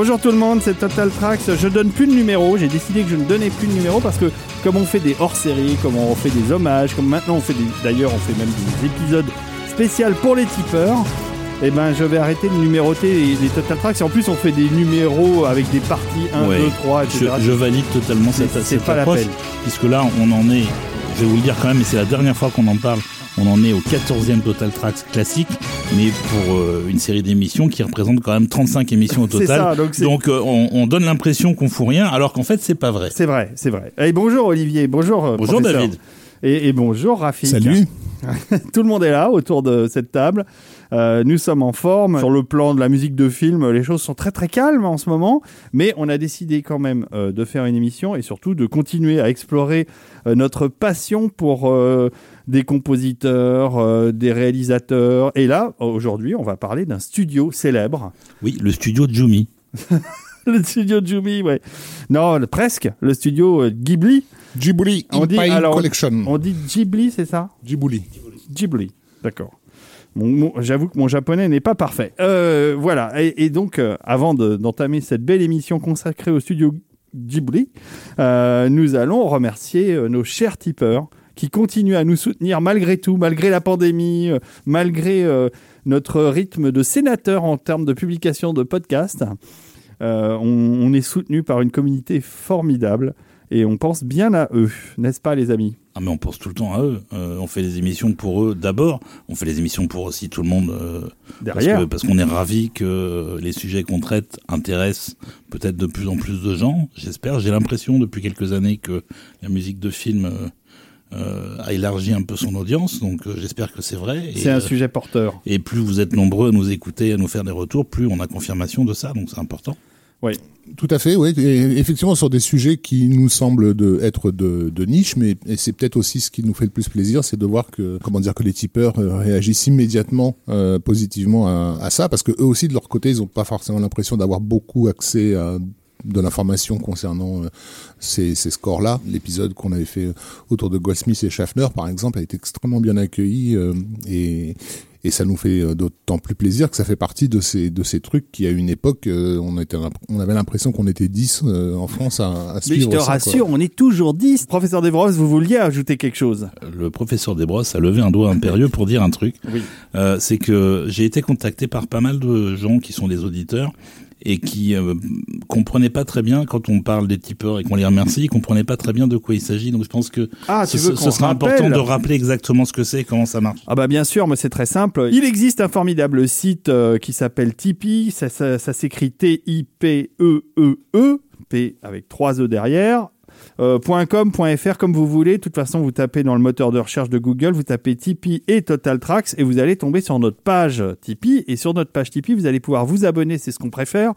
Bonjour tout le monde, c'est Total Tracks. Je donne plus de numéros. J'ai décidé que je ne donnais plus de numéros parce que comme on fait des hors-séries, comme on fait des hommages, comme maintenant on fait des, d'ailleurs on fait même des épisodes spéciaux pour les tipeurs. Eh ben, je vais arrêter de numéroter les, les Total Tracks. Et en plus, on fait des numéros avec des parties 1, Ouais. 2, 3, etc. Je, je valide totalement C'est- cette, c'est cette pas la approche, peine. puisque là, on en est, je vais vous le dire quand même, et c'est la dernière fois qu'on en parle, on en est au 14e Total Tracks classique, mais pour euh, une série d'émissions qui représente quand même 35 émissions au C'est total. ça, donc c'est- euh, on, on donne l'impression qu'on fout rien, alors qu'en fait, c'est pas vrai. C'est vrai, c'est vrai. Et bonjour Olivier, bonjour. euh, Bonjour professeur. David. Et, et bonjour Rafik. Salut. Tout le monde est là autour de cette table. Euh, nous sommes en forme. Sur le plan de la musique de film, les choses sont très très calmes en ce moment. Mais on a décidé quand même euh, de faire une émission et surtout de continuer à explorer euh, notre passion pour euh, des compositeurs, euh, des réalisateurs. Et là, aujourd'hui, on va parler d'un studio célèbre. Oui, le studio Jumi. Le studio Jumi, ouais. Non, le- presque. Le studio euh, Ghibli. Ghibli On dit- alors, Collection. On dit Ghibli, c'est ça? Ghibli. Ghibli. D'accord. J'avoue que mon japonais n'est pas parfait. Euh, voilà. Et, et donc, euh, avant de- d'entamer cette belle émission consacrée au studio Ghibli, euh, nous allons remercier euh, nos chers tipeurs qui continuent à nous soutenir malgré tout, malgré la pandémie, euh, malgré euh, notre rythme de sénateur en termes de publication de podcasts. Euh, on, on est soutenu par une communauté formidable et on pense bien à eux, n'est-ce pas les amis? Ah mais on pense tout le temps à eux. Euh, on fait des émissions pour eux d'abord. On fait les émissions pour aussi tout le monde. euh, Derrière. parce qu'on est ravis que les sujets qu'on traite intéressent peut-être de plus en plus de gens. J'espère. J'ai l'impression depuis quelques années que la musique de film euh, a élargi un peu son audience. Donc euh, j'espère que c'est vrai. C'est un euh, sujet porteur. et plus vous êtes nombreux à nous écouter, à nous faire des retours, plus on a confirmation de ça. Donc c'est important. Tout à fait, oui. Et effectivement, sur des sujets qui nous semblent de, être de, de niche, mais et c'est peut-être aussi ce qui nous fait le plus plaisir, c'est de voir que, comment dire, que les tipeurs réagissent immédiatement euh, positivement à, à ça, parce que eux aussi de leur côté, ils n'ont pas forcément l'impression d'avoir beaucoup accès à de l'information concernant euh, ces, ces scores-là. L'épisode qu'on avait fait autour de Goldsmith et Schaffner, par exemple, a été extrêmement bien accueilli euh, et, et ça nous fait euh, d'autant plus plaisir que ça fait partie de ces, de ces trucs qui, à une époque, euh, on, était, on avait l'impression qu'on était 10 euh, en France à, à Mais suivre je te ça, quoi. rassure, on est toujours 10. Professeur Desbrosses, vous vouliez ajouter quelque chose? Le professeur Desbrosses a levé un doigt impérieux pour dire un truc. Oui. Euh, c'est que j'ai été contacté par pas mal de gens qui sont des auditeurs et qui euh, comprenaient pas très bien quand on parle des tipeurs et qu'on les remercie, ils comprenaient pas très bien de quoi il s'agit. Donc je pense que Ah, ce, sera important de rappeler exactement ce que c'est et comment ça marche. Ah bah bien sûr, mais c'est très simple. Il existe un formidable site euh, qui s'appelle Tipeee. Ça, ça, ça s'écrit T-I-P-E-E-E, P avec trois E derrière. Euh, .com, .fr, comme vous voulez. De toute façon, vous tapez dans le moteur de recherche de Google, vous tapez Tipeee et Total Tracks et vous allez tomber sur notre page Tipeee. Et sur notre page Tipeee, vous allez pouvoir vous abonner, c'est ce qu'on préfère.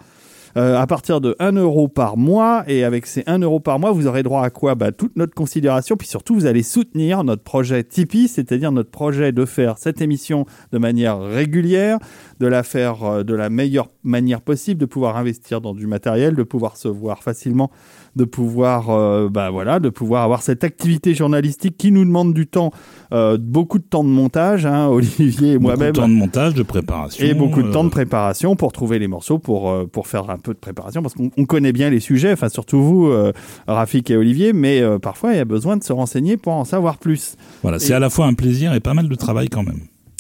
euh, à partir de 1 euro par mois. Et avec ces 1 euro par mois, vous aurez droit à quoi? Bah, Toute notre considération. Puis surtout, vous allez soutenir notre projet Tipeee, c'est-à-dire notre projet de faire cette émission de manière régulière, de la faire euh, de la meilleure manière possible, de pouvoir investir dans du matériel, de pouvoir se voir facilement, de pouvoir, euh, bah, voilà, de pouvoir avoir cette activité journalistique qui nous demande du temps, euh, beaucoup de temps de montage, hein, Olivier et Beaucoup de moi-même. temps de montage, de préparation. Et beaucoup de euh, temps de préparation pour trouver les morceaux, pour, pour faire un peu de préparation, parce qu'on on connaît bien les sujets, enfin surtout vous, Rafik et Olivier, mais parfois il y a besoin de se renseigner pour en savoir plus. Voilà, Et- c'est à la fois un plaisir et pas mal de travail quand même.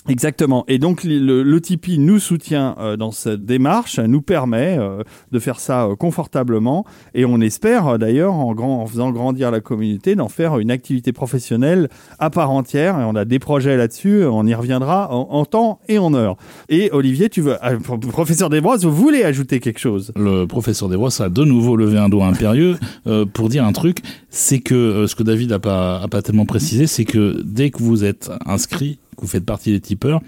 Exactement. Et donc le, le Tipeee nous soutient euh, dans cette démarche, nous permet euh, de faire ça euh, confortablement, et on espère d'ailleurs en, grand, en faisant grandir la communauté d'en faire une activité professionnelle à part entière. Et on a des projets là-dessus, on y reviendra en, en temps et en heure. Et Olivier, tu veux, euh, professeur Desbrosses, vous voulez ajouter quelque chose? Le professeur Desbrosses a de nouveau levé un doigt impérieux pour dire un truc, c'est que ce que David a pas, a pas tellement précisé, c'est que dès que vous êtes inscrit, que vous faites partie des tipeurs,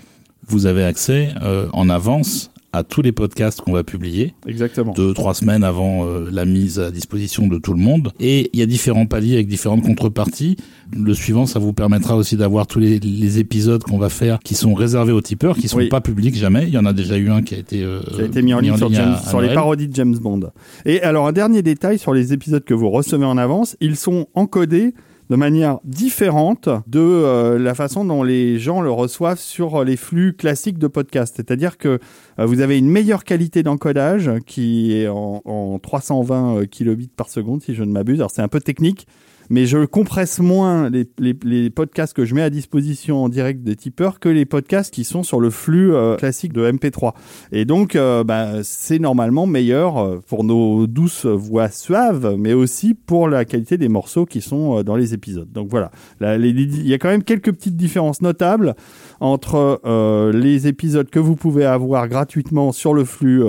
vous avez accès euh, en avance à tous les podcasts qu'on va publier, Exactement. deux, trois semaines avant euh, la mise à disposition de tout le monde. Et il y a différents paliers avec différentes contreparties. Le suivant, ça vous permettra aussi d'avoir tous les, les épisodes qu'on va faire qui sont réservés aux tipeurs, qui sont Oui. pas publics jamais. Il y en a déjà eu un qui a été, euh, qui a été mis en ligne sur, à- James- à sur les parodies de James Bond. Et alors un dernier détail sur les épisodes que vous recevez en avance, ils sont encodés de manière différente de euh, la façon dont les gens le reçoivent sur les flux classiques de podcast. C'est-à-dire que euh, vous avez une meilleure qualité d'encodage qui est en, en 320 euh, kilobits par seconde, si je ne m'abuse. Alors c'est un peu technique, mais je compresse moins les, podcasts que je mets à disposition en direct des tipeurs que les podcasts qui sont sur le flux euh, classique de MP3. Et donc, euh, bah, c'est normalement meilleur euh, pour nos douces voix suaves, mais aussi pour la qualité des morceaux qui sont dans les épisodes. Donc voilà, il y a quand même quelques petites différences notables entre les épisodes que vous pouvez avoir gratuitement sur le flux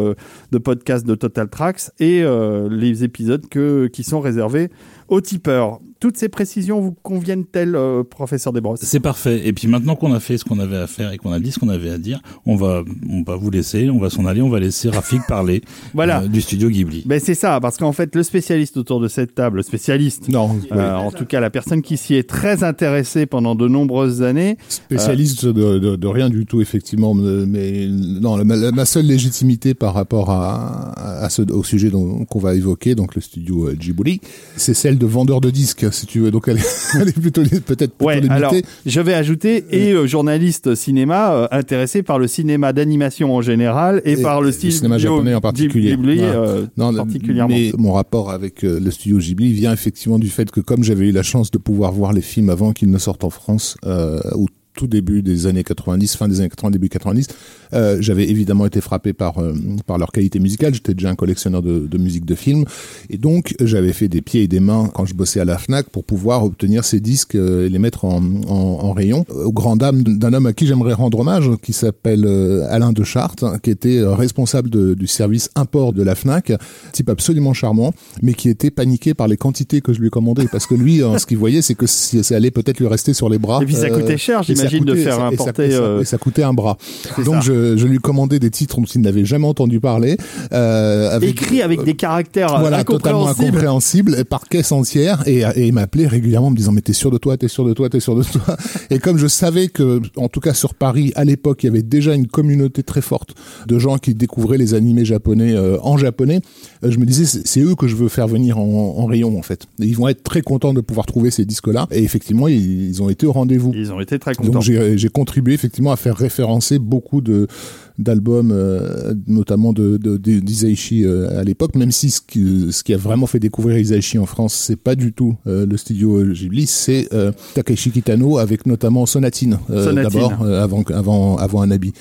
de podcasts de Total Tracks et les épisodes qui sont réservés aux tipeurs. Toutes ces précisions vous conviennent-elles, euh, professeur Desbrosses? C'est parfait. Et puis maintenant qu'on a fait ce qu'on avait à faire et qu'on a dit ce qu'on avait à dire, on va, on va vous laisser, on va s'en aller, on va laisser Rafik parler voilà. Euh, du studio Ghibli. Ben c'est ça, parce qu'en fait, le spécialiste autour de cette table, le spécialiste, non, euh, en tout cas la personne qui s'y est très intéressée pendant de nombreuses années, spécialiste de, de, de, rien du tout effectivement, mais non, ma, ma seule légitimité par rapport à, à ce, au sujet qu'on va évoquer, donc le studio Ghibli, c'est celle de vendeur de disques, si tu veux. Donc elle, elle est plutôt peut-être plutôt ouais, limitée. Alors, je vais ajouter et euh, journaliste cinéma euh, intéressé par le cinéma d'animation en général et, et par le style cinéma japonais en particulier. Ghibli, euh, non, particulièrement. Mais mon rapport avec le studio Ghibli vient effectivement du fait que comme j'avais eu la chance de pouvoir voir les films avant qu'ils ne sortent en France ou tout début des années 90, fin des années 80, début 90, euh, j'avais évidemment été frappé par euh, par leur qualité musicale. J'étais déjà un collectionneur de, de musique de film, et donc j'avais fait des pieds et des mains quand je bossais à la Fnac pour pouvoir obtenir ces disques euh, et les mettre en, en, en rayon. Au grand dame d'un homme à qui j'aimerais rendre hommage, qui s'appelle euh, Alain de Chartres, qui était euh, responsable de, du service import de la Fnac, type absolument charmant, mais qui était paniqué par les quantités que je lui commandais, parce que lui, ce qu'il voyait, c'est que ça allait peut-être lui rester sur les bras. Et puis ça coûtait cher, j'imagine, de faire importer. Et ça, euh... et ça, coûtait un bras. Donc je, je, lui commandais des titres dont il n'avait jamais entendu parler. Euh, avec, Écrit avec des caractères voilà, totalement incompréhensibles, par caisse entière. Et, et il m'appelait régulièrement en me disant mais t'es sûr de toi, t'es sûr de toi, t'es sûr de toi. Et comme je savais que, en tout cas sur Paris, à l'époque, il y avait déjà une communauté très forte de gens qui découvraient les animés japonais euh, en japonais, je me disais c'est eux que je veux faire venir en, en rayon en fait. Et ils vont être très contents de pouvoir trouver ces disques-là. Et effectivement, ils, ils ont été au rendez-vous. Ils ont été très contents. Donc j'ai contribué effectivement à faire référencer beaucoup de d'albums, euh, notamment de, de, de d'Isaichi euh, à l'époque, même si ce qui, ce qui a vraiment fait découvrir Isaichi en France, c'est pas du tout euh, le studio Ghibli, c'est euh, Takeshi Kitano avec notamment Sonatine, Sonatine. d'abord avant avant avant Anabi.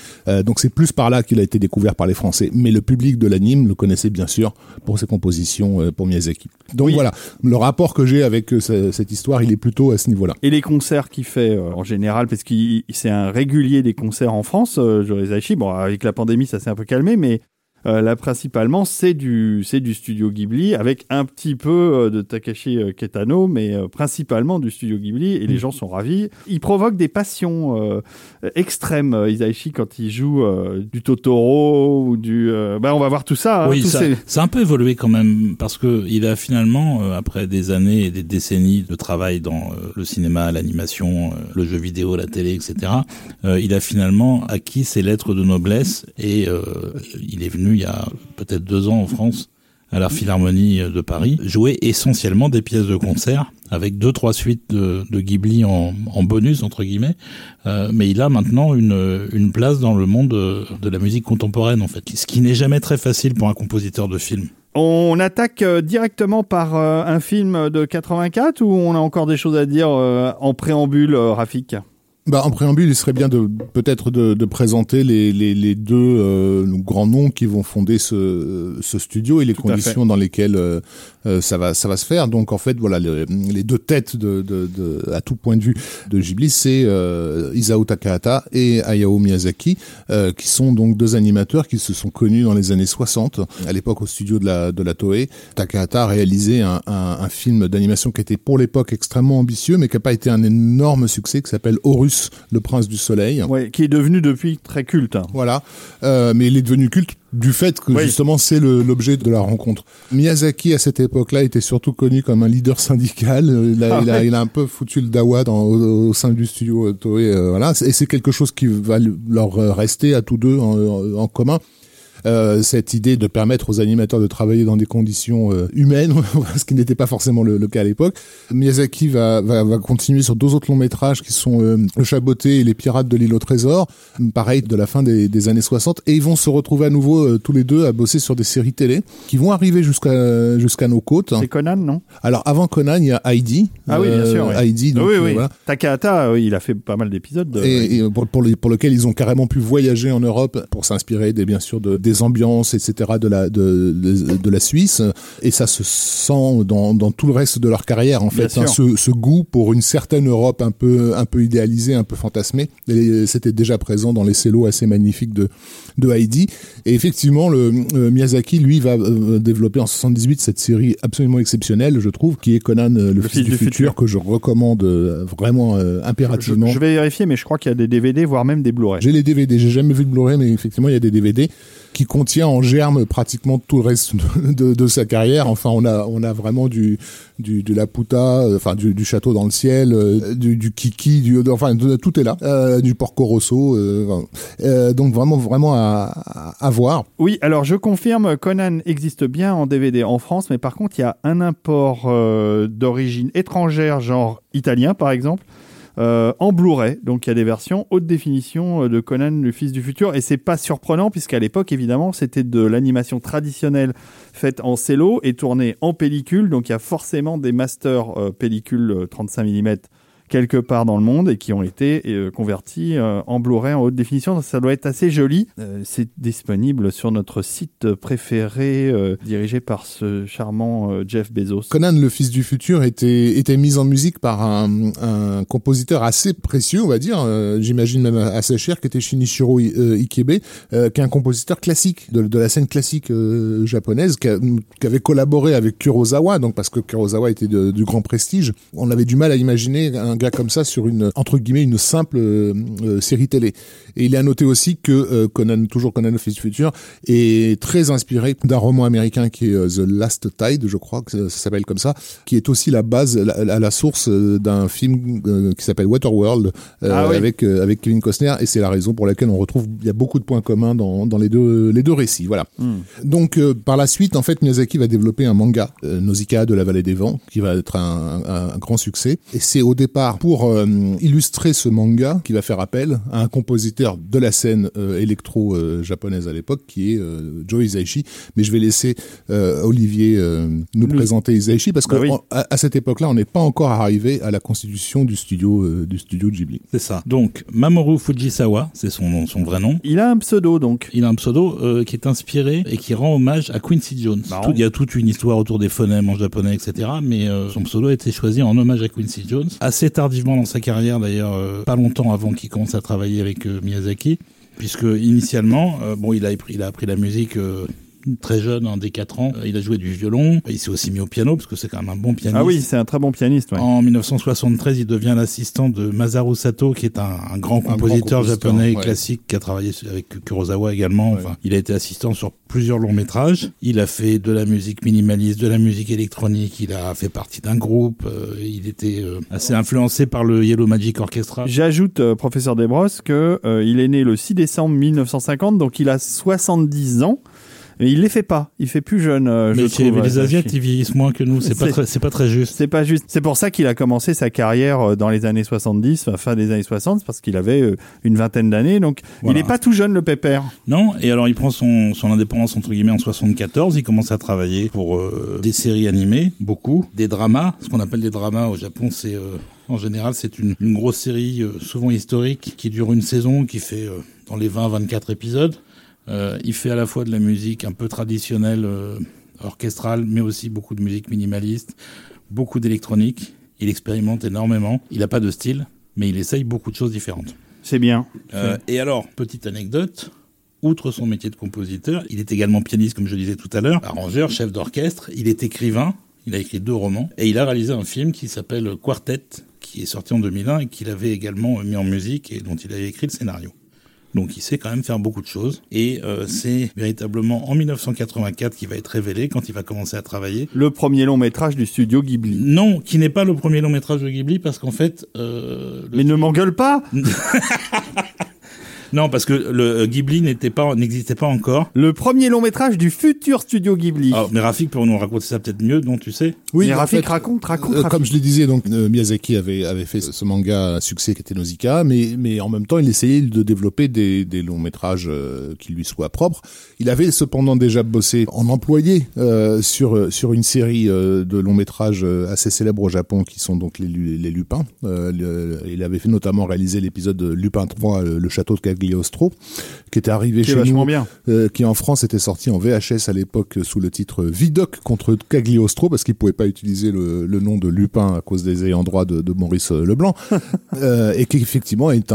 donc c'est plus par là qu'il a été découvert par les Français, mais le public de l'anime le connaissait bien sûr pour ses compositions pour Miyazaki. Donc Oui. voilà, le rapport que j'ai avec ce- cette histoire, il est plutôt à ce niveau-là. Et les concerts qu'il fait euh, en général, parce qu'il c'est un régulier des concerts en France, euh, Joe. Bon, avec la pandémie, ça s'est un peu calmé, mais euh, là, principalement, c'est du, c'est du studio Ghibli, avec un petit peu euh, de Takashi euh, Kitano, mais principalement du studio Ghibli, et les gens sont ravis. Il provoque des passions extrêmes, Hisaishi, quand il joue du Totoro ou du... bah, on va voir tout ça. hein, oui, tous ça, ces- ça a un peu évolué quand même parce que il a finalement, après des années et des décennies de travail dans le cinéma, l'animation, le jeu vidéo, la télé, etc., il a finalement acquis ses lettres de noblesse et euh, il est venu il y a peut-être deux ans en France à la Philharmonie de Paris, jouer essentiellement des pièces de concert avec deux trois suites de, de Ghibli en, bonus entre guillemets, euh, mais il a maintenant une, une place dans le monde de, la musique contemporaine en fait, ce qui n'est jamais très facile pour un compositeur de film. On attaque euh, directement par euh, un film de 84 ou on a encore des choses à dire en préambule, Rafik? Bah, en préambule, il serait bien de peut-être de, de présenter les, les, les deux euh, grands noms qui vont fonder ce, ce studio et les Tout conditions dans lesquelles euh, euh, ça va ça va se faire. Donc en fait, voilà, les, les deux têtes de, de, de, à tout point de vue de Ghibli, c'est euh, Isao Takahata et Hayao Miyazaki, euh, qui sont donc deux animateurs qui se sont connus dans les années 60, à l'époque au studio de la de la Toei. Takahata a réalisé un, un, un film d'animation qui était pour l'époque extrêmement ambitieux, mais qui n'a pas été un énorme succès, qui s'appelle Horus, le prince du soleil. ouais, Qui est devenu depuis très culte. hein. Voilà, euh, mais il est devenu culte du fait que Oui. justement c'est l'objet de la rencontre. Miyazaki à cette époque-là était surtout connu comme un leader syndical. Euh, Il a, Ah il a, ouais. il a un peu foutu le dawa dans, au, au sein du studio euh, Toei. euh, voilà, et c'est quelque chose qui va leur rester à tous deux en, en commun. Euh, cette idée de permettre aux animateurs de travailler dans des conditions euh, humaines, ce qui n'était pas forcément le, le cas à l'époque. Miyazaki va, va, va, continuer sur deux autres longs métrages qui sont euh, Le Chaboté et Les Pirates de l'île au trésor, pareil de la fin des, des, années 60, et ils vont se retrouver à nouveau tous les deux à bosser sur des séries télé qui vont arriver jusqu'à jusqu'à nos côtes. C'est Conan, non? Alors avant Conan, il y a Heidi. Ah oui, bien sûr. Oui. Heidi, donc, oui, oui. voilà. Takahata, il a fait pas mal d'épisodes. De... Et, et, pour, pour, les, pour lequel ils ont carrément pu voyager en Europe pour s'inspirer des bien sûr de, des ambiances etc de la de, de, de, la Suisse. Et ça se sent dans, dans tout le reste de leur carrière en fait hein, ce, ce, goût pour une certaine Europe un peu un peu idéalisée un peu fantasmée. Et c'était déjà présent dans les cellos assez magnifiques de de Heidi. Et effectivement le euh, Miyazaki lui va euh, développer en 78 cette série absolument exceptionnelle je trouve qui est Conan le, le fils, fils, du, du futur, futur, que je recommande euh, vraiment impérativement. Je, je, vais vérifier mais je crois qu'il y a des DVD voire même des Blu-ray. J'ai les DVD j'ai jamais vu de Blu-ray mais effectivement il y a des DVD qui contient en germe pratiquement tout le reste de, sa carrière. Enfin, on a on a vraiment du du de la puta, euh, enfin du, château dans le ciel, euh, du, kiki, du enfin tout est là, euh, du porco rosso. Donc vraiment vraiment à, voir. Oui, alors je confirme, Conan existe bien en DVD en France, mais par contre il y a un import d'origine étrangère, genre italien par exemple euh, en Blu-ray. Donc il y a des versions haute définition euh, de Conan le Fils du futur et c'est pas surprenant puisqu'à l'époque évidemment c'était de l'animation traditionnelle faite en cello et tournée en pellicule. Donc il y a forcément des masters euh, pellicule 35 mm quelque part dans le monde et qui ont été euh, convertis euh, en Blu-ray en haute définition. Ça doit être assez joli. Euh, c'est disponible sur notre site préféré dirigé par ce charmant Jeff Bezos. Conan, le fils du futur, était, était mis en musique par un, compositeur assez précieux, on va dire, j'imagine même assez cher, qui était Shinichiro Ikebe, qui est un compositeur classique de, la scène classique japonaise, qui, avait collaboré avec Kurosawa, donc parce que Kurosawa était du grand prestige. On avait du mal à imaginer un gars comme ça sur une entre guillemets une simple euh, euh, série télé. Et il a noté aussi que euh, Conan, toujours Conan le Fils du futur, est très inspiré d'un roman américain qui est euh, The Last Tide, je crois que ça, ça s'appelle comme ça, qui est aussi la base, la, la, la source d'un film qui s'appelle Waterworld ah oui. avec avec Kevin Costner. Et c'est la raison pour laquelle on retrouve il y a beaucoup de points communs dans, dans les deux les deux récits. Voilà. Mm. Donc par la suite, en fait, Miyazaki va développer un manga, Nausicaa de la vallée des vents, qui va être un, un, un grand succès. Et c'est au départ pour euh, illustrer ce manga qui va faire appel à un compositeur de la scène euh, électro euh, japonaise à l'époque qui est euh, Joe Hisaishi mais je vais laisser euh, Olivier euh, nous présenter Hisaishi parce que bah oui. à, à, cette époque-là on n'est pas encore arrivé à la constitution du studio du studio Ghibli. C'est ça. Donc Mamoru Fujisawa, c'est son son vrai nom. Il a un pseudo donc. Il a un pseudo qui est inspiré et qui rend hommage à Quincy Jones. Tout, il y a toute une histoire autour des phonèmes en japonais etc. Mais son pseudo a été choisi en hommage à Quincy Jones assez tardivement dans sa carrière d'ailleurs, euh, pas longtemps avant qu'il commence à travailler avec euh, Miyazaki, puisque initialement, euh, bon, il a, appris, il a appris la musique très jeune, en des 4 ans. Il a joué du violon. Il s'est aussi mis au piano, parce que c'est quand même un bon pianiste. Ah oui, c'est un très bon pianiste. Ouais. En 1973, il devient l'assistant de Masaru Sato, qui est un, un grand compositeur, un grand japonais ouais. classique, qui a travaillé avec Kurosawa également. Ouais. Enfin, il a été assistant sur plusieurs longs métrages. Il a fait de la musique minimaliste, de la musique électronique. Il a fait partie d'un groupe. Euh, il était euh, assez influencé par le Yellow Magic Orchestra. J'ajoute, euh, professeur Desbrosses, que euh, il est né le 6 décembre 1950, donc il a 70 ans. Mais il les fait pas. Il fait plus jeune. Euh, mais je trouve, les Asiates, ils vieillissent moins que nous. C'est pas très, c'est pas très juste. C'est pas juste. C'est pour ça qu'il a commencé sa carrière euh, dans les années 70, fin des années 60, parce qu'il avait euh, une vingtaine d'années. Donc, voilà. il est pas tout jeune, le pépère. Non. Et alors, il prend son, son indépendance, entre guillemets, en 74. Il commence à travailler pour euh, des séries animées, beaucoup. Des dramas. Ce qu'on appelle des dramas au Japon, c'est, euh, en général, c'est une, une, grosse série, euh, souvent historique, qui dure une saison, qui fait dans les 20-24 épisodes. Euh, il fait à la fois de la musique un peu traditionnelle, euh, orchestrale, mais aussi beaucoup de musique minimaliste, beaucoup d'électronique. Il expérimente énormément. Il n'a pas de style, mais il essaye beaucoup de choses différentes. C'est bien. Euh, et alors, petite anecdote. Outre son métier de compositeur, il est également pianiste, comme je disais tout à l'heure, arrangeur, chef d'orchestre. Il est écrivain. Il a écrit deux romans et il a réalisé un film qui s'appelle Quartet, qui est sorti en 2001 et qu'il avait également mis en musique et dont il avait écrit le scénario. Donc il sait quand même faire beaucoup de choses. Et euh, c'est véritablement en 1984 qu'il va être révélé quand il va commencer à travailler. Le premier long métrage du studio Ghibli. Non, qui n'est pas le premier long métrage de Ghibli parce qu'en fait... Euh, Mais ne m'engueule pas Non, parce que le euh, Ghibli n'était pas, n'existait pas encore. Le premier long métrage du futur studio Ghibli. Alors, mais Rafik pour nous raconter ça peut-être mieux, non, tu sais Oui, Mais en Rafik, fait, raconte, raconte, Euh, Rafik. comme je le disais, donc euh, Miyazaki avait avait fait ce manga à succès qui était Nausicaa, mais mais en même temps il essayait de développer des des longs métrages euh, qui lui soient propres. Il avait cependant déjà bossé en employé euh, sur sur une série euh, de longs métrages euh, assez célèbres au Japon qui sont donc les les Lupins. Euh, le- il avait fait notamment réaliser l'épisode de Lupin 3, euh, le château de Cagliostro, qui était arrivé Qui chez nous bien. euh, qui en France était sorti en VHS à l'époque sous le titre Vidoc contre Cagliostro parce qu'il pouvait pas utiliser le, le nom de Lupin à cause des ayants droit de, de Maurice Leblanc euh, et qui effectivement est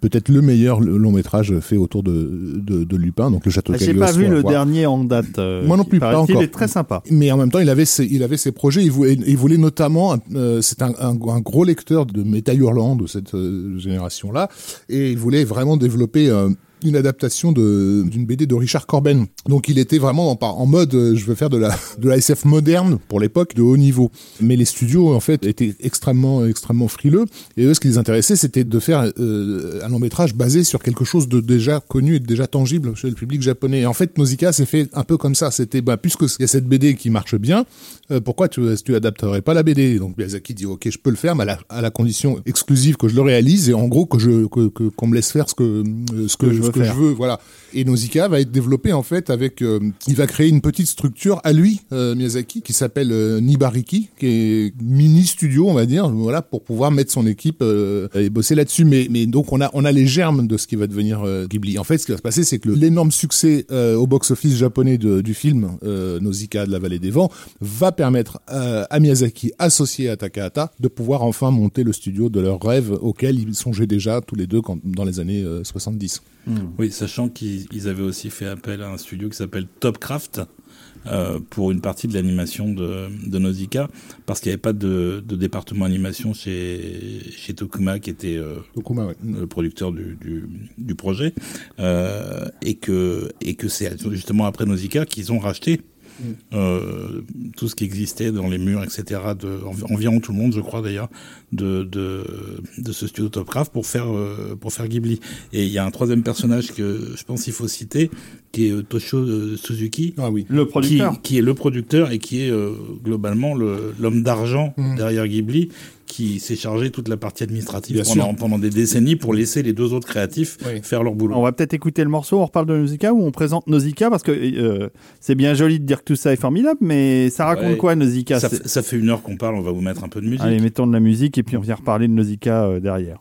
peut-être le meilleur long métrage fait autour de, de, de Lupin donc le château de Ah, J'ai Cagliostro. pas vu le voir. dernier en date. euh, Moi non plus, pas encore. est très sympa. Mais en même temps, il avait ses, il avait ses projets. Il voulait, il voulait notamment, c'est un, un, un gros lecteur de métal hurlant de cette génération-là, et il voulait vraiment développer euh, une adaptation de d'une BD de Richard Corben. Donc il était vraiment en, mode, euh, je veux faire de la de la SF moderne pour l'époque, de haut niveau. Mais les studios en fait étaient extrêmement extrêmement frileux, et eux, ce qui les intéressait, c'était de faire euh, un long métrage basé sur quelque chose de déjà connu et de déjà tangible chez le public japonais. Et en fait, Nausicaa s'est fait un peu comme ça. C'était, bah, puisque il y a cette BD qui marche bien, euh, pourquoi tu, tu adapterais pas la BD Donc Miyazaki dit, ok, je peux le faire, mais à la, à la condition exclusive que je le réalise et en gros que je que que- qu'on me laisse faire ce que euh, ce que, je veux que faire. je veux, voilà. Et Nausicaa va être développé en fait avec, euh, il va créer une petite structure à lui, euh, Miyazaki, qui s'appelle euh, Nibariki, qui est mini studio, on va dire, voilà, pour pouvoir mettre son équipe euh, et bosser là-dessus. Mais mais donc on a on a les germes de ce qui va devenir euh, Ghibli. En fait, ce qui va se passer, c'est que l'énorme succès euh, au box-office japonais de- du film euh, Nausicaa de la Vallée des Vents va permettre euh, à Miyazaki, associé à Takahata, de pouvoir enfin monter le studio de leur rêve auquel ils songeaient déjà tous les deux quand, dans les années euh, 70. Oui, sachant qu'ils ils avaient aussi fait appel à un studio qui s'appelle Topcraft euh, pour une partie de l'animation de, de Nausicaa, parce qu'il n'y avait pas de, de département animation chez, chez Tokuma, qui était euh, Tokuma, ouais. le producteur du, du, du projet, euh, et que, et que c'est justement après Nausicaa qu'ils ont racheté euh, tout ce qui existait dans les murs, etc. De, env- environ tout le monde, je crois d'ailleurs, de, de, de ce studio Topcraft pour faire, euh, pour faire Ghibli. Et il y a un troisième personnage que je pense qu'il faut citer, qui est euh, Toshio Suzuki. Ah oui. Le Qui, producteur. qui est le producteur et qui est euh, globalement le- l'homme d'argent Mhm. derrière Ghibli, qui s'est chargé toute la partie administrative pendant, des décennies pour laisser les deux autres créatifs Oui. faire leur boulot. On va peut-être écouter le morceau, on reparle de Nausicaa ou on présente Nausicaa parce que euh, c'est bien joli de dire que tout ça est formidable, mais ça raconte Ouais. quoi Nausicaa Ça, C'est- fait- ça fait une heure qu'on parle, on va vous mettre un peu de musique. Allez, mettons de la musique et puis on vient reparler de Nausicaa euh, derrière.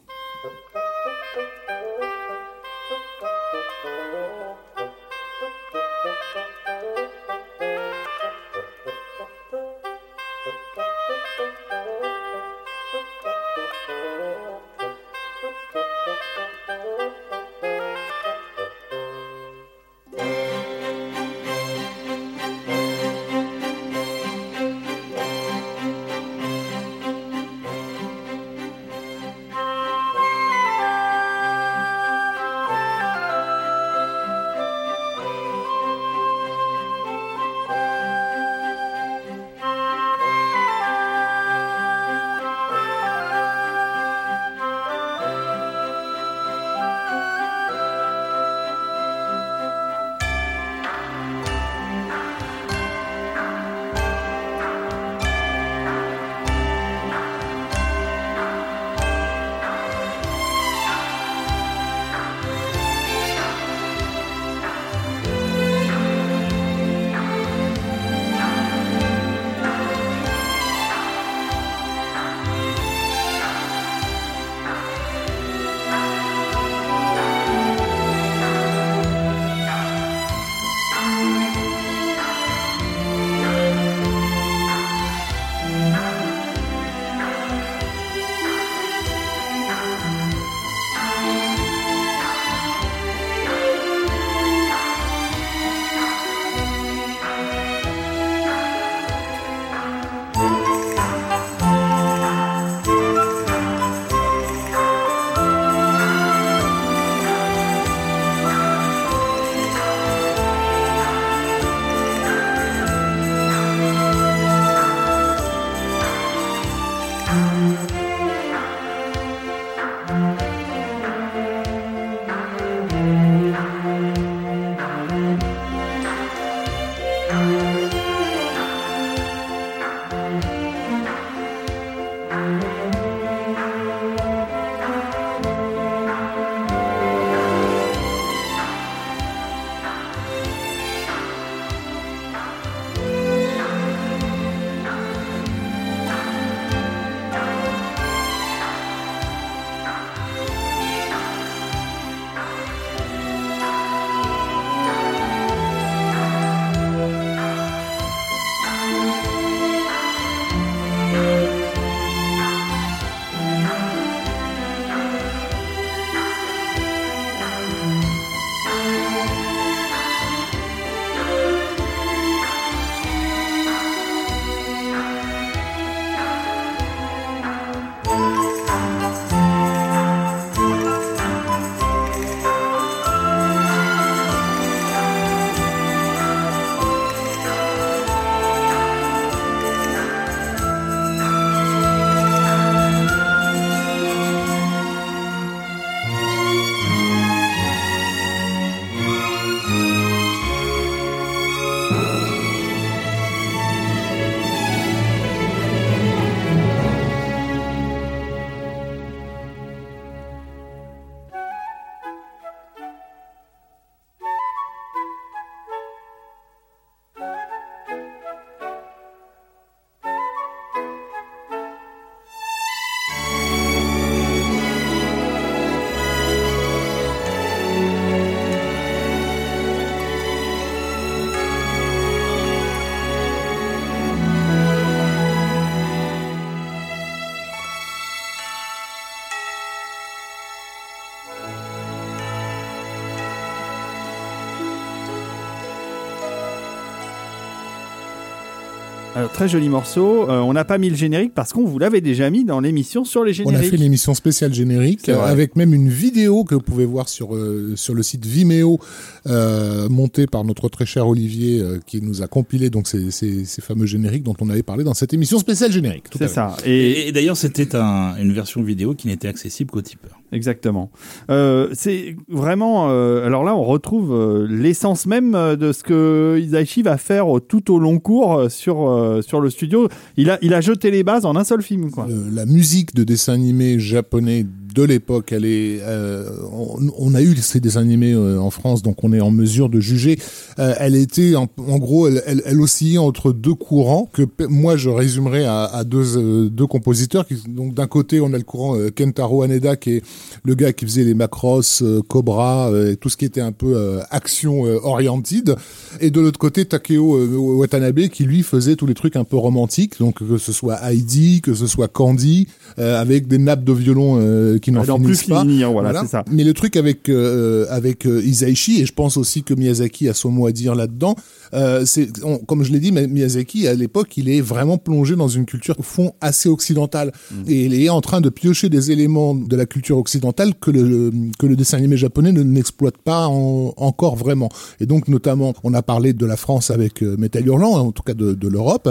Alors, très joli morceau. Euh, on n'a pas mis le générique parce qu'on vous l'avait déjà mis dans l'émission sur les On génériques. a fait l'émission spéciale générique vrai. avec même une vidéo que vous pouvez voir sur euh, sur le site Vimeo euh, montée par notre très cher Olivier euh, qui nous a compilé donc ces, ces, ces fameux génériques dont on avait parlé dans cette émission spéciale générique. Tout à C'est fait. ça. Et, Et, et d'ailleurs, c'était un- une version vidéo qui n'était accessible qu'aux tipeurs. Exactement. Euh, c'est vraiment. euh, alors là, on retrouve euh, l'essence même de ce que Isaichi va faire tout au long cours sur sur le studio. Il a il a jeté les bases en un seul film, quoi. La musique de dessin animé japonais de l'époque, elle est, euh, on, on a eu ces dessins animés euh, en France, donc on est en mesure de juger. Euh, elle était, en, en gros, elle, elle, elle oscillait entre deux courants que moi je résumerais à, à deux, euh, deux compositeurs. Qui, donc d'un côté, on a le courant euh, Kentaro Haneda, qui est le gars qui faisait les Macross, euh, Cobra, tout ce qui était un peu action oriented. Et de l'autre côté, Takeo Watanabe, qui lui faisait tous les trucs un peu romantiques, donc que ce soit Heidi, que ce soit Candy, avec des nappes de violon euh, qui n'en non plus finissent pas. finir, voilà, c'est ça. Mais le truc avec euh, avec euh, Isaichi et je pense aussi que Miyazaki a son mot à dire là-dedans, euh, c'est comme je l'ai dit, Miyazaki à l'époque, il est vraiment plongé dans une culture au fond assez occidentale Mm. et il est en train de piocher des éléments de la culture occidentale que le que le dessin animé japonais ne n'exploite pas en- encore vraiment. Et donc notamment, on a parlé de la France avec euh, Metal Hurlant, en tout cas de, de l'Europe,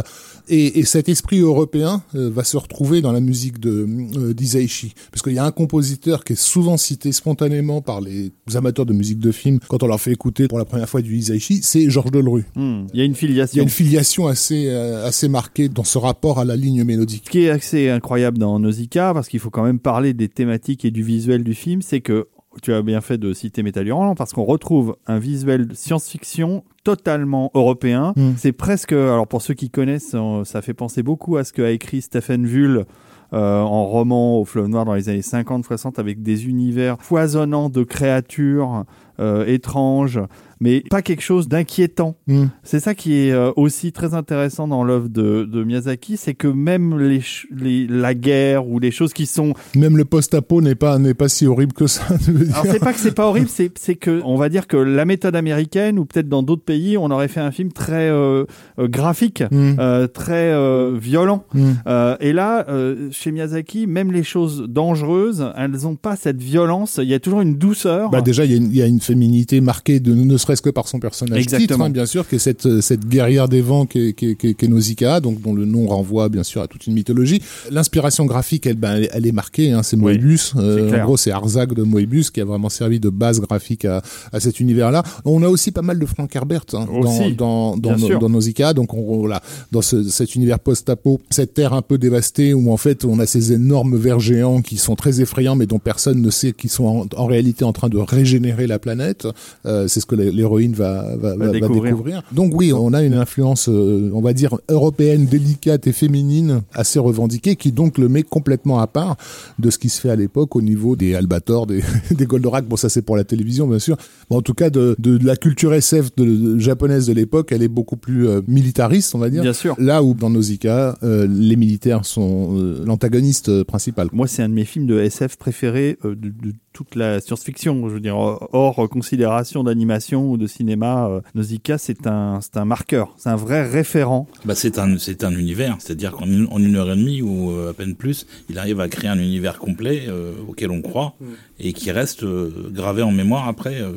et, et cet esprit européen euh, va se retrouver dans la musique de euh, d'Isaichi, parce qu'il y a un compositeur qui est souvent cité spontanément par les amateurs de musique de film quand on leur fait écouter pour la première fois du Isaichi, c'est Georges Delru. Hmm. Il y a une Il y filiation. a une filiation assez euh, assez marquée dans ce rapport à la ligne mélodique. Ce qui est assez incroyable dans Nausicaa, parce qu'il faut quand même parler des thématiques et du visuel du film, c'est que tu as bien fait de citer Metal Hurlant, parce qu'on retrouve un visuel science-fiction totalement européen. Mm. C'est presque, alors pour ceux qui connaissent, ça fait penser beaucoup à ce qu'a écrit Stephen Vull euh, en roman au fleuve noir dans les années 50-60 avec des univers foisonnants de créatures euh, étranges, mais pas quelque chose d'inquiétant. Hmm. C'est ça qui est euh, aussi très intéressant dans l'œuvre de, de Miyazaki, c'est que même les, les- la guerre ou les choses qui sont... Même le post-apo n'est pas n'est pas si horrible que ça. Alors c'est pas que c'est pas horrible, c'est c'est que on va dire que la méthode américaine ou peut-être dans d'autres pays, on aurait fait un film très euh, euh, graphique, Hmm. euh, très euh, violent. Hmm. Et là, chez Miyazaki, même les choses dangereuses, elles n'ont pas cette violence. Il y a toujours une douceur. Bah déjà, il y, a une- il y a une féminité marquée, de, ne serait-ce que par son personnage Exactement. titre, hein, bien sûr, qui est cette, euh, cette guerrière des vents qui est, qui est- qui est- qui est Nausicaa, donc dont le nom renvoie bien sûr à toute une mythologie. L'inspiration graphique, elle, ben, elle, est marquée, hein, c'est Oui, Moebius. Euh, en gros, c'est Arzak de Moebius qui a vraiment servi de base graphique à, à cet univers-là. On a aussi pas mal de Frank Herbert hein, Aussi, dans, dans, dans, sûr. dans Nausicaa, donc on, voilà, dans ce, cet univers post-apo, cette terre un peu dévastée où en fait on a ces énormes vers géants qui sont très effrayants, mais dont personne ne sait qu'ils sont en, en réalité en train de régénérer la planète. Euh, c'est ce que l'hé- l'héroïne va, va, va- va découvrir. Donc oui, on a une influence, euh, on va dire, européenne, délicate et féminine, assez revendiquée, qui donc le met complètement à part de ce qui se fait à l'époque au niveau des Albator, des, des Goldorak. Bon, ça c'est pour la télévision, bien sûr. Mais en tout cas, de, de, de la culture SF de, de- japonaise de l'époque, elle est beaucoup plus euh, militariste, on va dire. Bien sûr. Là où dans Nausicaa, euh, les militaires sont euh, l'antagoniste principal. Moi, c'est un de mes films de SF préférés de, de toute la science-fiction. Je veux dire, hors considération d'animation ou de cinéma, euh, Nausicaa, c'est un, c'est un marqueur, c'est un vrai référent. Bah, c'est un, c'est un univers. C'est-à-dire qu'en une, en une heure et demie ou euh, à peine plus, il arrive à créer un univers complet euh, auquel on croit et qui reste euh, gravé en mémoire après. euh,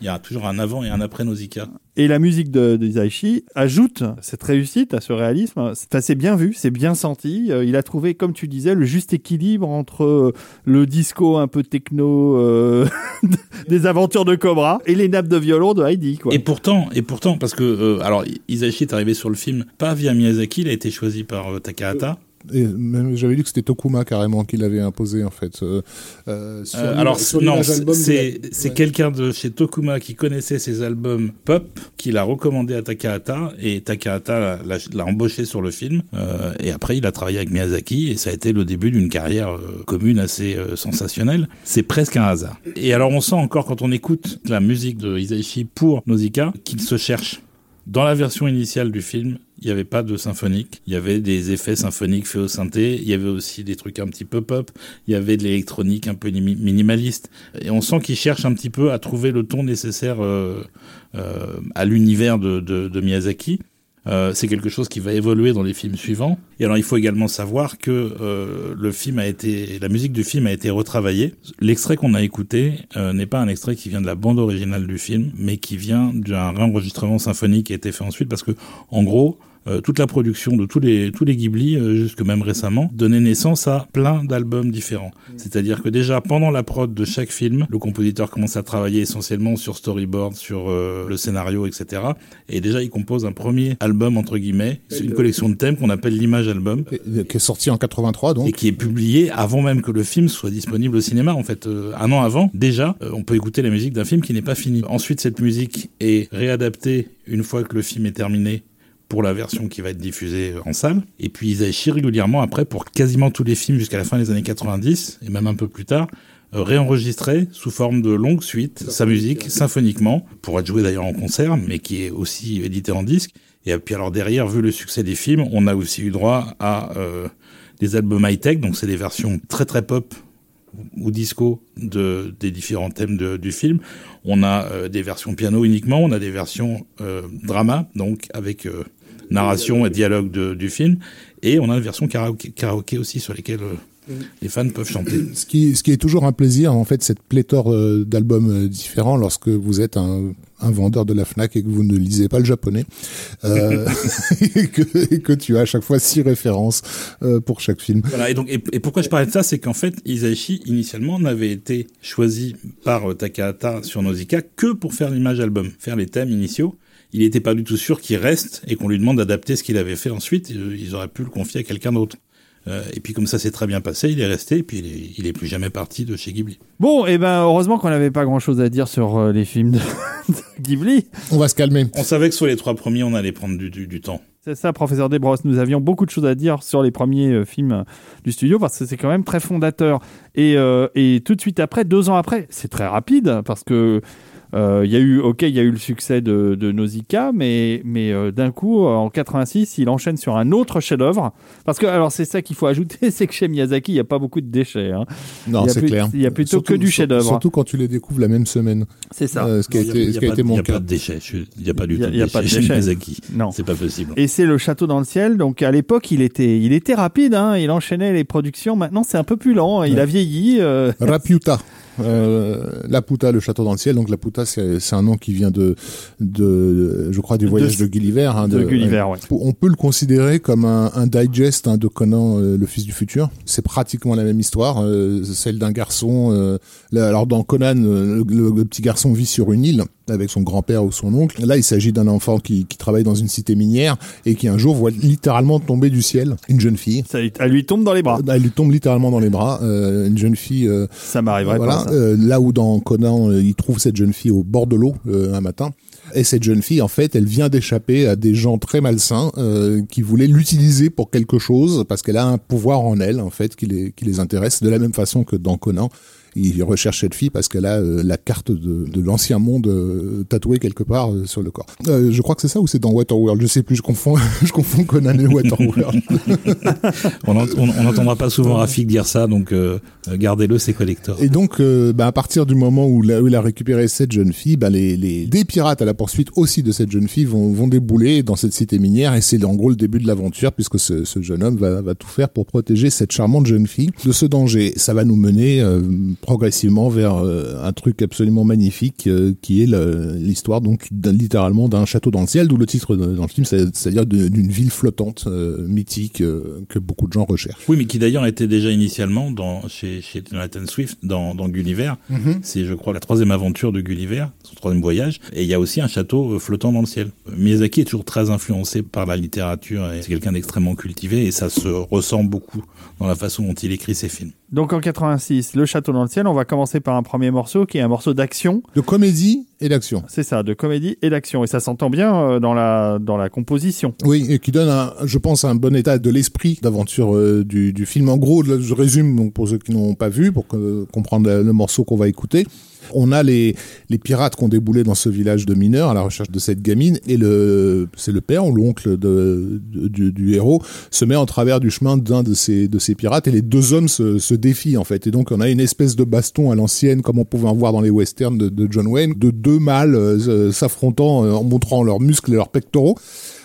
il y a toujours un avant et un après Nausicaa. Et la musique de, de Isaichi ajoute cette réussite à ce réalisme. C'est bien vu, c'est bien senti. Euh, il a trouvé, comme tu disais, le juste équilibre entre euh, le disco un peu techno euh, des aventures de Cobra et les nappes de violon de Heidi. Quoi. Et pourtant, et pourtant, parce que euh, alors Isaichi est arrivé sur le film pas via Miyazaki, il a été choisi par euh, Takahata. J'avais lu que c'était Tokuma carrément qui l'avait imposé en fait. Euh, euh, sur Euh, alors sur non, c'est ouais. quelqu'un de chez Tokuma qui connaissait ses albums pop, qui l'a recommandé à Takahata et Takahata l'a- embauché sur le film. Et après, il a travaillé avec Miyazaki et ça a été le début d'une carrière commune assez sensationnelle. C'est presque un hasard. Et alors, on sent encore quand on écoute la musique de Isaichi pour Nausicaa qu'il se cherche. Dans la version initiale du film, il n'y avait pas de symphonique. Il y avait des effets symphoniques faits au synthé. Il y avait aussi des trucs un petit peu pop. Il y avait de l'électronique un peu mini- minimaliste. Et on sent qu'il cherche un petit peu à trouver le ton nécessaire euh, euh, à l'univers de Miyazaki. Euh, c'est quelque chose qui va évoluer dans les films suivants. Et alors il faut également savoir que euh, le film a été, la musique du film a été retravaillée. L'extrait qu'on a écouté euh, n'est pas un extrait qui vient de la bande originale du film, mais qui vient d'un réenregistrement symphonique qui a été fait ensuite, parce que en gros euh, toute la production de tous les tous les Ghibli, euh, jusque même récemment, donnait naissance à plein d'albums différents. C'est-à-dire que déjà pendant la prod de chaque film, le compositeur commence à travailler essentiellement sur storyboard, sur euh, le scénario, etc. Et déjà il compose un premier album entre guillemets, une collection de thèmes qu'on appelle l'image album, qui est sorti en 83 donc. et qui est publié avant même que le film soit disponible au cinéma. En fait, un an avant, déjà, on peut écouter la musique d'un film qui n'est pas fini. Ensuite, cette musique est réadaptée une fois que le film est terminé pour la version qui va être diffusée en salle. Et puis Isaichi régulièrement après pour quasiment tous les films jusqu'à la fin des années 90 et même un peu plus tard euh, réenregistrer sous forme de longue suite sa musique symphoniquement pour être joué d'ailleurs en concert mais qui est aussi édité en disque. Et puis alors derrière, vu le succès des films, on a aussi eu droit à euh, des albums high-tech, donc c'est des versions très très pop ou disco de, des différents thèmes de- du film. On a euh, des versions piano uniquement, on a des versions euh, drama, donc avec euh, narration et dialogue de- du film, et on a une version karaoké, karaoké aussi sur lesquelles euh, les fans peuvent chanter. Ce qui, ce qui est toujours un plaisir, en fait, cette pléthore euh, d'albums euh, différents lorsque vous êtes un, un vendeur de la Fnac et que vous ne lisez pas le japonais, euh, et, que, et que tu as à chaque fois six références euh, pour chaque film. Voilà, et donc et, et pourquoi je parlais de ça, c'est qu'en fait Isaichi initialement n'avait été choisi par Takahata sur Nausicaa que pour faire l'image album, faire les thèmes initiaux. Il n'était pas du tout sûr qu'il reste et qu'on lui demande d'adapter ce qu'il avait fait ensuite. Euh, Ils auraient pu le confier à quelqu'un d'autre. Euh, et puis comme ça s'est très bien passé, il est resté et puis il est, il est plus jamais parti de chez Ghibli. Bon, et ben heureusement qu'on n'avait pas grand-chose à dire sur euh, les films de, de Ghibli. On va se calmer. On savait que sur les trois premiers, on allait prendre du, du, du temps. C'est ça, professeur Desbrosses. Nous avions beaucoup de choses à dire sur les premiers euh, films du studio parce que c'est quand même très fondateur. Et, euh, et tout de suite après, deux ans après, c'est très rapide parce que euh, il y a eu, ok, il y a eu le succès de, de Nausicaa, mais, mais euh, d'un coup, euh, en 86, il enchaîne sur un autre chef-d'œuvre. Parce que, alors, c'est ça qu'il faut ajouter, c'est que chez Miyazaki, il n'y a pas beaucoup de déchets. hein. Non, c'est clair. il y a plutôt Surtout- que du chef-d'œuvre. Surtout quand tu les découvres la même semaine. C'est ça. Euh, ce qui a été, y ce qui a pas- été il y mon a pas cas. de déchets. Il n'y a pas du Il y a- tout de il y a déchets pas de chez. Miyazaki. Non. C'est pas possible. Et c'est le château dans le ciel. Donc à l'époque, il était, il était rapide. Hein, il enchaînait les productions. Maintenant, c'est un peu plus lent. Il Ouais. a vieilli. euh, Rapiuta. Euh, Laputa, le château dans le ciel. Donc Laputa, c'est c'est un nom qui vient de, de, je crois, du voyage de, Gulliver. hein, de Gulliver, ouais. On peut le considérer comme un, un digest hein, de Conan, euh, le fils du futur. C'est pratiquement la même histoire, euh, celle d'un garçon. euh, là, alors dans Conan, euh, le, le petit garçon vit sur une île avec son grand-père ou son oncle. Là, il s'agit d'un enfant qui, qui travaille dans une cité minière et qui un jour voit littéralement tomber du ciel une jeune fille. ça, elle lui tombe dans les bras. Elle lui tombe littéralement dans les bras. euh, une jeune fille. euh, Ça m'arriverait voilà. Euh, là où dans Conan, euh, il trouve cette jeune fille au bord de l'eau euh, un matin. Et cette jeune fille, en fait, elle vient d'échapper à des gens très malsains euh, qui voulaient l'utiliser pour quelque chose parce qu'elle a un pouvoir en elle, en fait, qui les, qui les intéresse. De la même façon que dans Conan, il recherche cette fille parce qu'elle a euh, la carte de, de l'ancien monde euh, tatouée quelque part euh, sur le corps. Euh, je crois que c'est ça ou c'est dans Waterworld? Je sais plus. Je confonds, je confonds Conan et Waterworld. On n'ent- on on n'entendra pas souvent Rafik dire ça, donc euh, gardez-le, c'est collector. Et donc, euh, bah, à partir du moment où, là, où il a récupéré cette jeune fille, bah, les, les, des pirates à la poursuite aussi de cette jeune fille vont, vont débouler dans cette cité minière et c'est en gros le début de l'aventure puisque ce, ce jeune homme va, va tout faire pour protéger cette charmante jeune fille de ce danger. Ça va nous mener euh, progressivement vers euh, un truc absolument magnifique euh, qui est l'histoire donc littéralement d'un château dans le ciel, d'où le titre dans le film, c'est- c'est-à-dire d'une ville flottante euh, mythique que beaucoup de gens recherchent. Oui, mais qui d'ailleurs était déjà initialement dans, chez, chez Jonathan Swift dans, dans Gulliver. C'est, je crois, la troisième aventure de Gulliver, son troisième voyage. Et il y a aussi un château flottant dans le ciel. Miyazaki est toujours très influencé par la littérature et c'est quelqu'un d'extrêmement cultivé et ça se ressent beaucoup dans la façon dont il écrit ses films. Donc en 86, le château dans le ciel. On va commencer par un premier morceau qui est un morceau d'action. De comédie et d'action. C'est ça, de comédie et d'action. Et ça s'entend bien euh, dans la dans la composition. Oui, et qui donne, un, je pense, un bon état de l'esprit d'aventure euh, du, du film. En gros, je résume pour ceux qui n'ont pas vu, pour que- comprendre le morceau qu'on va écouter. On a les, les pirates qui ont déboulé dans ce village de mineurs à la recherche de cette gamine, et le c'est le père ou l'oncle de, de- du, du héros se met en travers du chemin d'un de ces de ces pirates, et les deux hommes se, se défi en fait. Et donc on a une espèce de baston à l'ancienne, comme on pouvait en voir dans les westerns de, John Wayne, de deux mâles euh, s'affrontant en montrant leurs muscles et leurs pectoraux.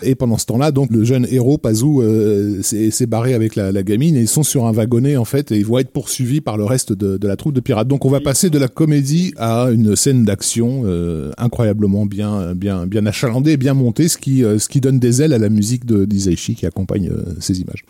Et pendant ce temps-là, donc le jeune héros Pazou euh, s'est barré avec la, gamine et ils sont sur un wagonnet en fait et ils vont être poursuivis par le reste de, la troupe de pirates. Donc on va passer de la comédie à une scène d'action euh, incroyablement bien bien bien achalandée, bien montée, ce qui euh, ce qui donne des ailes à la musique de d'Isaichi qui accompagne ces images.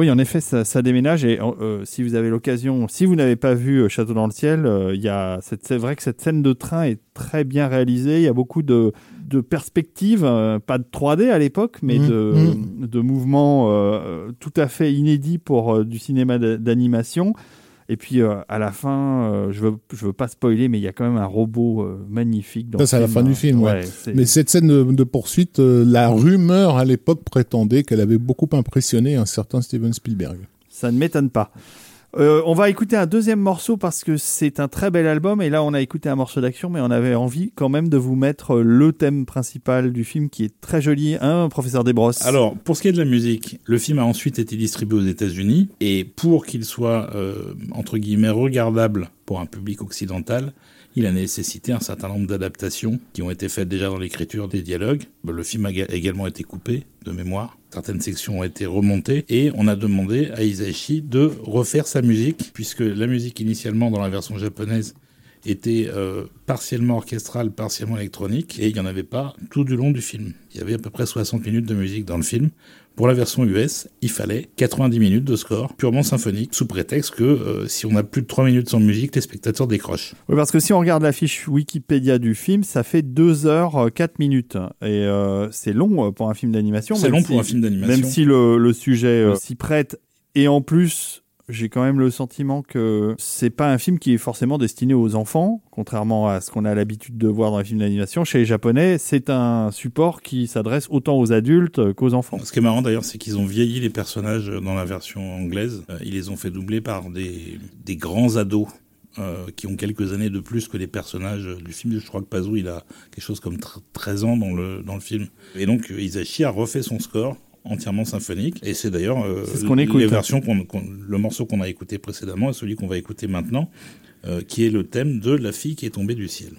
Oui, en effet, ça, déménage. Et euh, si vous avez l'occasion, si vous n'avez pas vu euh, Château dans le ciel, euh, il y a c'est vrai que cette scène de train est très bien réalisée. Il y a beaucoup de, de perspectives, pas de 3D à l'époque, mais mmh, de, mmh. de mouvements tout à fait inédits pour du cinéma d'animation. Et puis euh, à la fin, euh, je veux je veux pas spoiler, mais il y a quand même un robot euh, magnifique. Dans Ça, c'est à la fin du film, ouais. Mais cette scène de, de poursuite, la rumeur à l'époque prétendait qu'elle avait beaucoup impressionné un certain Steven Spielberg. Ça ne m'étonne pas. Euh, on va écouter un deuxième morceau parce que c'est un très bel album et là on a écouté un morceau d'action mais on avait envie quand même de vous mettre euh, le thème principal du film qui est très joli, hein, professeur Desbrosses Alors, pour ce qui est de la musique, le film a ensuite été distribué aux États-Unis et pour qu'il soit euh, entre guillemets regardable pour un public occidental, il a nécessité un certain nombre d'adaptations qui ont été faites déjà dans l'écriture des dialogues. Le film a ga- également été coupé de mémoire. Certaines sections ont été remontées et on a demandé à Isaichi de refaire sa musique puisque la musique initialement dans la version japonaise était euh, partiellement orchestrale, partiellement électronique, et il n'y en avait pas tout du long du film. Il y avait à peu près 60 minutes de musique dans le film. Pour la version US, il fallait 90 minutes de score purement symphonique, sous prétexte que euh, si on a plus de 3 minutes sans musique, les spectateurs décrochent. Oui, parce que si on regarde la fiche Wikipédia du film, ça fait 2 heures euh, 4 minutes. Et euh, c'est long euh, pour un film d'animation. C'est long si- pour un film d'animation. Même si le, le sujet euh, s'y prête. Et en plus, j'ai quand même le sentiment que c'est pas un film qui est forcément destiné aux enfants, contrairement à ce qu'on a l'habitude de voir dans les films d'animation. Chez les Japonais, c'est un support qui s'adresse autant aux adultes qu'aux enfants. Ce qui est marrant d'ailleurs, c'est qu'ils ont vieilli les personnages dans la version anglaise. Euh, ils les ont fait doubler par des, grands ados. euh, qui ont quelques années de plus que les personnages du film. Je crois que Pazu, il a quelque chose comme tr- 13 ans dans le, dans le film. Et donc, Isashi a refait son score entièrement symphonique. Et c'est d'ailleurs euh, ce écoute. les qu'on- le morceau qu'on a écouté précédemment et celui qu'on va écouter maintenant, euh, qui est le thème de La fille qui est tombée du ciel.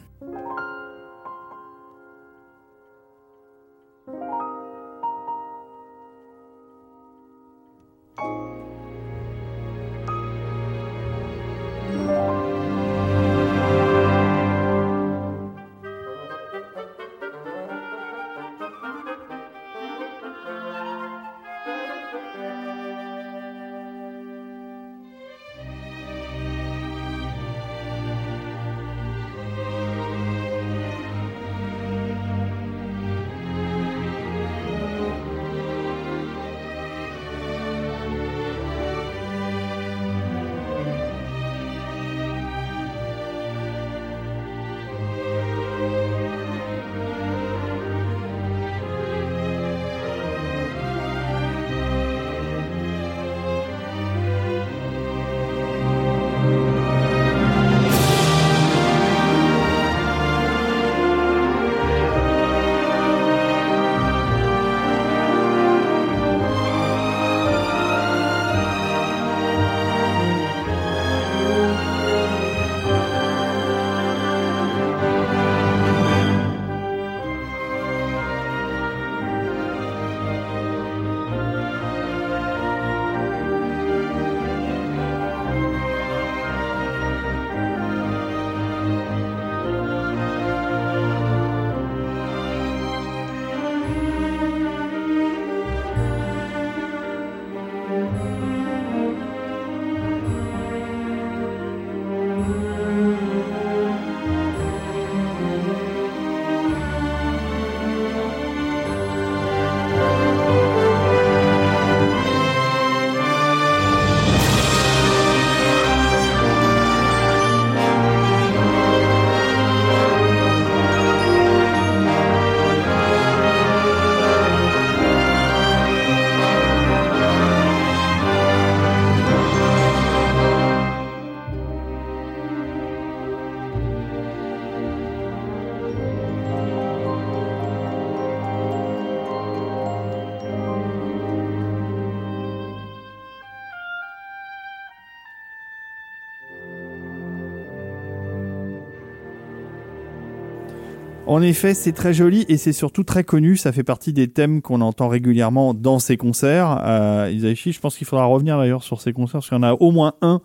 En effet, c'est très joli et c'est surtout très connu. Ça fait partie des thèmes qu'on entend régulièrement dans ses concerts. Euh, Isaichi, je pense qu'il faudra revenir d'ailleurs sur ses concerts, parce qu'il y en a au moins un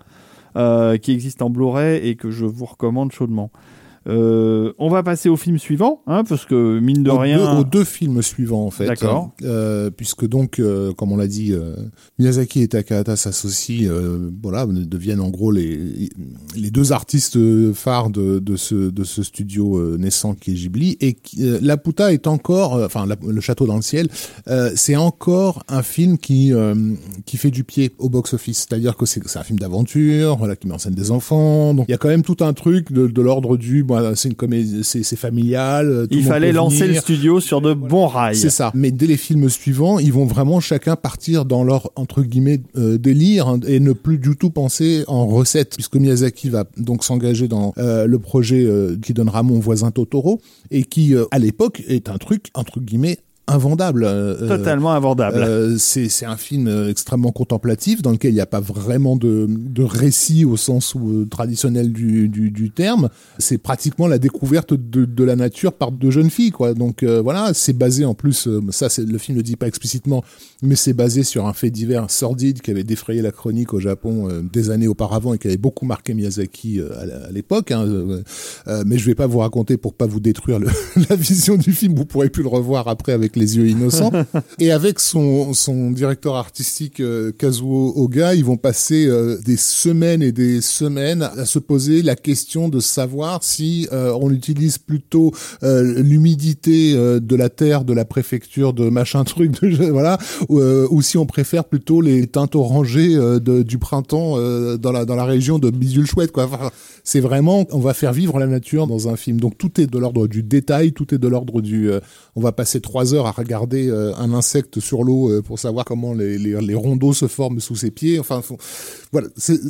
euh, qui existe en Blu-ray et que je vous recommande chaudement. Euh, on va passer au film suivant, hein, parce que mine de aux rien. Deux, aux deux films suivants en fait. D'accord. Euh, puisque donc, euh, comme on l'a dit, Miyazaki et Takahata s'associent, voilà, deviennent en gros les les deux artistes phares de, de ce de ce studio naissant qui est Ghibli. Et Laputa est encore, enfin la- le château dans le ciel, c'est encore un film qui qui fait du pied au box-office. C'est-à-dire que c'est c'est un film d'aventure, voilà, qui met en scène des enfants. Donc il y a quand même tout un truc de, de l'ordre du, bon, c'est une comédie, c'est c'est familial. tout il fallait lancer le studio sur de bons rails. C'est ça. Mais dès les films suivants, ils vont vraiment chacun partir dans leur entre guillemets euh, délire hein, et ne plus du tout penser en recette, puisque Miyazaki va donc s'engager dans euh, le projet euh, qui donnera mon voisin Totoro et qui euh, à l'époque est un truc entre guillemets invendable. euh, Totalement invendable. euh, c'est un film euh, extrêmement contemplatif dans lequel il n'y a pas vraiment de, de récit au sens où, euh, traditionnel du, du, du terme. C'est pratiquement la découverte de, de la nature par deux jeunes filles, quoi. Donc euh, voilà, c'est basé en plus, euh, ça c'est le film ne dit pas explicitement, mais c'est basé sur un fait divers sordide qui avait défrayé la chronique au Japon euh, des années auparavant et qui avait beaucoup marqué Miyazaki euh, à l'époque. Hein, euh, euh, mais je vais pas vous raconter pour pas vous détruire le, la vision du film. Vous pourrez plus le revoir après avec les yeux innocents. et avec son, son directeur artistique euh, Kazuo Oga, ils vont passer euh, des semaines et des semaines à se poser la question de savoir si euh, on utilise plutôt l'humidité de la terre, de la préfecture, de machin truc, de, voilà, ou, ou si on préfère plutôt les teintes orangées de, du printemps dans la dans la région de Bidule chouette quoi. Enfin, c'est vraiment on va faire vivre la nature dans un film. Donc tout est de l'ordre du détail, tout est de l'ordre du. on va passer trois heures à regarder euh, un insecte sur l'eau euh, pour savoir comment les, les, les rondeaux se forment sous ses pieds. Enfin faut- voilà,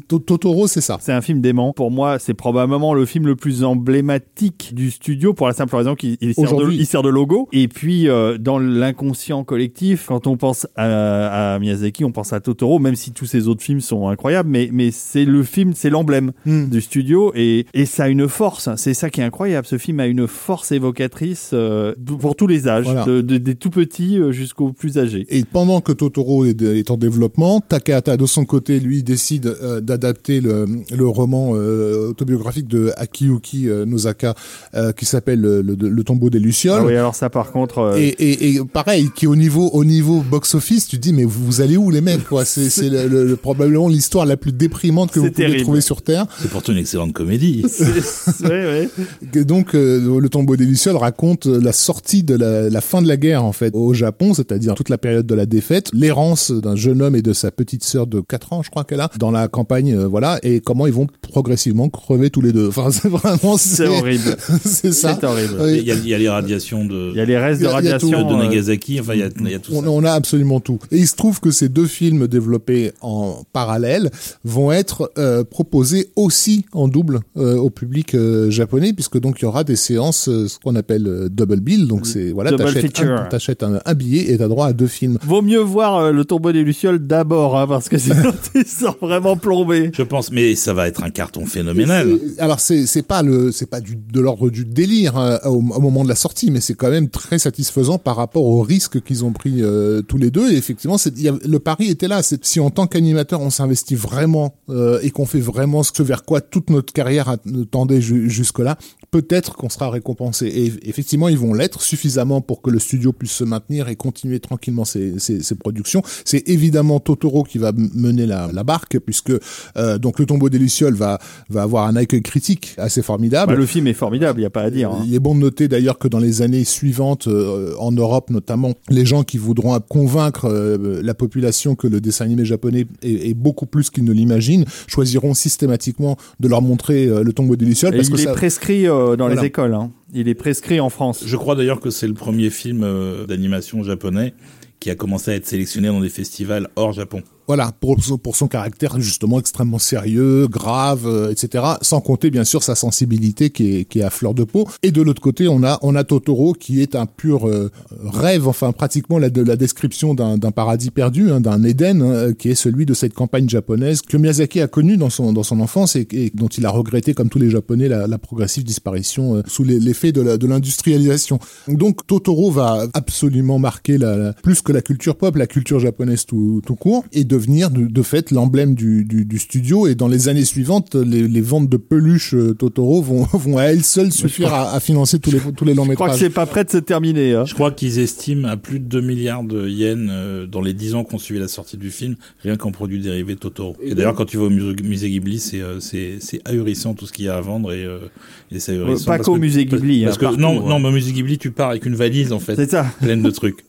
Totoro c'est ça. C'est un film dément. Pour moi, c'est probablement le film le plus emblématique du studio pour la simple raison qu'il il sert, de, Aujourd'hui. il sert de logo. Et puis, euh, dans l'inconscient collectif, quand on pense à, à Miyazaki, on pense à Totoro, même si tous ses autres films sont incroyables. Mais, mais c'est le film, c'est l'emblème Hmm. du studio et, et ça a une force. C'est ça qui est incroyable. Ce film a une force évocatrice euh, pour tous les âges, Voilà. de- de- des tout petits euh, jusqu'aux plus âgés. Et pendant que Totoro est, est en développement, Takahata de son côté, lui, décide euh, d'adapter le, le roman euh, autobiographique de Akiyuki euh, Nozaka euh, qui s'appelle le, le- le tombeau des lucioles. Ah oui, alors ça, par contre, euh, Et, et, et pareil, qui au niveau au niveau box office, tu te dis mais vous, vous allez où les mecs quoi? C'est c'est le- le- le- probablement l'histoire la plus déprimante que vous pouvez terrible. trouver sur terre. C'est pourtant une excellente comédie. c'est- ouais, ouais. Et donc euh, le tombeau des lucioles raconte la sortie de la, la fin de la guerre en fait au Japon, c'est-à-dire toute la période de la défaite, l'errance d'un jeune homme et de sa petite sœur de 4 ans, je crois qu'elle a, dans la campagne, euh, voilà, et comment ils vont progressivement crever tous les deux. Enfin, c'est vraiment C'est horrible. c'est ça. C'est horrible. Il y, a, il y a les radiations de, Il y a les restes de radiation. de euh, Nagasaki. Enfin, il y a, il y a tout On, ça. on a absolument tout. Et il se trouve que ces deux films développés en parallèle vont être euh, proposés aussi en double euh, au public euh, japonais, puisque donc il y aura des séances, ce qu'on appelle euh, double bill. Donc c'est voilà, Double feature. T'achètes un, un billet et t'as droit à deux films. Vaut mieux voir euh, le tombeau des Lucioles d'abord, hein, parce que sinon tu sors vraiment plombé. Je pense, mais ça va être un carton phénoménal. Alors c'est c'est pas le c'est pas du de l'ordre du délire euh, au, au moment de la sortie, mais c'est quand même très satisfaisant par rapport aux risques qu'ils ont pris euh, tous les deux. Et effectivement, c'est il y a- le pari était là. C'est si en tant qu'animateur on s'investit vraiment euh, et qu'on fait vraiment ce vers quoi toute notre carrière a- tendait jusque là, peut-être qu'on sera récompensé. Et effectivement, ils vont l'être suffisamment pour que le studio puisse se maintenir et continuer tranquillement ses, ses, ses productions. C'est évidemment Totoro qui va mener la, la barque, puisque euh, donc le tombeau des lucioles va va avoir un accueil critique assez formidable. Bah, le film est formidable, il y a pas à dire. hein. Il est bon de noter d'ailleurs que dans les années suivantes, euh, en Europe notamment, les gens qui voudront convaincre euh, la population que le dessin animé japonais est, est beaucoup plus qu'ils ne l'imaginent, choisiront systématiquement de leur montrer le tombeau des lucioles Et parce il que est ça... prescrit euh, dans Voilà. les écoles. hein. Il est prescrit en France. Je crois d'ailleurs que c'est le premier film euh, d'animation japonais qui a commencé à être sélectionné dans des festivals hors Japon. Voilà, pour, pour son caractère justement extrêmement sérieux, grave, euh, etc. Sans compter bien sûr sa sensibilité qui est, qui est à fleur de peau. Et de l'autre côté, on a, on a Totoro qui est un pur euh, rêve, enfin pratiquement la, de la description d'un paradis perdu, hein, d'un Éden, hein, qui est celui de cette campagne japonaise que Miyazaki a connue dans son, dans son enfance et, et dont il a regretté, comme tous les Japonais, la, la progressive disparition euh, sous l'effet de la- de l'industrialisation. Donc Totoro va absolument marquer la, la- plus que la culture pop, la culture japonaise tout, tout court. Et de devenir de, de fait l'emblème du, du, du, studio. Et dans les années suivantes, les, les ventes de peluches euh, Totoro vont, vont à elles seules suffire à, à, financer tous les, tous les longs métrages. Je crois que c'est pas prêt de se terminer. Hein. Je crois qu'ils estiment à plus de 2 milliards de yens euh, dans les 10 ans qu'on suivi la sortie du film, rien qu'en produits dérivés Totoro. Et, d'ailleurs, quand tu vas au musée Ghibli, c'est euh, c'est ahurissant tout ce qu'il y a à vendre et, et c'est ahurissant. Pas qu'au musée Ghibli. Parce, hein, que, non, non, mais au musée Ghibli, tu pars avec une valise en fait, ça. pleine de trucs.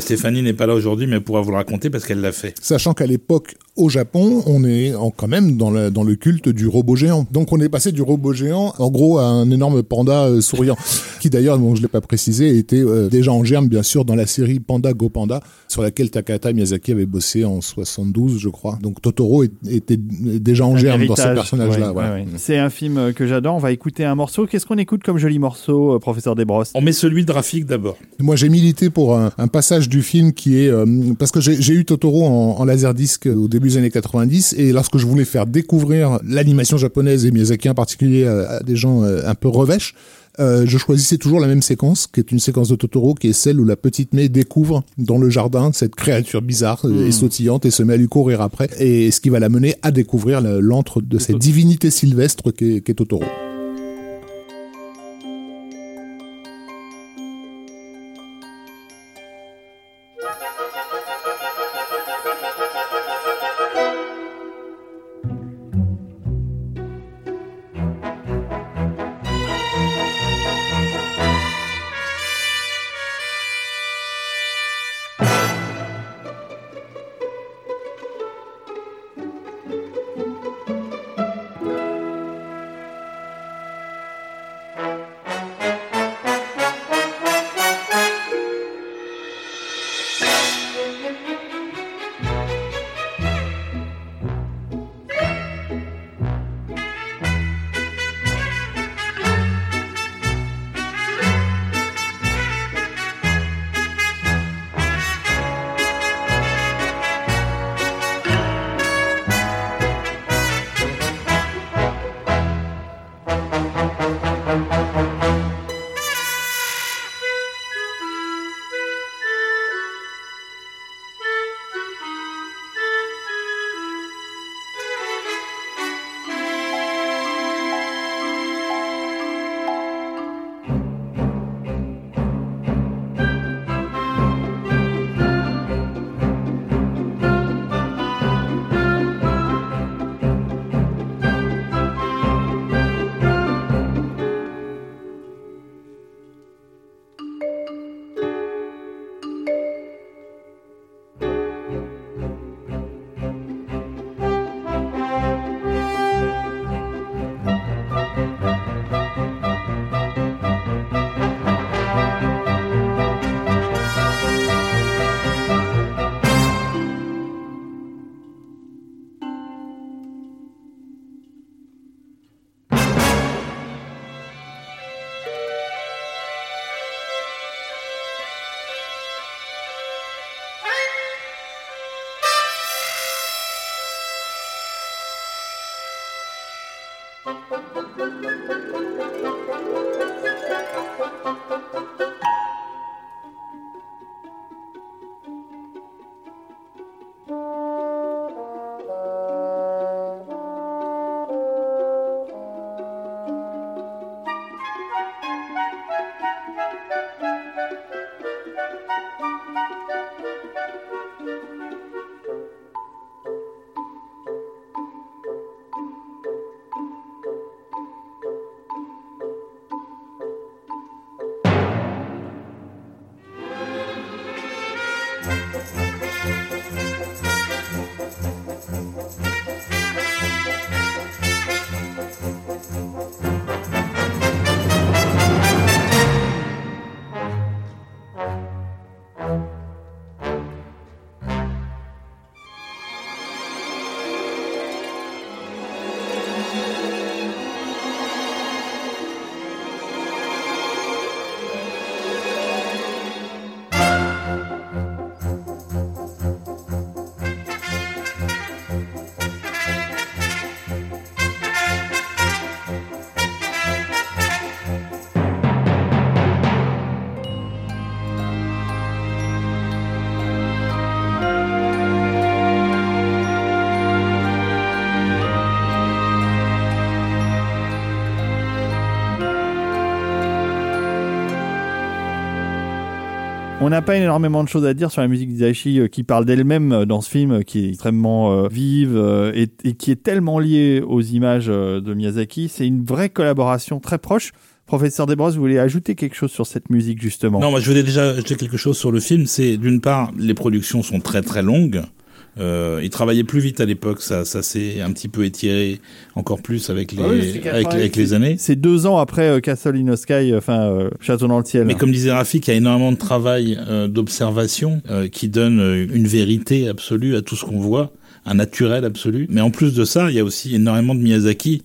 Stéphanie n'est pas là aujourd'hui, mais elle pourra vous le raconter parce qu'elle l'a fait. Sachant qu'à l'époque, au Japon, on est en, quand même dans le, dans le culte du robot géant. Donc on est passé du robot géant, en gros, à un énorme panda euh, souriant, qui d'ailleurs, bon, je l'ai pas précisé, était euh, déjà en germe, bien sûr, dans la série Panda Go Panda, sur laquelle Takahata Miyazaki avait bossé en 72, je crois. Donc Totoro était déjà en germe dans ce personnage-là. Ouais, ouais, C'est un film euh, que j'adore. On va écouter un morceau. Qu'est-ce qu'on écoute comme joli morceau, professeur Desbrosses? On met celui de Rafik d'abord. Moi, j'ai milité pour un, un, passage du film qui est parce que j'ai eu Totoro en, en laserdisc au début des années 90 et lorsque je voulais faire découvrir l'animation japonaise et Miyazaki en particulier à, des gens euh, un peu revêches, euh, je choisissais toujours la même séquence, qui est une séquence de Totoro, qui est celle où la petite May découvre dans le jardin cette créature bizarre et hmm. sautillante et se met à lui courir après, et ce qui va la mener à découvrir l'antre de cette divinité sylvestre qu'est Totoro. On n'a pas énormément de choses à dire sur la musique d'Isaichi euh, qui parle d'elle-même euh, dans ce film, euh, qui est extrêmement vive et, qui est tellement liée aux images de Miyazaki. C'est une vraie collaboration très proche. Professeur Desbrosses, vous voulez ajouter quelque chose sur cette musique justement? Non, moi je voulais déjà ajouter quelque chose sur le film. C'est d'une part, les productions sont très très longues. Euh, il travaillait plus vite à l'époque, ça, ça s'est un petit peu étiré encore plus avec les, Ah oui, c'est avec, 88. avec les années. C'est deux ans après euh, Castle in the Sky, euh, enfin euh, Château dans le ciel. Mais comme disait Rafik, il y a énormément de travail euh, d'observation euh, qui donne euh, une vérité absolue à tout ce qu'on voit, un naturel absolu. Mais en plus de ça, il y a aussi énormément de Miyazaki.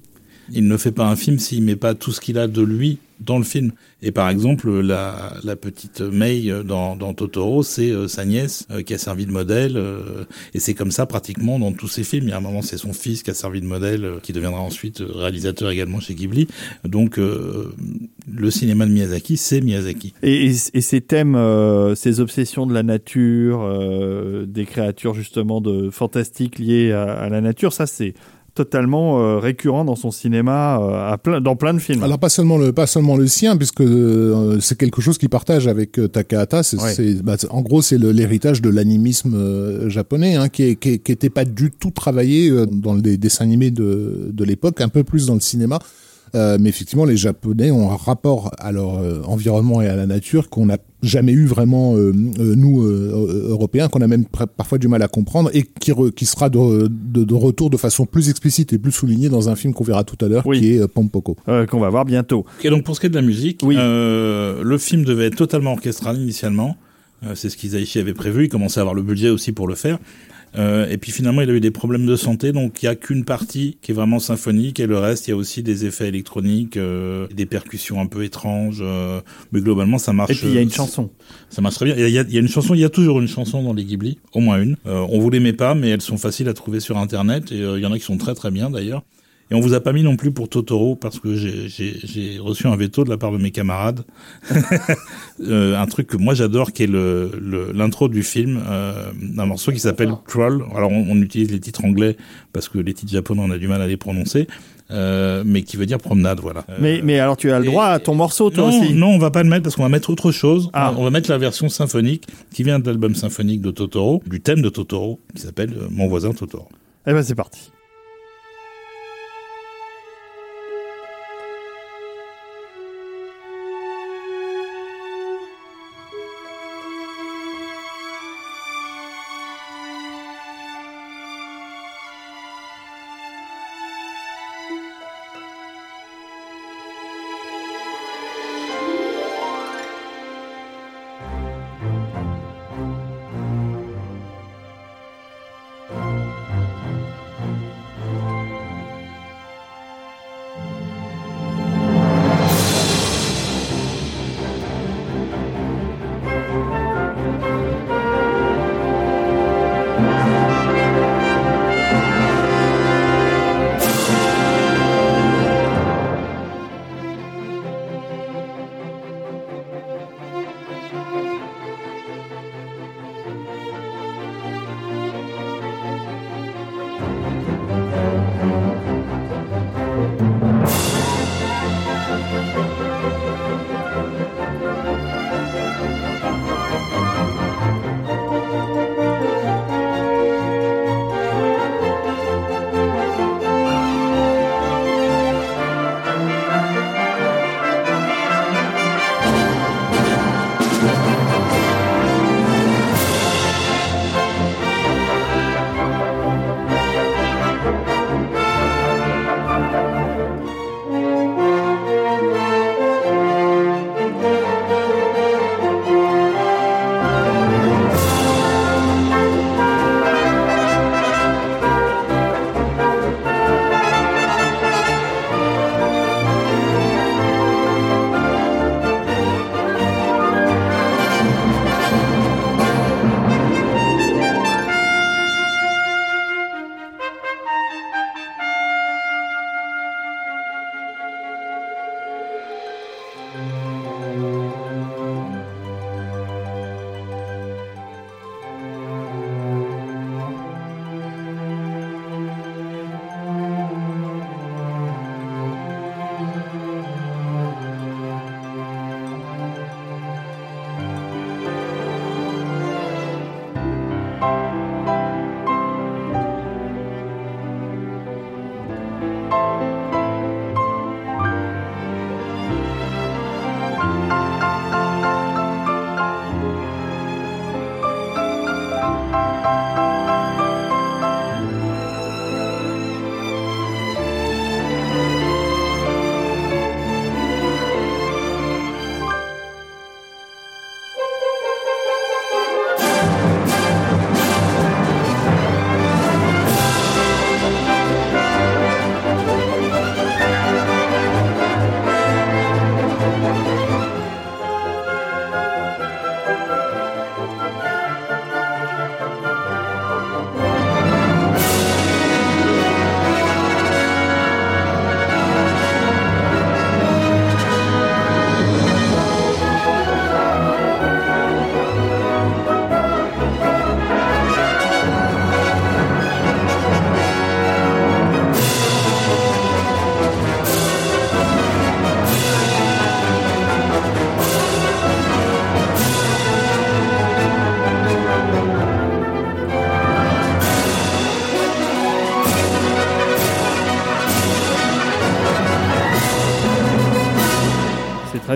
Il ne fait pas un film s'il met pas tout ce qu'il a de lui dans le film. Et par exemple, la, petite Mei euh, dans, Totoro, c'est euh, sa nièce euh, qui a servi de modèle. et c'est comme ça pratiquement dans tous ses films. Il y a un moment, c'est son fils qui a servi de modèle, qui deviendra ensuite réalisateur également chez Ghibli. Donc, le cinéma de Miyazaki, c'est Miyazaki. Et, ces thèmes, ces obsessions de la nature, des créatures justement de fantastiques liées à la nature, ça c'est totalement euh, récurrent dans son cinéma, euh, à plein, dans plein de films. Alors pas seulement le pas seulement le sien puisque euh, c'est quelque chose qu'il partage avec Takahata. Ouais. bah, en gros c'est l'héritage de l'animisme japonais hein, qui, est, qui, est- qui était pas du tout travaillé dans les dessins animés de, de l'époque, un peu plus dans le cinéma. Euh, mais effectivement, les Japonais ont un rapport à leur euh, environnement et à la nature qu'on n'a jamais eu vraiment euh, euh, nous euh, Européens, qu'on a même parfois du mal à comprendre et qui, re- qui sera de, de, de retour de façon plus explicite et plus soulignée dans un film qu'on verra tout à l'heure, Oui. qui est euh, Pompoko. Euh, qu'on va voir bientôt. Et donc pour ce qui est de la musique, Oui. euh, le film devait être totalement orchestral initialement. Euh, c'est ce qu'Isaichi avait prévu. Il commençait à avoir le budget aussi pour le faire. Euh, et puis finalement, il a eu des problèmes de santé, donc il y a qu'une partie qui est vraiment symphonique, et le reste, il y a aussi des effets électroniques, euh, des percussions un peu étranges. euh, mais globalement, ça marche. Et puis il y a une euh, chanson. Ça marche très bien. Il y, a, y y une chanson, il y a toujours une chanson dans les Ghibli, au moins une. Euh, on vous les met pas, mais elles sont faciles à trouver sur Internet, et euh, il y en a qui sont très très bien d'ailleurs. Et on vous a pas mis non plus pour Totoro parce que j'ai- j'ai j'ai reçu un veto de la part de mes camarades. Euh, un truc que moi j'adore, qui est le le- l'intro du film, euh, d'un morceau qui s'appelle Troll. Alors on, on utilise les titres anglais parce que les titres japonais on a du mal à les prononcer, euh, mais qui veut dire promenade, voilà. Euh, Mais, mais alors tu as le et- droit à ton morceau toi non, aussi. non, on va pas le mettre parce qu'on va mettre autre chose. Ah. On va mettre la version symphonique qui vient de l'album symphonique de Totoro, du thème de Totoro, qui s'appelle Mon voisin Totoro. Eh ben c'est parti.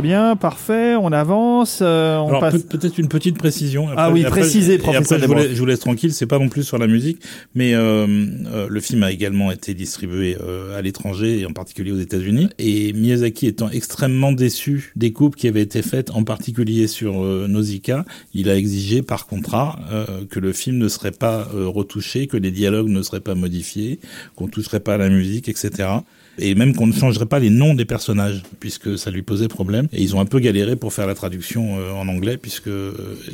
Bien, parfait, on avance, euh, on Alors passe... peut- peut-être une petite précision. Ah oui, précisez, après, professeur je vous, laisse, je vous laisse tranquille. C'est pas non plus sur la musique, mais euh, euh, le film a également été distribué à l'étranger et en particulier aux États-Unis. Et Miyazaki étant extrêmement déçu des coupes qui avaient été faites, en particulier sur Nausicaa, il a exigé par contrat que le film ne serait pas retouché, que les dialogues ne seraient pas modifiés, qu'on toucherait pas à la musique, etc. Et même qu'on ne changerait pas les noms des personnages, puisque ça lui posait problème. Et ils ont un peu galéré pour faire la traduction euh, en anglais, puisque euh,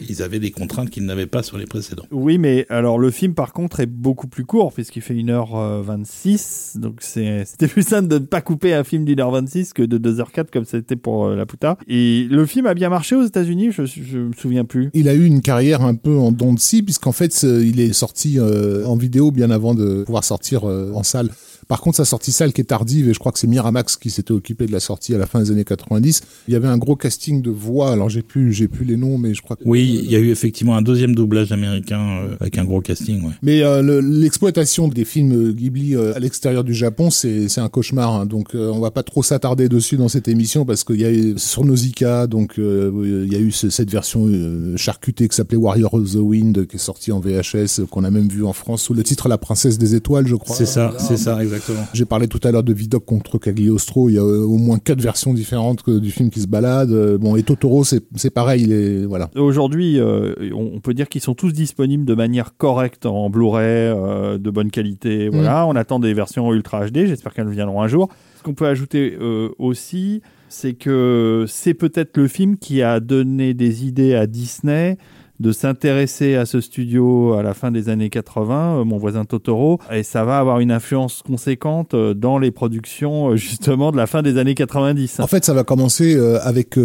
ils avaient des contraintes qu'ils n'avaient pas sur les précédents. Oui, mais alors le film par contre est beaucoup plus court puisqu'il fait 1h26, donc c'est- c'était plus simple de ne pas couper un film d'1h26 que de 2h04 comme c'était pour euh, La Puta. Et le film a bien marché aux États-Unis, je, je me souviens plus. Il a eu une carrière un peu en dents de scie, puisqu'en fait, il est sorti euh, en vidéo bien avant de pouvoir sortir euh, en salle. Par contre, sa sortie salle qui est tardive, et je crois que c'est Miramax qui s'était occupé de la sortie à la fin des années 90, il y avait un gros casting de voix, alors j'ai plus, j'ai plus les noms, mais je crois que... Oui, il y a eu effectivement un deuxième doublage américain euh, avec un gros casting. Ouais. Mais euh, le- l'exploitation des films Ghibli euh, à l'extérieur du Japon, c'est c'est un cauchemar. hein. donc euh, on va pas trop s'attarder dessus dans cette émission parce qu'il y a eu- sur Nausicaa, donc euh, il y a eu ce- cette version euh, charcutée qui s'appelait Warrior of the Wind, qui est sortie en VHS, euh, qu'on a même vu en France sous le titre La Princesse des Étoiles, je crois. C'est ça, c'est ça, exactement. J'ai parlé tout à l'heure de Vidocq contre Cagliostro. Il y a euh, au moins quatre versions différentes que- du film qui se baladent. Euh, Bon, et Totoro, c'est pareil. Il est voilà. Aujourd'hui, euh, on peut dire qu'ils sont tous disponibles de manière correcte en Blu-ray, euh, de bonne qualité. Voilà, on attend des versions Ultra HD. J'espère qu'elles viendront un jour. Ce qu'on peut ajouter euh, aussi, c'est que c'est peut-être le film qui a donné des idées à Disney de s'intéresser à ce studio à la fin des années 80, euh, mon voisin Totoro, et ça va avoir une influence conséquente euh, dans les productions euh, justement de la fin des années 90. En fait, ça va commencer avec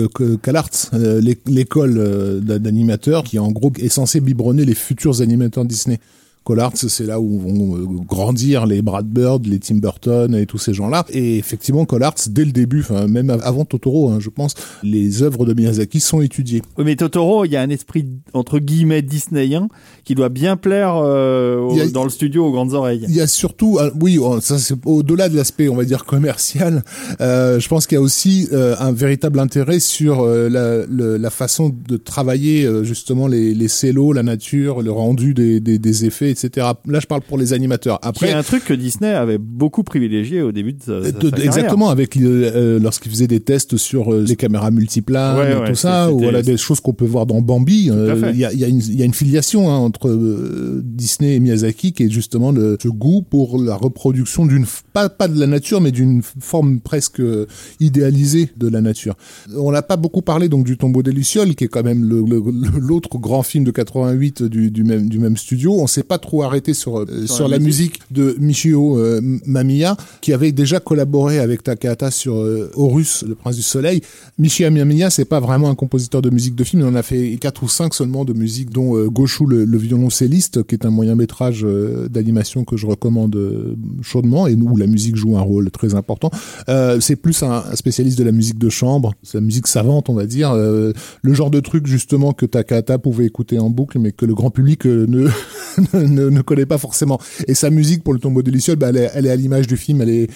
CalArts, l'é- l'école d'a- d'animateurs qui en gros est censée biberonner les futurs animateurs Disney. CalArts, c'est là où vont euh, grandir les Brad Bird, les Tim Burton et tous ces gens-là. Et effectivement, CalArts, dès le début, même av- avant Totoro, hein, je pense, les œuvres de Miyazaki sont étudiées. Oui, mais Totoro, il y a un esprit entre guillemets disneyen qui doit bien plaire euh, au- a- dans le studio aux grandes oreilles. Il y a surtout, ah, oui, oh, ça c'est au-delà de l'aspect, on va dire commercial. euh, je pense qu'il y a aussi euh, un véritable intérêt sur euh, la, le- la façon de travailler euh, justement les, les cellos, la nature, le rendu des, des, des effets, etc. Là, je parle pour les animateurs. Après, un truc que Disney avait beaucoup privilégié au début de sa, de- carrière. exactement avec le- euh, lorsqu'il faisait des tests sur euh, les caméras multiplanes Ouais, et ouais, tout ça c'est- ou voilà des choses qu'on peut voir dans Bambi euh, il y, a, il y, a une- il y a une filiation hein, entre euh, Disney et Miyazaki qui est justement le, ce goût pour la reproduction d'une pas pas de la nature mais d'une forme presque euh, idéalisée de la nature on n'a pas beaucoup parlé donc du Tombeau des lucioles qui est quand même l'autre grand film de 88 du, du même du même studio on s'est pas trop arrêté sur euh, sur, la, musique. de Michio euh, Mamiya qui avait déjà collaboré avec Takahata sur euh, Horus le prince du soleil. Michio Mamiya c'est pas vraiment un compositeur de musique de film. Il en a fait quatre ou cinq seulement de musique dont euh, Goshu le, le violoncelliste qui est un moyen métrage d'animation que je recommande chaudement et où la musique joue un rôle très important. C'est plus un, un spécialiste de la musique de chambre c'est la musique savante on va dire le genre de truc justement que Takahata pouvait écouter en boucle mais que le grand public ne, ne, ne connaît pas forcément et sa musique pour le tombeau des lucioles bah, elle, est, elle est à l'image du film elle est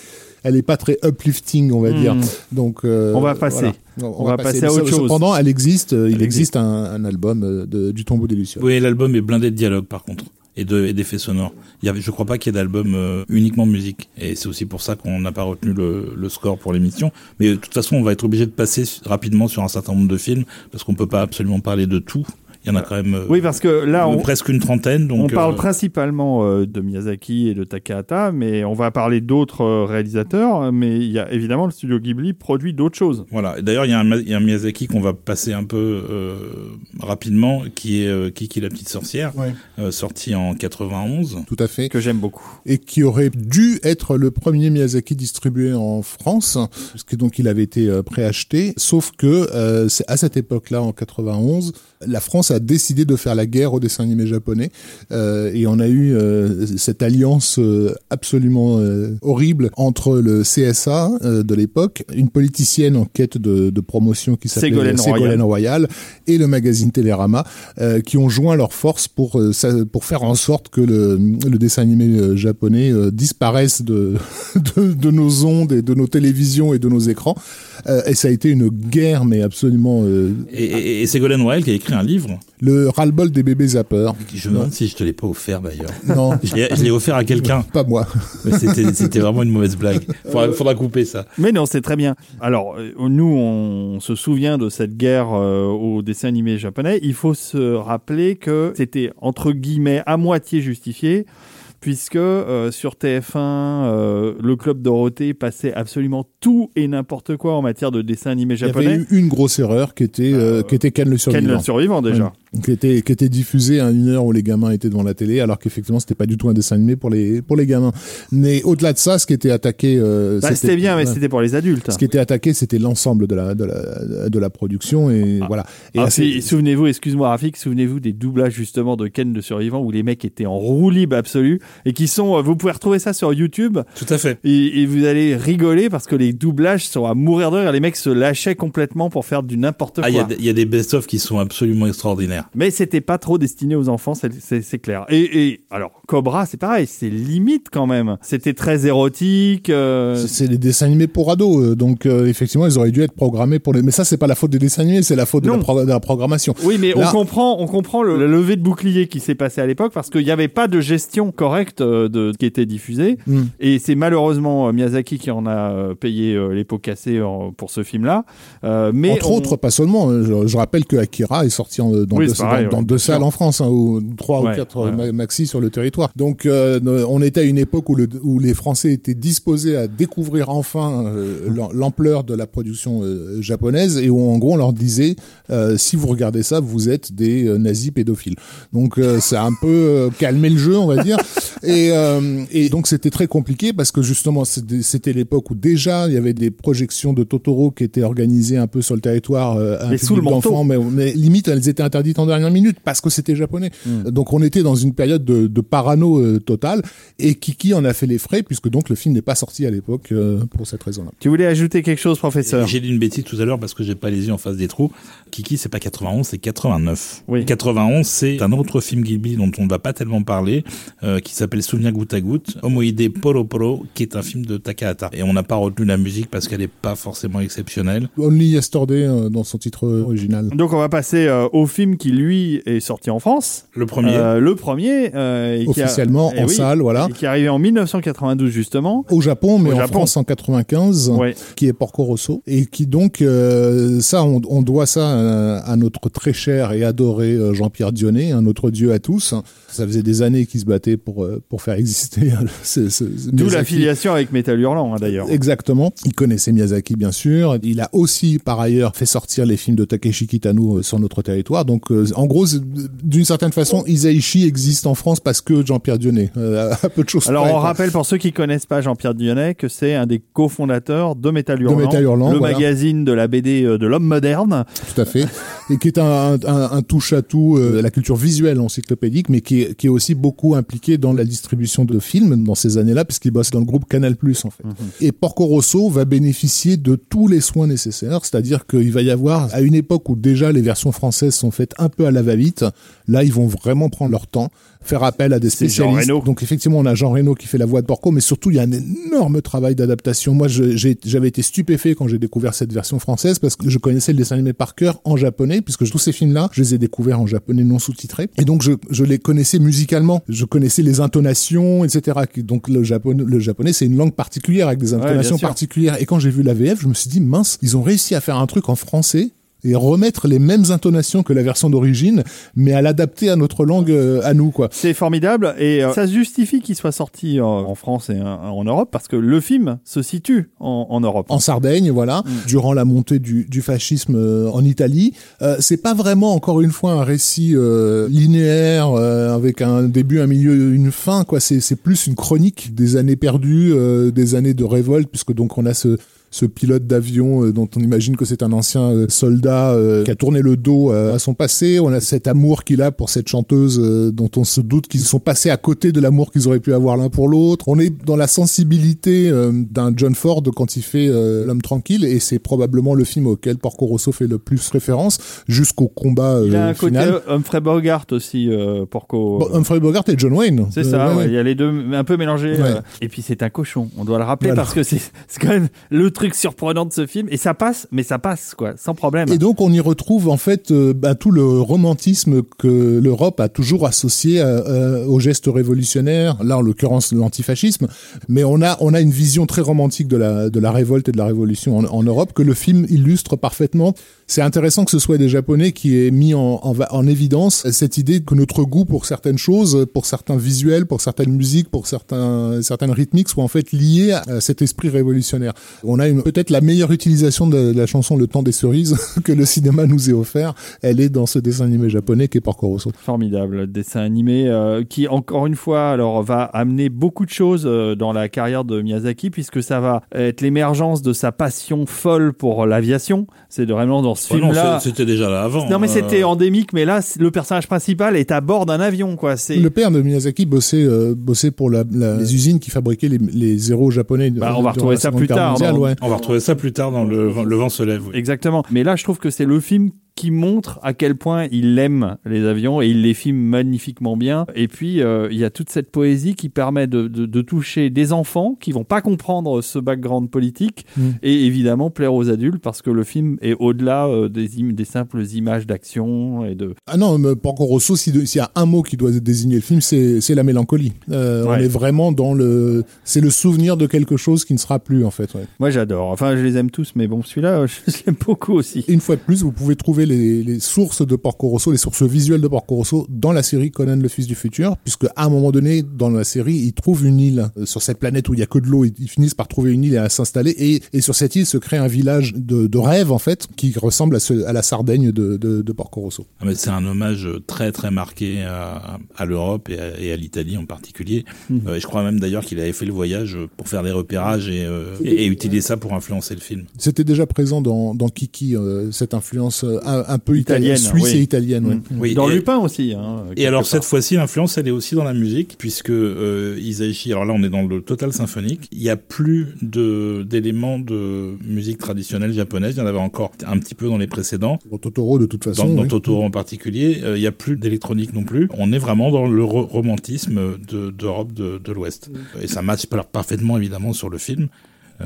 elle est pas très uplifting on va Hmm. dire donc euh, On va passer. voilà. On va passer à autre chose. cependant elle existe euh, il existe un, un album euh, de, du tombeau des lucioles Oui, l'album est blindé de dialogues par contre et de et d'effets sonores. Il y avait, je crois pas qu'il y ait d'album euh, uniquement musique et c'est aussi pour ça qu'on n'a pas retenu le, le score pour l'émission. Mais de toute façon, on va être obligé de passer rapidement sur un certain nombre de films parce qu'on peut pas absolument parler de tout. Il y en a quand même Oui, parce que là, euh, on, presque une trentaine. Donc on parle euh, principalement euh, de Miyazaki et de Takahata, mais on va parler d'autres réalisateurs. Mais il y a évidemment le studio Ghibli produit d'autres choses. Voilà. D'ailleurs, il y, a un Ma- il y a un Miyazaki qu'on va passer un peu euh, rapidement, qui est euh, Kiki la petite sorcière, Ouais. euh, sorti en 91. tout à fait Que j'aime beaucoup. et qui aurait dû être le premier Miyazaki distribué en France, puisque donc il avait été euh, préacheté, sauf que euh, c'est à cette époque-là, en 91, la France a décidé de faire la guerre au dessin animé japonais euh, et on a eu euh, cette alliance euh, absolument horrible entre le CSA de l'époque, une politicienne en quête de, de promotion qui s'appelait Ségolène Ségolène Royal et le magazine Télérama qui ont joint leurs forces pour pour faire en sorte que le, le dessin animé japonais disparaisse de, de de nos ondes et de nos télévisions et de nos écrans. Et ça a été une guerre mais absolument Et, et, et Ségolène Royal qui a écrit un livre. le ras-le-bol des bébés zappeurs. Je me demande si je te l'ai pas offert d'ailleurs. Non, Je l'ai offert à quelqu'un. pas moi. Mais C'était c'était vraiment une mauvaise blague. Faudra, faudra couper ça. Mais non, c'est très bien. Alors, euh, nous, on se souvient de cette guerre euh, au dessin animé japonais. Il faut se rappeler que c'était, entre guillemets, à moitié justifié, puisque euh, sur TF1, euh, le Club Dorothée passait absolument tout et n'importe quoi en matière de dessin animé Il y avait japonais. eu une grosse erreur qui était euh, qui était Ken le Ken survivant. le survivant, déjà. qui était qui était diffusé à une heure où les gamins étaient devant la télé alors qu'effectivement c'était pas du tout un dessin animé pour les pour les gamins mais au-delà de ça ce qui était attaqué Bah, c'était bien, mais c'était pour les adultes. ce qui était attaqué c'était l'ensemble de la de la de la production et voilà et Ah, là, c'est- puis, souvenez-vous, excuse-moi Rafik, souvenez-vous des doublages justement de Ken le survivant où les mecs étaient en roue libre absolue et qui sont, euh, vous pouvez retrouver ça sur YouTube Tout à fait. et, et vous allez rigoler parce que les doublages sont à mourir de rire, les mecs se lâchaient complètement pour faire du n'importe Ah, il y, a quoi. il y a des best-of qui sont absolument extraordinaires. Mais c'était pas trop destiné aux enfants, c'est- clair. Et, et alors Cobra, c'est pareil, c'est limite quand même. C'était très érotique. euh, c'est- des dessins animés pour ados euh, donc euh, effectivement ils auraient dû être programmés pour les mais ça c'est pas la faute des dessins animés c'est la faute de la, Non. pro- de la programmation Oui, mais Là- on comprend, on comprend le, le lever de bouclier qui s'est passé à l'époque parce qu'il n'y avait pas de gestion correcte euh, de qui était diffusée. Hmm. Et c'est malheureusement euh, Miyazaki qui en a euh, payé les pots cassés pour ce film-là. Mais Entre on- autres, pas seulement. hein. Je, je rappelle que Akira est sorti en- dans Oui, deux, c'est pareil, dans- dans ouais, deux bien salles en France, hein, ou trois Ouais, ou quatre ouais. ma- maxi sur le territoire. Donc, on était à une époque où, le, où les Français étaient disposés à découvrir enfin euh, l'am- l'ampleur de la production euh, japonaise et où en gros on leur disait euh, si vous regardez ça, vous êtes des nazis pédophiles. Donc, ça a un peu calmé le jeu, on va dire. Et, euh, et donc c'était très compliqué parce que justement c'était l'époque où déjà il y avait des projections de Totoro qui étaient organisées un peu sur le territoire euh, un Mais sous le manteau. mais, mais limite elles étaient interdites en dernière minute parce que c'était japonais. Hmm. Donc on était dans une période de, de parano euh, totale et Kiki en a fait les frais puisque donc le film n'est pas sorti à l'époque euh, pour cette raison-là. Tu voulais ajouter quelque chose, professeur? J'ai dit une bêtise tout à l'heure parce que j'ai pas les yeux en face des trous. Kiki, c'est pas 91, c'est 89. Oui. 91, c'est un autre film Ghibli dont on ne va pas tellement parler, euh, qui s'appelle Souvenir goutte à goutte, Homoide Poro Poro, qui est un film de Takahata. Et on n'a pas retenu la musique parce qu'elle est pas forcément exceptionnelle. Only Yesterday euh, dans son titre original. Donc on va passer euh, au film qui lui est sorti en France. Le premier. Euh, le premier. euh, et qui a- Officiellement eh en oui, salle, voilà. et qui est arrivé en 1992 justement. Au Japon, mais Au en Japon. France en 95. Ouais. qui est Porco Rosso et qui donc euh, ça on, on doit ça à, à notre très cher et adoré euh, Jean-Pierre Dionnet, un autre dieu à tous. Ça faisait des années qu'il se battait pour euh, pour faire exister euh, D'où l'affiliation avec Metal Hurlant hein, d'ailleurs. Exactement. Il connaissait Miyazaki, bien sûr. Il a aussi, par ailleurs, fait sortir les films de Takeshi Kitano euh, sur notre territoire. Donc, euh, en gros, d'une certaine façon, Isaichi existe en France parce que Jean-Pierre Dionnet. Euh, à peu de choses Alors près, on quoi. rappelle pour ceux qui connaissent pas Jean-Pierre Dionnet que c'est un des cofondateurs de Metal Hurlant, Metal Hurlant, le voilà. magazine de la BD de l'homme moderne. Tout à fait. Et qui est un, un, un touche-à-tout de la culture visuelle encyclopédique, mais qui est, qui est aussi beaucoup impliqué dans la distribution de films dans ces années-là, puisqu'il bosse dans le groupe Canal+, en fait. Et Porco Rosso va bénéficier de tous les soins nécessaires, c'est-à-dire qu'il va y avoir, à une époque où déjà les versions françaises sont faites un peu à la va-vite, là, ils vont vraiment prendre leur temps, faire appel à des spécialistes. Donc effectivement, on a Jean Reno qui fait la voix de Porco, mais surtout, il y a un énorme travail d'adaptation. Moi, j'avais été stupéfait quand j'ai découvert cette version française parce que je connaissais le dessin animé par cœur en japonais, puisque tous ces films-là, je les ai découverts en japonais non sous-titré. Et donc, je, je les connaissais musicalement. Je connaissais les intonations, etc. Donc, le, japonais, le japonais, c'est une langue particulière avec des intonations particulières. Et quand j'ai vu la VF, je me suis dit, mince, ils ont réussi à faire un truc en français et remettre les mêmes intonations que la version d'origine, mais à l'adapter à notre langue, euh, à nous, quoi. C'est formidable et euh, ça justifie qu'il soit sorti en, en France et euh, en Europe parce que le film se situe en, en Europe. en Sardaigne, voilà, durant la montée du, du fascisme euh, en Italie. Euh, c'est pas vraiment encore une fois un récit euh, linéaire euh, avec un début, un milieu, une fin. Quoi, c'est c'est plus une chronique des années perdues, euh, des années de révolte, puisque donc on a ce ce pilote d'avion euh, dont on imagine que c'est un ancien euh, soldat euh, qui a tourné le dos euh, à son passé. On a cet amour qu'il a pour cette chanteuse euh, dont on se doute qu'ils sont passés à côté de l'amour qu'ils auraient pu avoir l'un pour l'autre. On est dans la sensibilité euh, d'un John Ford quand il fait euh, L'homme tranquille et c'est probablement le film auquel Porco Rosso fait le plus référence jusqu'au combat euh, Il a un côté final. Humphrey Bogart aussi, euh, Porco. Bon, Humphrey Bogart et John Wayne. C'est ça, ouais, il y a les deux un peu mélangés. Ouais. Et puis c'est un cochon, on doit le rappeler Voilà. parce que c'est c'est quand même le truc surprenant de ce film. Et ça passe, mais ça passe, quoi, sans problème. Et donc on y retrouve en fait euh, bah, tout le romantisme que l'Europe a toujours associé à- à- au geste révolutionnaire, là en l'occurrence l'antifascisme, mais on a on a une vision très romantique de la de la révolte et de la révolution en Europe que le film illustre parfaitement. C'est intéressant que ce soit des Japonais qui aient mis en, en, en évidence cette idée que notre goût pour certaines choses, pour certains visuels, pour certaines musiques, pour certains certaines rythmiques soit en fait lié à cet esprit révolutionnaire. On a peut-être la meilleure utilisation de la chanson Le temps des cerises que le cinéma nous ait offert. Elle est dans ce dessin animé japonais qui est Porco Rosso. Formidable dessin animé euh, qui encore une fois alors va amener beaucoup de choses euh, dans la carrière de Miyazaki puisque ça va être l'émergence de sa passion folle pour l'aviation. C'est vraiment dans ce Ouais, film-là. c'était déjà là avant. Non mais Euh, c'était endémique, mais là le personnage principal est à bord d'un avion quoi. C'est Le père de Miyazaki bossait, euh, bossait pour la, la- les usines qui fabriquaient les, les zéros japonais. Bah, on va retrouver ça plus tard, mondiale, dans- ouais. On va retrouver ça plus tard dans le, le vent se lève. oui. Exactement. Mais là, je trouve que c'est le film qui montre à quel point il aime les avions et il les filme magnifiquement bien. Et puis, euh, il y a toute cette poésie qui permet de, de- de toucher des enfants qui vont pas comprendre ce background politique Mm. et évidemment plaire aux adultes parce que le film est au-delà euh, des, im- des simples images d'action et de... Ah non, mais Porco Rosso, si s'il y a un mot qui doit désigner le film, c'est la mélancolie. Euh, On est vraiment dans le... C'est le souvenir de quelque chose qui ne sera plus, en fait. ouais. Moi, j'adore. Enfin, je les aime tous, mais bon, celui-là, je l'aime beaucoup aussi. Une fois de plus, vous pouvez trouver les, les sources de Porco Rosso, les sources visuelles de Porco Rosso dans la série Conan le fils du futur, puisque à un moment donné, dans la série, ils trouvent une île euh, sur cette planète où il y a que de l'eau. Ils, ils finissent par trouver une île et à s'installer. Et, et sur cette île se crée un village de, de rêve, en fait, qui ressemble à, ce- à la Sardaigne de, de, de Porco Rosso. Ah, mais c'est un hommage très très marqué à, à l'Europe et à, et à l'Italie en particulier. Euh, et je crois même d'ailleurs qu'il avait fait le voyage pour faire des repérages et, euh, et, et utiliser ça pour influencer le film. C'était déjà présent dans, dans Kiki, euh, cette influence un, peu italienne, Italienne, suisse oui. et italienne. ouais. Mm. Oui, Dans et- Lupin aussi. hein, Et alors part. cette fois-ci, l'influence, elle est aussi dans la musique, puisque euh, Isaichi, alors là on est dans le total symphonique, il n'y a plus de d'éléments de musique traditionnelle japonaise, il y en avait encore un petit peu dans les précédents, Pour Totoro, de toute dans, façon. dans oui. Totoro en particulier, euh, il n'y a plus d'électronique non plus, on est vraiment dans le ro- romantisme de- d'Europe de, de l'Ouest. Et ça match par- parfaitement évidemment sur le film.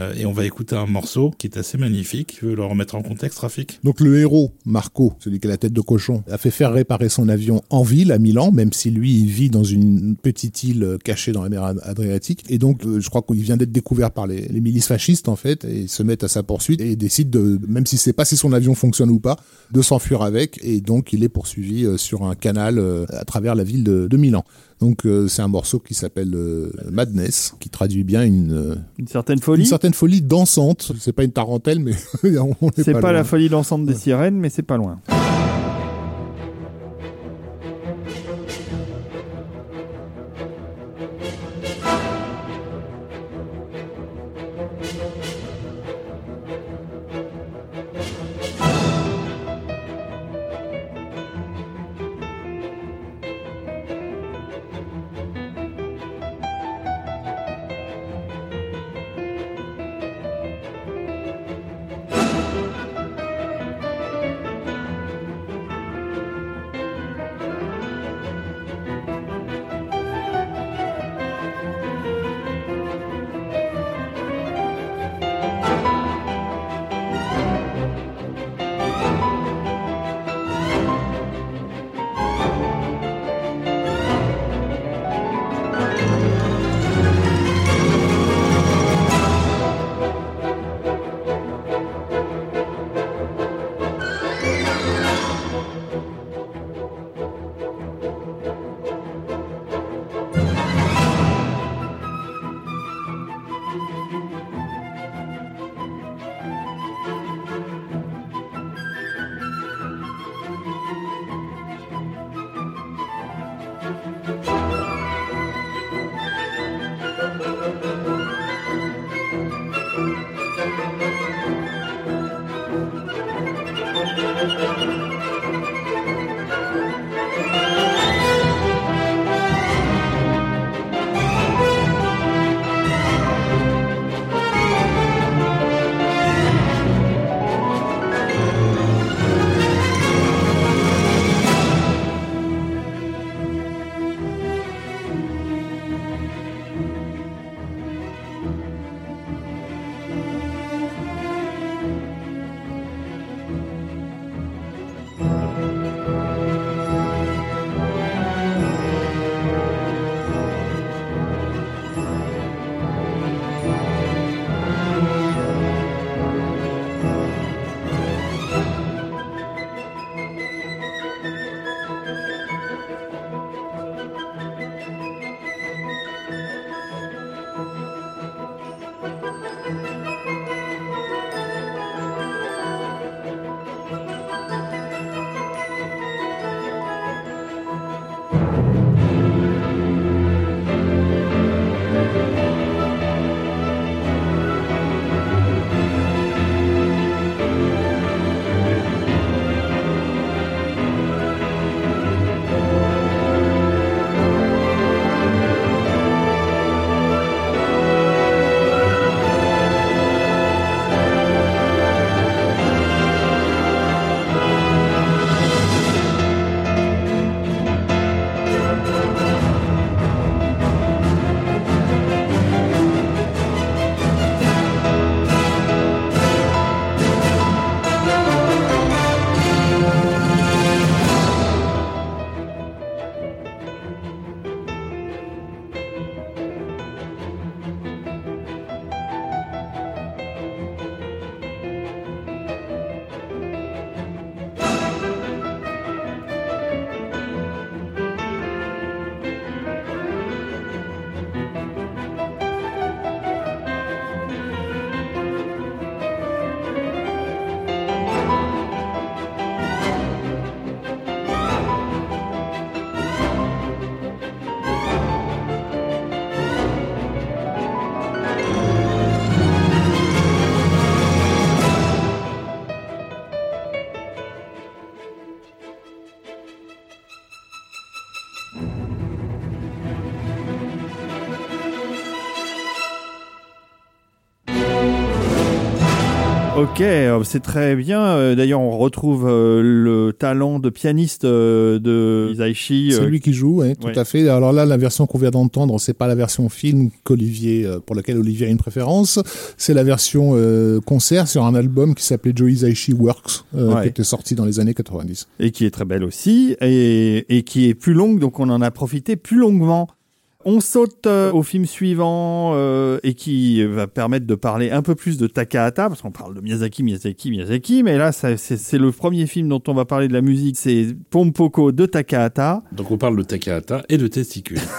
Euh, et on va écouter un morceau qui est assez magnifique. Tu veux le remettre en contexte, Rafik Donc le héros, Marco, celui qui a la tête de cochon, a fait faire réparer son avion en ville, à Milan, même si lui, il vit dans une petite île euh, cachée dans la mer Ad- Adriatique. Et donc, euh, je crois qu'il vient d'être découvert par les, milices fascistes, en fait, et se mettent à sa poursuite et décide de, même si c'est pas si son avion fonctionne ou pas, de s'enfuir avec. Et donc, il est poursuivi sur un canal à travers la ville de Milan. Donc, euh, c'est un morceau qui s'appelle euh, Madness, qui traduit bien une, euh, Une certaine une folie. certaine folie dansante. C'est pas une tarentelle, mais on est C'est pas, loin. la folie dansante des sirènes, mais c'est pas loin. Thank you. Ok, euh, c'est très bien. Euh, D'ailleurs, on retrouve euh, le talent de pianiste de Isaichi. C'est lui qui joue, ouais, tout ouais. à fait. Alors là, la version qu'on vient d'entendre, c'est pas la version film qu'Olivier, pour laquelle Olivier a une préférence. C'est la version euh, concert sur un album qui s'appelait Joe Hisaishi Works, euh, Ouais. qui était sorti dans les années 90. et qui est très belle aussi, et, et qui est plus longue, donc on en a profité plus longuement. On saute euh, au film suivant euh, et qui va permettre de parler un peu plus de Takahata, parce qu'on parle de Miyazaki, Miyazaki, Miyazaki, mais là c'est le premier film dont on va parler de la musique, c'est Pompoko de Takahata. Donc on parle de Takahata et de testicules.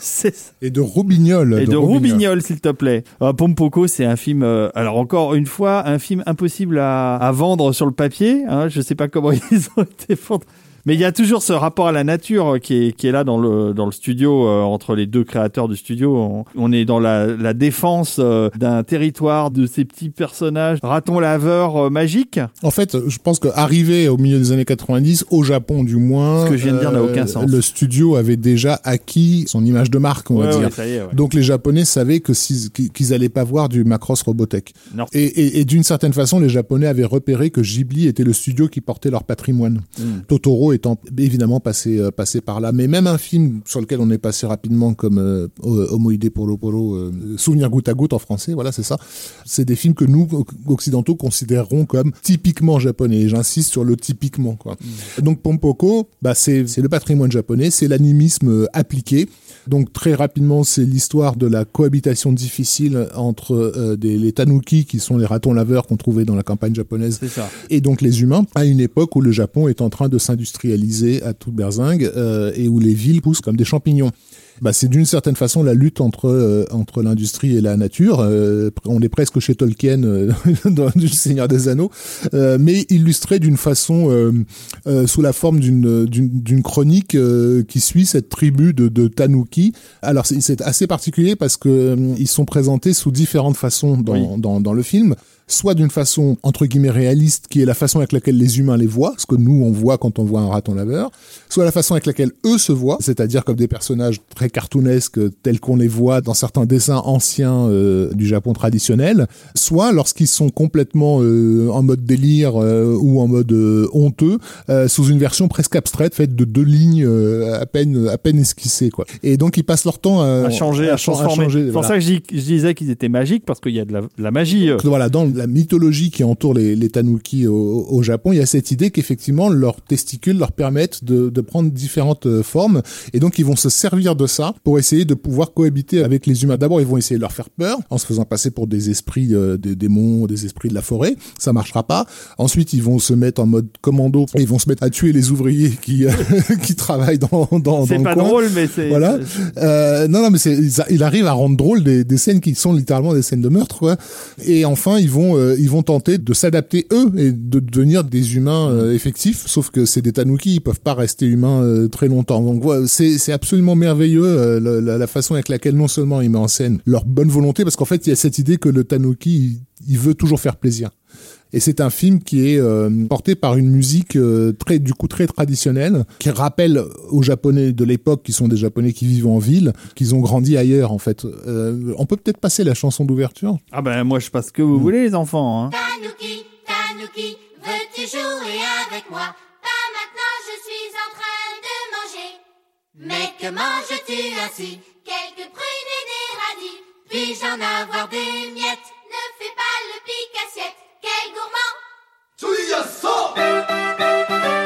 C'est ça. Et de Roubignol. Et de Roubignol, s'il te plaît. Euh, Pompoko, c'est un film, euh, alors encore une fois, un film impossible à, à vendre sur le papier. Hein, je sais pas comment ils ont été vendus. Mais il y a toujours ce rapport à la nature euh, qui est, qui est là dans le, dans le studio, euh, entre les deux créateurs du studio. On, on est dans la, la défense euh, d'un territoire, de ces petits personnages, ratons laveurs euh, magiques. En fait, je pense qu'arrivé au milieu des années 90, au Japon du moins, Ce que je viens de dire n'a aucun sens. le studio avait déjà acquis son image de marque, on va Ouais, dire. est, ouais. Donc les Japonais savaient que si- qu'ils allaient pas voir du Macross Robotech. Non. Et, et- et d'une certaine façon, les Japonais avaient repéré que Ghibli était le studio qui portait leur patrimoine. Mm. Totoro étant évidemment passé euh, passé par là. Mais même un film sur lequel on est passé rapidement comme euh, Homoide Polo Polo, euh, Souvenir goutte à goutte en français, voilà c'est ça. C'est des films que nous occidentaux considérerons comme typiquement japonais. J'insiste sur le typiquement quoi. Donc Pompoko, bah c'est c'est le patrimoine japonais, c'est l'animisme euh, appliqué. Donc très rapidement, c'est l'histoire de la cohabitation difficile entre euh, des, les tanuki, qui sont les ratons laveurs qu'on trouvait dans la campagne japonaise, et donc les humains, à une époque où le Japon est en train de s'industrialiser à toute berzingue euh, et où les villes poussent comme des champignons. Bah, c'est d'une certaine façon la lutte entre euh, entre l'industrie et la nature. Euh, on est presque chez Tolkien euh, dans du Seigneur des Anneaux, euh, mais illustré d'une façon euh, euh, sous la forme d'une d'une d'une chronique euh, qui suit cette tribu de, de Tanuki. Alors c'est- assez particulier parce que ils sont présentés sous différentes façons dans Oui. dans, dans le film soit d'une façon entre guillemets réaliste, qui est la façon avec laquelle les humains les voient, ce que nous on voit quand on voit un raton laveur, soit la façon avec laquelle eux se voient, c'est-à-dire comme des personnages très cartoonesques tels qu'on les voit dans certains dessins anciens euh, du Japon traditionnel, soit lorsqu'ils sont complètement euh, en mode délire euh, ou en mode honteux, sous une version presque abstraite faite de deux lignes à peine à peine esquissées quoi. Et donc ils passent leur temps à, À changer, à, chan- transformer. C'est pour voilà. ça que je, dis- je disais qu'ils étaient magiques, parce qu'il y a de la, de la magie. voilà, dans la mythologie qui entoure les, les tanuki au, au Japon, il y a cette idée qu'effectivement leurs testicules leur permettent de, de prendre différentes euh, formes et donc ils vont se servir de ça pour essayer de pouvoir cohabiter avec les humains. D'abord, ils vont essayer de leur faire peur en se faisant passer pour des esprits, euh, des démons, des esprits de la forêt. Ça marchera pas. Ensuite, ils vont se mettre en mode commando et ils vont se mettre à tuer les ouvriers qui euh, qui travaillent dans dans, dans C'est le pas coin. drôle, mais c'est. Voilà. c'est- Euh, non, non, mais c'est, il- il arrive à rendre drôle des, des scènes qui sont littéralement des scènes de meurtre, quoi. Et enfin, ils vont, euh, ils vont tenter de s'adapter eux et de devenir des humains euh, effectifs. Sauf que c'est des tanuki, ils peuvent pas rester humains euh, très longtemps. Donc, voilà, c'est, c'est absolument merveilleux la, façon avec laquelle non seulement ils mettent en scène leur bonne volonté, parce qu'en fait, il y a cette idée que le tanuki, il, il veut toujours faire plaisir. Et c'est un film qui est euh, porté par une musique euh, très, du coup, très traditionnelle, qui rappelle aux Japonais de l'époque, qui sont des Japonais qui vivent en ville, qu'ils ont grandi ailleurs, en fait. Euh, on peut peut-être passer la chanson d'ouverture? Ah ben moi je passe ce que vous voulez les enfants. Hein. Tanuki, Tanuki, veux-tu jouer avec moi? Pas maintenant, je suis en train de manger. Mais que manges-tu ainsi? Quelques prunes et des radis. Puis-je en avoir des miettes? Ne fais pas le pique-assiette. Quel gourmand Euh,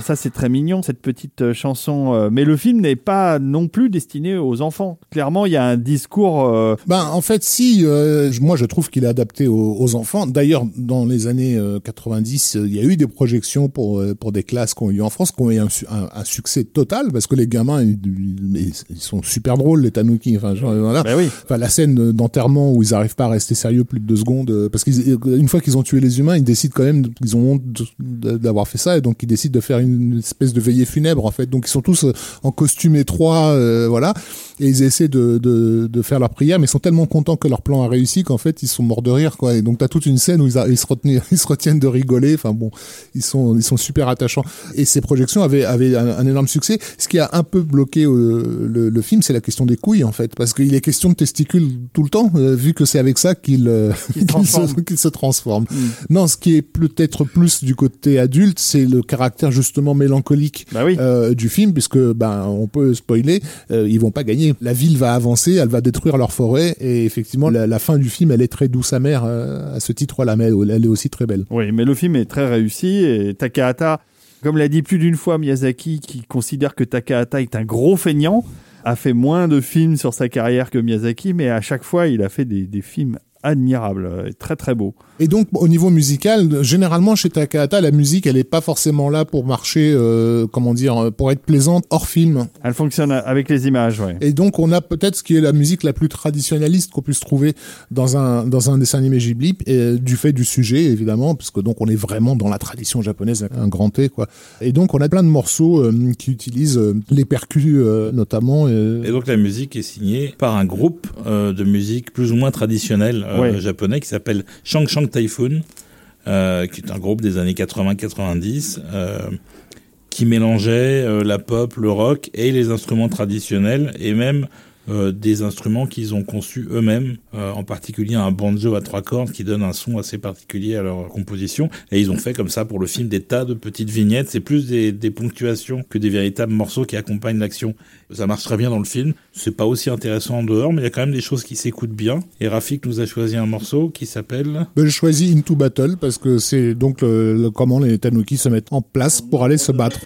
Ça c'est très mignon cette petite euh, chanson, euh, mais le film n'est pas non plus destiné aux enfants. Clairement il y a un discours. euh, Ben, en fait, si, euh, moi, je trouve qu'il est adapté aux, aux enfants. D'ailleurs, dans les années euh, 90, euh, il y a eu des projections pour euh, pour des classes qui ont eu en France, qui ont eu un, su- un- un succès total, parce que les gamins, ils, sont super drôles, les tanuki. Enfin, genre, voilà. Ben oui. Enfin, la scène d'enterrement où ils arrivent pas à rester sérieux plus de deux secondes, euh, parce qu'ils, une fois qu'ils ont tué les humains, ils décident quand même, ils ont honte d'avoir fait ça, et donc ils décident de faire une espèce de veillée funèbre en fait. Donc ils sont tous euh, en costume étroit, euh, voilà, et ils essaient de, de, de faire leur prière, mais ils sont tellement contents que leur plan a réussi qu'en fait ils sont morts de rire quoi. Et donc t'as toute une scène où ils, a- ils se retiennent, ils se retiennent de rigoler. Enfin bon, ils sont ils sont super attachants. Et ces projections avaient avaient un, un énorme succès. Ce qui a un peu bloqué euh, le, le film, c'est la question des couilles en fait, parce qu'il est question de testicules tout le temps, euh, vu que c'est avec ça qu'il se qu'il transforme. se. Mm. Non, ce qui est peut-être plus du côté adulte, c'est le caractère justement mélancolique Bah oui. euh, du film, puisque ben on peut spoiler, euh, ils vont pas gagner. La ville va avancer, elle va détruire leur forêt, et effectivement la, la fin du film, elle est très douce amère euh, à ce titre-là, mais elle est aussi très belle. Oui, mais le film est très réussi et Takahata, comme l'a dit plus d'une fois Miyazaki, qui considère que Takahata est un gros feignant, a fait moins de films sur sa carrière que Miyazaki, mais à chaque fois, il a fait des, des films admirables, et très très beaux. Et donc au niveau musical, généralement chez Takahata, la musique, elle est pas forcément là pour marcher, euh, comment dire, pour être plaisante hors film. Elle fonctionne avec les images, ouais. Et donc on a peut-être ce qui est la musique la plus traditionnaliste qu'on puisse trouver dans un dans un dessin animé Ghibli, et du fait du sujet évidemment, parce que donc on est vraiment dans la tradition japonaise, un grand T quoi. Et donc on a plein de morceaux euh, qui utilisent euh, les percus euh, notamment. euh, Et donc la musique est signée par un groupe euh, de musique plus ou moins traditionnel euh, Ouais. japonais qui s'appelle Shang Shang Typhoon, euh, qui est un groupe des années 80-90 euh, qui mélangeait euh, la pop, le rock et les instruments traditionnels et même euh, des instruments qu'ils ont conçus eux-mêmes, euh, en particulier un banjo à trois cordes qui donne un son assez particulier à leur composition. Et ils ont fait comme ça pour le film des tas de petites vignettes. C'est plus des, des ponctuations que des véritables morceaux qui accompagnent l'action. Ça marche très bien dans le film. C'est pas aussi intéressant en dehors, mais il y a quand même des choses qui s'écoutent bien. Et Rafik nous a choisi un morceau qui s'appelle ben, j'ai choisi Into Battle parce que c'est donc le, le- comment les Tanuki se mettent en place pour aller se battre.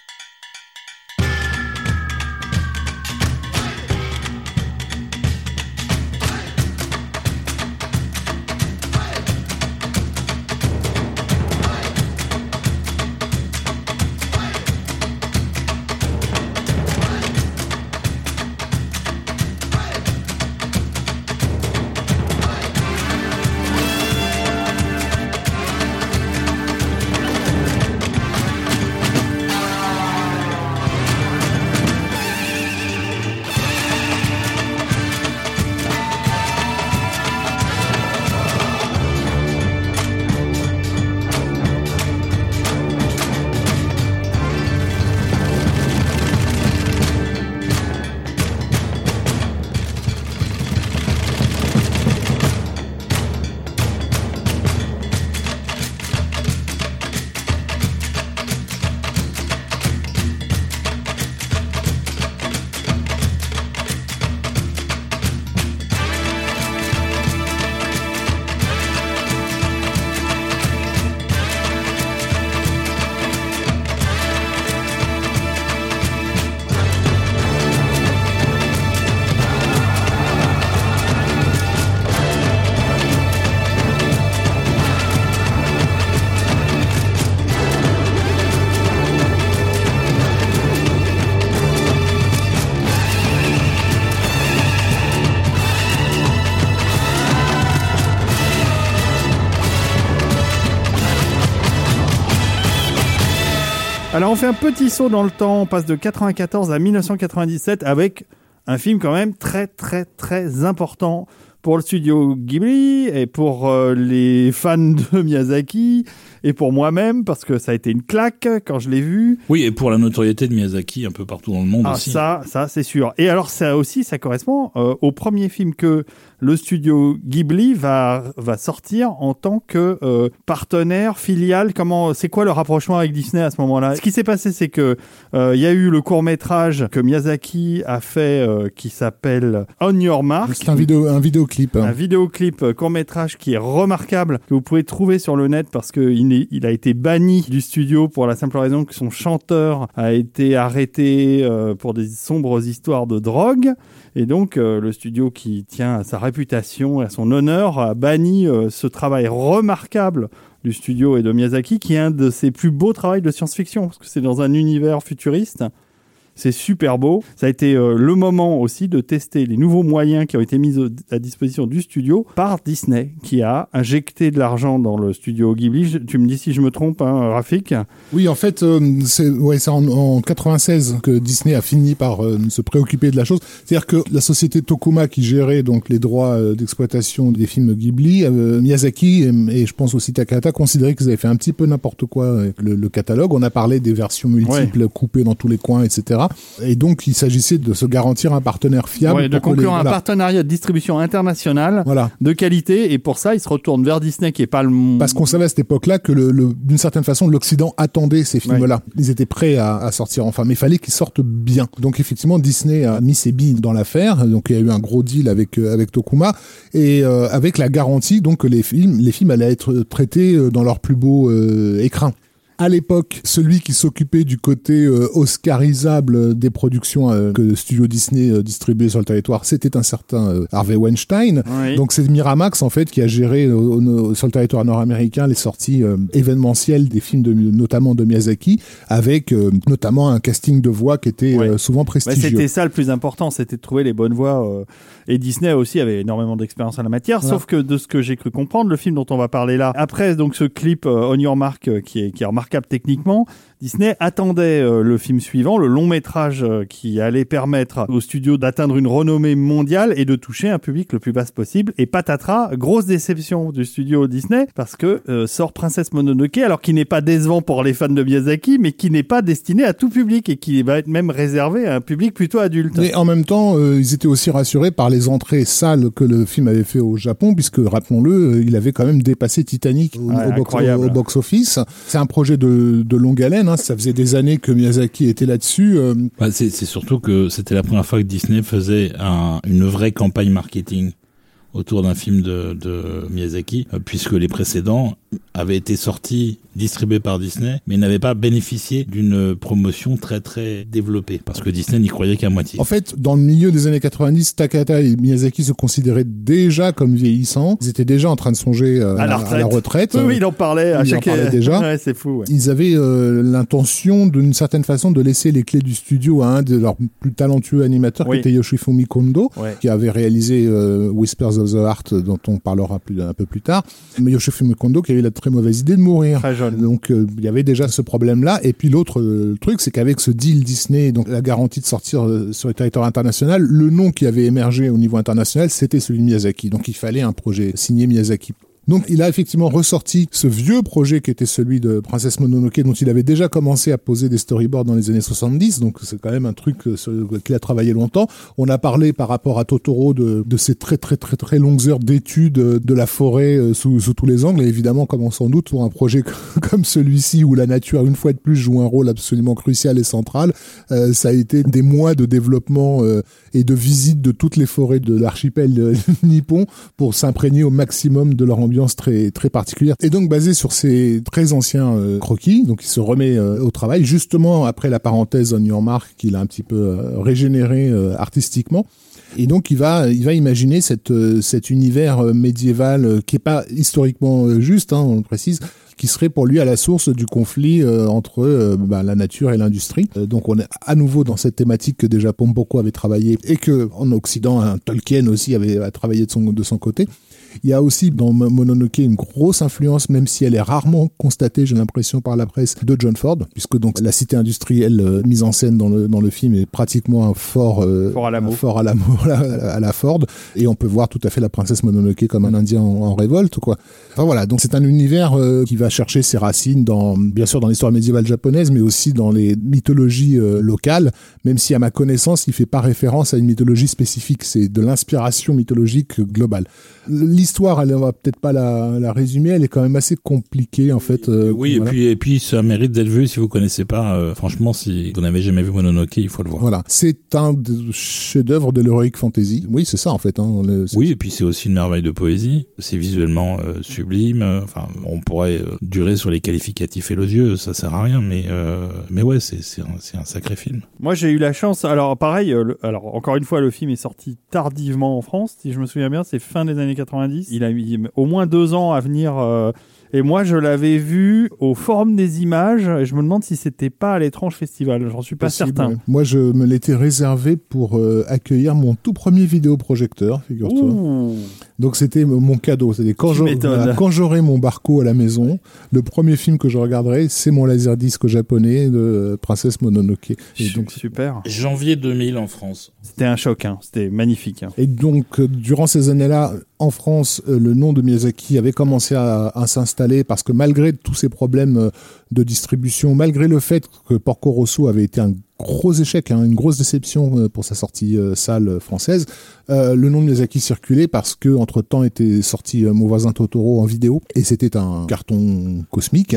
Fait un petit saut dans le temps, on passe de 94 à 1997 avec un film quand même très très très important pour le studio Ghibli et pour euh, les fans de Miyazaki et pour moi-même parce que ça a été une claque quand je l'ai vu. Oui, et pour la notoriété de Miyazaki un peu partout dans le monde Ah aussi. ça, ça c'est sûr. Et alors ça aussi, ça correspond euh, au premier film que le studio Ghibli va va sortir en tant que euh, partenaire filiale. Comment, c'est quoi le rapprochement avec Disney à ce moment-là? Ce qui s'est passé, c'est que euh, il y a eu le court métrage que Miyazaki a fait euh, qui s'appelle On Your Mark. C'est un vidéo un vidéoclip. hein. Un vidéoclip court métrage qui est remarquable que vous pouvez trouver sur le net parce que il, est- il a été banni du studio pour la simple raison que son chanteur a été arrêté pour des sombres histoires de drogue et donc euh, le studio qui tient à sa réputation et à son honneur a banni euh, ce travail remarquable du studio et de Miyazaki qui est un de ses plus beaux travaux de science-fiction parce que c'est dans un univers futuriste C'est super beau. Ça a été euh, le moment aussi de tester les nouveaux moyens qui ont été mis à disposition du studio par Disney, qui a injecté de l'argent dans le studio Ghibli. Je- tu me dis si je me trompe, hein, Rafik Oui, en fait, euh, c'est ouais, en, en 96 que Disney a fini par euh, se préoccuper de la chose. C'est-à-dire que la société Tokuma qui gérait donc les droits d'exploitation des films Ghibli, Miyazaki et, et je pense aussi Takahata considéraient qu'ils avaient fait un petit peu n'importe quoi avec le, le catalogue. On a parlé des versions multiples coupées dans tous les coins, etc. Et donc il s'agissait de se garantir un partenaire fiable. Ouais, de les- conclure un voilà. partenariat de distribution internationale Voilà. de qualité. Et pour ça, il se retourne vers Disney, qui est pas le. Parce qu'on savait à cette époque-là que, le, le- d'une certaine façon, l'Occident attendait ces films-là. Ils étaient prêts à, à sortir enfin, mais il fallait qu'ils sortent bien. Donc effectivement, Disney a mis ses billes dans l'affaire. Donc il y a eu un gros deal avec euh, avec Tokuma et euh, avec la garantie donc que les films les films allaient être traités euh, dans leur plus beau euh, écrin. À l'époque, celui qui s'occupait du côté euh, oscarisable des productions euh, que le studio Disney euh, distribuait sur le territoire, c'était un certain Harvey Weinstein. Oui. Donc c'est Miramax en fait qui a géré au- au- sur le territoire nord-américain les sorties événementielles des films de, notamment de Miyazaki avec notamment un casting de voix qui était souvent Bah, prestigieux. c'était ça le plus important, c'était de trouver les bonnes voix. et Disney aussi avait énormément d'expérience en la matière. Voilà. Sauf que de ce que j'ai cru comprendre, le film dont on va parler là, après donc ce clip On Your Mark qui est, qui est remarquable techniquement, Disney attendait euh, le film suivant, le long métrage euh, qui allait permettre au studio d'atteindre une renommée mondiale et de toucher un public le plus vaste possible. Et patatras, grosse déception du studio Disney parce que euh, sort Princesse Mononoke, alors qui n'est pas décevant pour les fans de Miyazaki, mais qui n'est pas destiné à tout public et qui va être même réservé à un public plutôt adulte. Mais en même temps, euh, ils étaient aussi rassurés par les entrées sales que le film avait fait au Japon, puisque rappelons-le, il avait quand même dépassé Titanic au, Ouais, au box, incroyable. au box-office. C'est un projet de, de longue haleine. Hein. Ça faisait des années que Miyazaki était là-dessus. euh, c'est surtout que c'était la première fois que Disney faisait un- une vraie campagne marketing autour d'un film de, de Miyazaki, euh, puisque les précédents avaient été sortis, distribués par Disney, mais n'avaient pas bénéficié d'une promotion très très développée, parce que Disney n'y croyait qu'à moitié. En fait, dans le milieu des années 90, Takahata et Miyazaki se considéraient déjà comme vieillissants. Ils étaient déjà en train de songer euh, À la retraite. retraite. Oui, oui, il en parlait à Il en chaque parlait déjà. Ouais, c'est fou. ouais. Ils avaient euh, l'intention, d'une certaine façon, de laisser les clés du studio à un de leurs plus talentueux animateurs, Oui. qui était Yoshifumi Kondo, Ouais. qui avait réalisé euh, Whispers of the Heart, dont on parlera plus, un peu plus tard. Mais Yoshifumi Kondo qui avait la très mauvaise idée de mourir. Très jeune. Donc euh, il y avait déjà ce problème-là. Et puis l'autre euh, truc, c'est qu'avec ce deal Disney, donc la garantie de sortir euh, sur le territoire international, le nom qui avait émergé au niveau international, c'était celui de Miyazaki. Donc il fallait un projet signé Miyazaki. Donc il a effectivement ressorti ce vieux projet qui était celui de Princesse Mononoke dont il avait déjà commencé à poser des storyboards dans les années 70. Donc c'est quand même un truc euh, sur lequel il a travaillé longtemps. On a parlé par rapport à Totoro de, de ces très très très très longues heures d'études euh, de la forêt euh, sous, sous tous les angles. Et évidemment, comme on s'en doute, pour un projet comme celui-ci où la nature une fois de plus joue un rôle absolument crucial et central, ça a été des mois de développement et de visite de toutes les forêts de l'archipel nippon pour s'imprégner au maximum de leur ambiance très particulière. Et donc basé sur ces très anciens euh, croquis, donc il se remet euh, au travail justement après la parenthèse on your mark qu'il a un petit peu euh, régénéré artistiquement. Et donc il va, il va imaginer cette, cet univers médiéval qui est pas historiquement juste, hein, on le précise, qui serait pour lui à la source du conflit entre bah, la nature et l'industrie. Donc on est à nouveau dans cette thématique que déjà Pompoko avait travaillé et que en Occident, un Tolkien aussi avait travaillé de son, de son côté. Il y a aussi dans Mo- Mononoke une grosse influence, même si elle est rarement constatée, j'ai l'impression par la presse, de John Ford, puisque donc la cité industrielle euh, mise en scène dans le dans le film est pratiquement un fort euh, Fort Alamo. un fort à la, à la Ford, et on peut voir tout à fait la princesse Mononoke comme un Indien en, en révolte, quoi. Enfin voilà, donc c'est un univers euh, qui va chercher ses racines dans, bien sûr, dans l'histoire médiévale japonaise, mais aussi dans les mythologies locales, même si à ma connaissance, il fait pas référence à une mythologie spécifique, c'est de l'inspiration mythologique globale. L'histoire, elle, on va peut-être pas la, la résumer, elle est quand même assez compliquée en fait. euh, oui, voilà. et puis et puis ça mérite d'être vu si vous connaissez pas. euh, franchement, si vous n'avez jamais vu Mononoke, il faut le voir. Voilà, c'est un des chefs-d'œuvre de l'heroic fantasy. Oui, c'est ça en fait. Hein, le- Oui, et puis c'est aussi une merveille de poésie. C'est visuellement euh, sublime. Enfin, on pourrait euh, durer sur les qualificatifs élogieux, ça sert à rien, mais euh, mais ouais, c'est c'est un, sacré film. Moi, j'ai eu la chance. Alors, pareil. euh, le- alors, encore une fois, le film est sorti tardivement en France. Si je me souviens bien, c'est fin des années 90. Il a mis au moins deux ans à venir euh, Et moi, je l'avais vu au Forum des images. Et je me demande si c'était pas à l'étrange festival. J'en suis pas Possible, certain. Moi, je me l'étais réservé pour euh, accueillir mon tout premier vidéoprojecteur, figure-toi. Donc c'était mon cadeau. C'est-à-dire quand Tu je- m'étonnes. voilà, quand j'aurai mon barco à la maison, le premier film que je regarderai, c'est mon laserdisc japonais de Princesse Mononoke. Et donc, super. Janvier 2000 en France. C'était un choc. Hein. C'était magnifique. hein. et donc euh, durant ces années-là, en France, euh, le nom de Miyazaki avait commencé à, à s'installer parce que malgré tous ces problèmes euh, de distribution, malgré le fait que Porco Rosso avait été un gros échec, hein, une grosse déception euh, pour sa sortie euh, salle française, euh, le nom de Miyazaki circulait parce que entre temps était sorti euh, Mon voisin Totoro en vidéo et c'était un carton cosmique.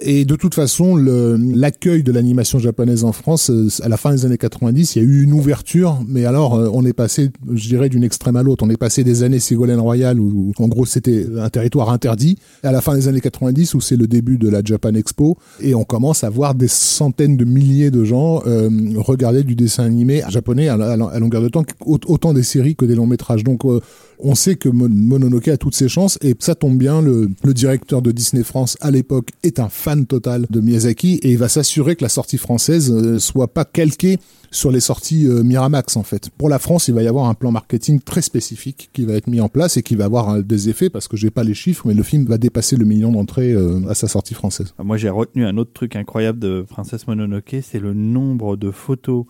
Et de toute façon, l'accueil de l'animation japonaise en France, à la fin des années 90, il y a eu une ouverture, mais alors on est passé, je dirais, d'une extrême à l'autre. On est passé des années Ségolène Royal où, en gros c'était un territoire interdit, à la fin des années 90 où c'est le début de la Japan Expo et on commence à voir des centaines de milliers de gens euh, regarder du dessin animé japonais à, à- longueur de temps, au- autant des séries que des longs métrages. Donc euh, on sait que Mon- Mononoke a toutes ses chances et ça tombe bien, le, directeur de Disney France à l'époque est un fan total de Miyazaki et il va s'assurer que la sortie française euh, soit pas calquée sur les sorties euh, Miramax en fait. Pour la France, il va y avoir un plan marketing très spécifique qui va être mis en place et qui va avoir euh, des effets parce que j'ai pas les chiffres, mais le film va dépasser le million d'entrées à sa sortie française. Moi, j'ai retenu un autre truc incroyable de Princesse Mononoke, c'est le nombre de photos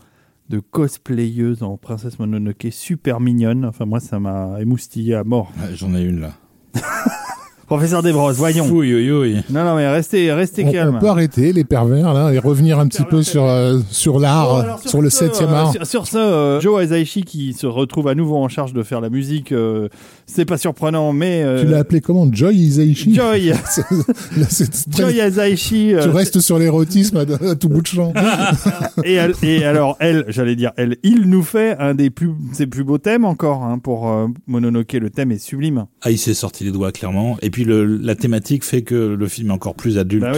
de cosplayeuses en Princesse Mononoke super mignonnes. Enfin, moi, ça m'a émoustillé à mort. Ouais, J'en ai une là. Professeur Desbrosses, voyons. Fouille, oui, oui. Non, non, mais restez, restez On, calme. on peut arrêter les pervers là et revenir un petit peu sur euh, sur l'art, Bon, alors, sur, le ce, 7e euh, art. Sur, sur ce, euh, Joe Hisaishi qui se retrouve à nouveau en charge de faire la musique, euh, c'est pas surprenant, mais euh, Tu l'as appelé comment Joy Isaichi Joy, là, très- Joy Hisaishi. euh, Tu restes sur l'érotisme à, à tout bout de champ. et, elle- et alors elle, j'allais dire elle, il nous fait un des plus ses plus beaux thèmes encore hein, pour euh, Mononoke. Le thème est sublime. Ah, il s'est sorti les doigts clairement. Et puis la thématique fait que le film est encore plus adulte Bah.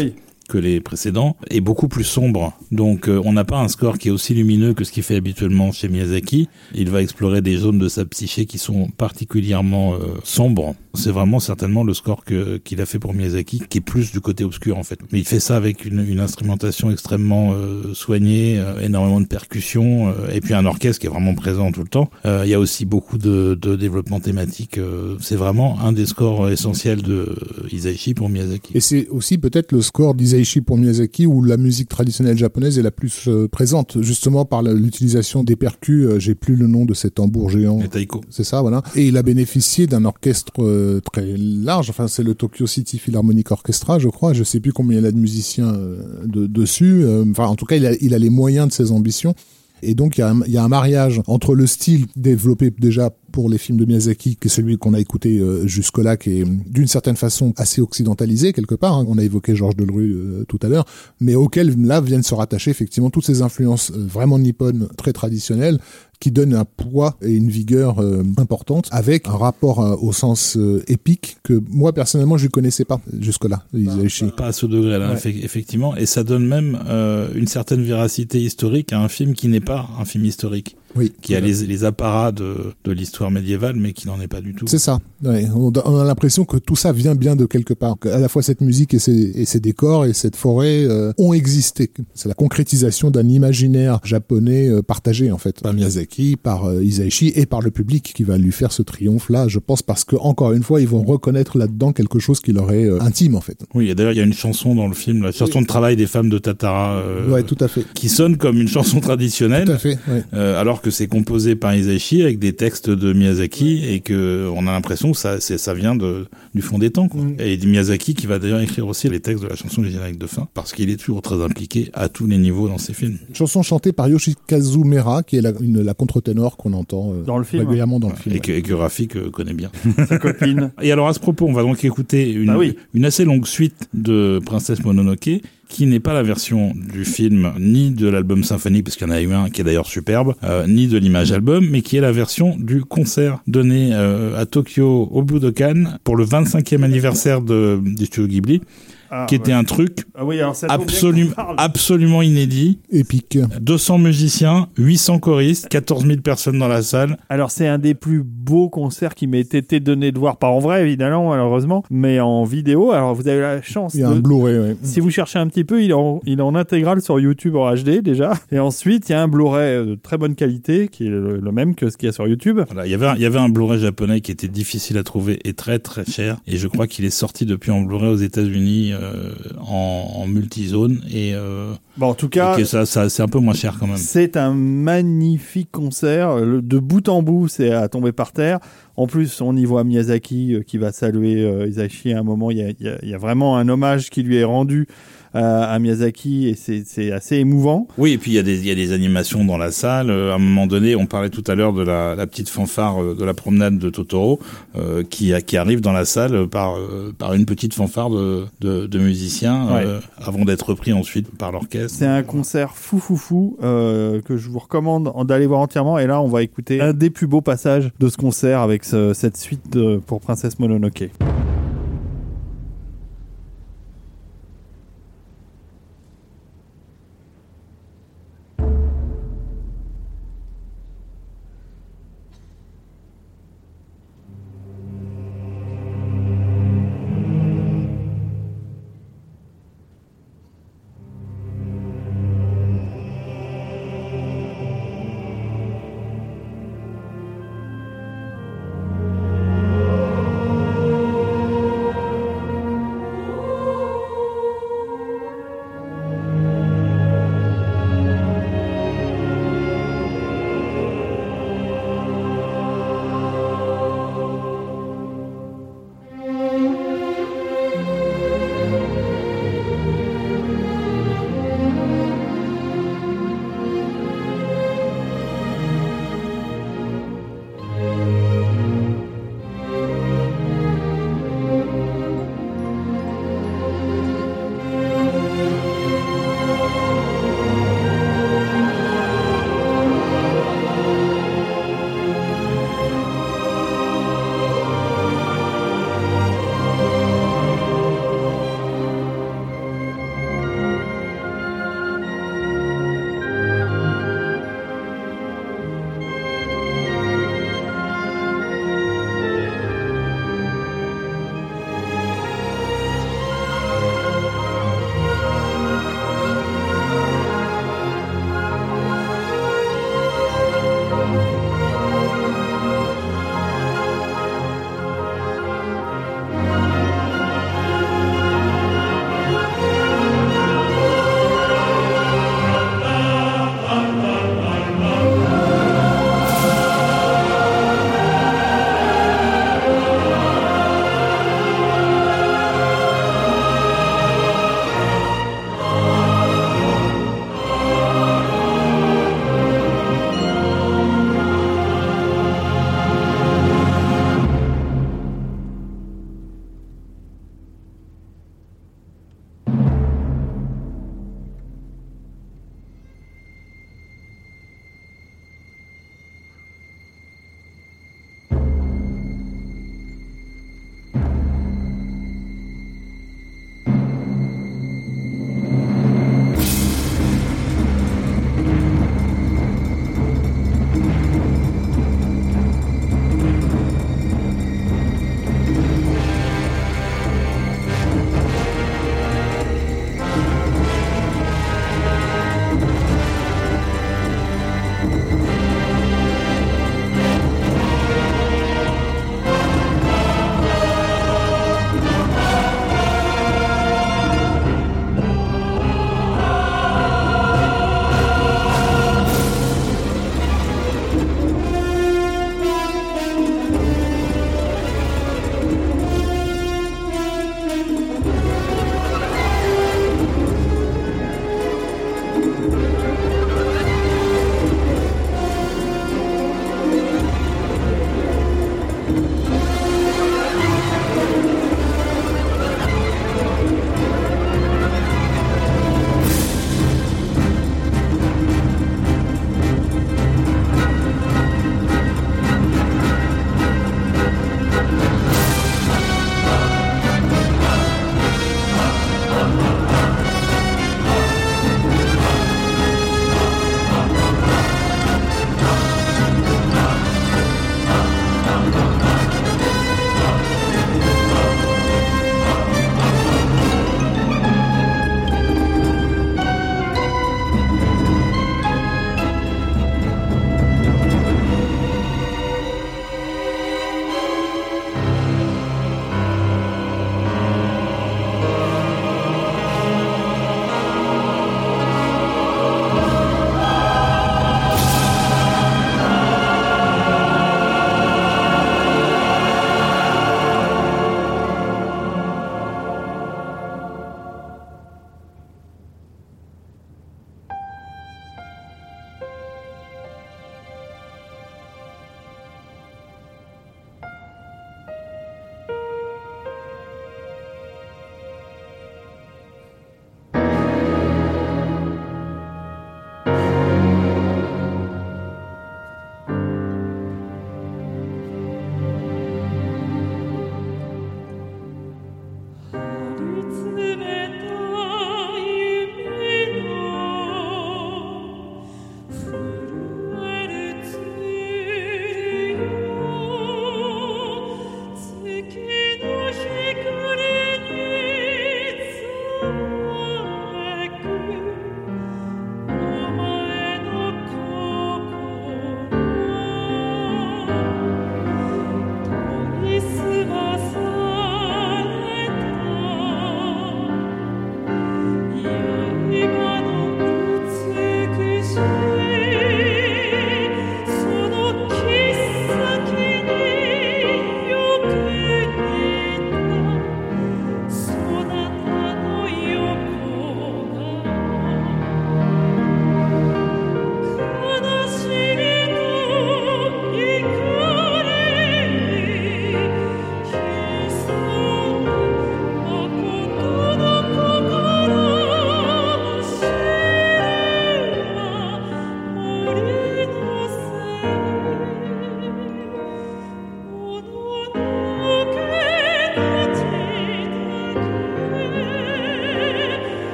Que les précédents et beaucoup plus sombre. Donc euh, on n'a pas un score qui est aussi lumineux que ce qu'il fait habituellement chez Miyazaki. Il va explorer des zones de sa psyché qui sont particulièrement euh, sombres. C'est vraiment certainement le score qu'il a fait pour Miyazaki qui est plus du côté obscur en fait. Mais il fait ça avec une, instrumentation extrêmement euh, soignée, énormément de percussions et puis un orchestre qui est vraiment présent tout le temps. Il y a aussi beaucoup de, de développement thématique. c'est vraiment un des scores essentiels de Isaichi pour Miyazaki. Et c'est aussi peut-être le score d'Isaichi pour Miyazaki où la musique traditionnelle japonaise est la plus euh, présente, justement par l'utilisation des percus. euh, J'ai plus le nom de cet tambour géant. Et Taiko. C'est ça, voilà. Et il a bénéficié d'un orchestre euh, très large. Enfin, c'est le Tokyo City Philharmonic Orchestra, je crois. Je sais plus combien il y a de musiciens de- dessus. Enfin, en tout cas, il a, il a les moyens de ses ambitions. Et donc, il y, a un, il y a un mariage entre le style développé déjà pour les films de Miyazaki, qui est celui qu'on a écouté euh, jusque-là, qui est d'une certaine façon assez occidentalisé quelque part. hein. On a évoqué Georges Delerue euh, tout à l'heure, mais auquel là viennent se rattacher effectivement toutes ces influences euh, vraiment nippones, très traditionnelles, qui donnent un poids et une vigueur euh, importante, avec un rapport euh, au sens euh, épique que moi personnellement je ne connaissais pas jusque-là. Pas à ce degré-là, Ouais. effectivement. Et ça donne même euh, une certaine véracité historique à un film qui n'est pas un film historique, Oui. qui a les, les apparats de, de l'histoire médiévale, mais qui n'en est pas du tout. C'est ça. Ouais. On, a l'impression que tout ça vient bien de quelque part. À la fois cette musique et ces, et ces décors et cette forêt euh, ont existé. C'est la concrétisation d'un imaginaire japonais euh, partagé en fait par Miyazaki, par euh, Isaichi et par le public qui va lui faire ce triomphe là. Je pense parce que encore une fois ils vont reconnaître là-dedans quelque chose qui leur est euh, intime en fait. Oui, et d'ailleurs, il y a une chanson dans le film, la chanson de travail des femmes de Tatara, euh, ouais, tout à fait. qui sonne comme une chanson traditionnelle. Tout à fait. Ouais. Euh, alors que c'est composé par Isaichi avec des textes de Miyazaki et que on a l'impression que ça, c'est, ça vient de, du fond des temps. Quoi. Mm. Et Miyazaki qui va d'ailleurs écrire aussi les textes de la chanson du générique de fin parce qu'il est toujours très impliqué à tous les niveaux dans ses films. Chanson chantée par Yoshikazu Mera, qui est la, une, la contre-ténor qu'on entend euh, Dans le film. régulièrement dans le film. Et que, et que Rafik euh, connaît bien. Sa copine. Et alors à ce propos, on va donc écouter une, Bah oui. une assez longue suite de Princesse Mononoke qui n'est pas la version du film ni de l'album symphonique parce qu'il y en a eu un qui est d'ailleurs superbe euh, ni de l'image album mais qui est la version du concert donné euh, à Tokyo au Budokan pour le 25e anniversaire de, du studio Ghibli Ah, qui était ouais. un truc Ah oui, alors ça tombe bien absolument, inédit. Épique. 200 musiciens, 800 choristes, 14 000 personnes dans la salle. Alors c'est un des plus beaux concerts qui m'ait été donné de voir, pas en vrai évidemment malheureusement, mais en vidéo. Alors vous avez la chance Il y a un. Blu-ray, ouais. Si vous cherchez un petit peu, il est en, il est en intégrale sur YouTube en HD déjà. Et ensuite, il y a un Blu-ray de très bonne qualité qui est le, le même que ce qu'il y a sur YouTube. Voilà, il y avait un, il y avait un Blu-ray japonais qui était difficile à trouver et très très cher. Et je crois qu'il est sorti depuis en Blu-ray aux États-Unis euh, en, en multizone et, euh, Bon, en tout cas, et que ça, ça c'est un peu moins cher quand même. c'est un magnifique concert. Le- De bout en bout, c'est à tomber par terre. En plus, on y voit Miyazaki euh, qui va saluer euh, Isashi à un moment. Y a, il y a- il y a vraiment un hommage qui lui est rendu à Miyazaki et c'est assez émouvant. Oui, et puis il y, a des, il y a des animations dans la salle. Euh, À un moment donné, on parlait tout à l'heure de la, la petite fanfare euh, de la promenade de Totoro euh, qui, arrive dans la salle par, par une petite fanfare de, de, de musiciens euh, avant d'être repris ensuite par l'orchestre. C'est un concert fou fou fou euh, que je vous recommande d'aller voir entièrement. Et là, on va écouter un des plus beaux passages de ce concert avec ce- cette suite de- pour Princesse Mononoke.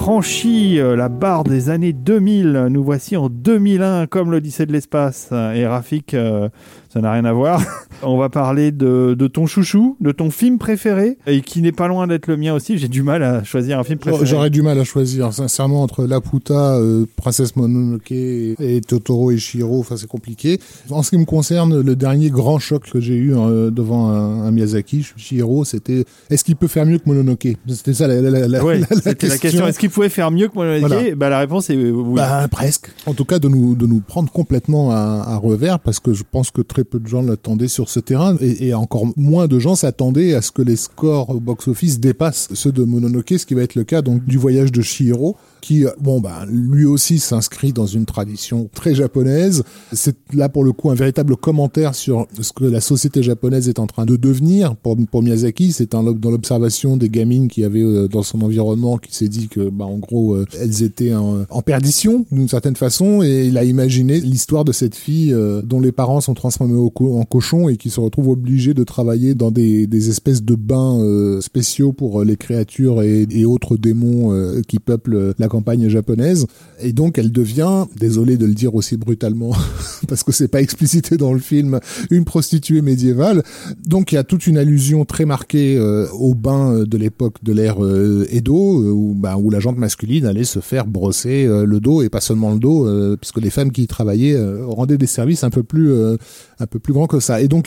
On franchit euh, la barre des années 2000. Nous voici en 2001, comme l'Odyssée de l'espace. Et Rafik, euh, ça n'a rien à voir. on va parler de, de ton chouchou, de ton film préféré, et qui n'est pas loin d'être le mien aussi. J'ai du mal à choisir un film préféré. J'aurais du mal à choisir, sincèrement, entre Laputa, euh, Princesse Mononoke et, et Totoro et Shiro. Enfin, c'est compliqué. En ce qui me concerne, le dernier grand choc que j'ai eu euh, devant un, un Miyazaki, Shiro, c'était est-ce qu'il peut faire mieux que Mononoke? C'était ça la, la, la, Ouais, la- la c'était la question. Est-ce qu'il pouvait faire mieux que Mononoke? Voilà. bah, La réponse est euh, oui. Bah, presque. En tout cas, de nous, de nous prendre complètement à, à revers, parce que je pense que très peu de gens l'attendaient sur ce terrain, et, encore moins de gens s'attendaient à ce que les scores au box-office dépassent ceux de Mononoke, ce qui va être le cas du voyage de Chihiro, qui, euh, bon, bah, lui aussi s'inscrit dans une tradition très japonaise. C'est là, pour le coup, un véritable commentaire sur ce que la société japonaise est en train de devenir. Pour, pour Miyazaki, c'est dans l'observation des gamines qui avaient euh, dans son environnement, qui s'est dit que, bah, en gros, euh, elles étaient en, en perdition, d'une certaine façon, et il a imaginé l'histoire de cette fille euh, dont les parents sont transformés en cochons et qui se retrouve obligée de travailler dans des, des espèces de bains spéciaux pour les créatures et, et autres démons qui peuplent la campagne japonaise. Et donc elle devient, désolé de le dire aussi brutalement, parce que c'est pas explicité dans le film, une prostituée médiévale. Donc il y a toute une allusion très marquée euh, au bain euh, de l'époque de l'ère euh, Edo, où, bah, où la jante masculine allait se faire brosser le dos et pas seulement le dos, puisque les femmes qui y travaillaient rendaient des services un peu plus un peu plus grands que ça. Et donc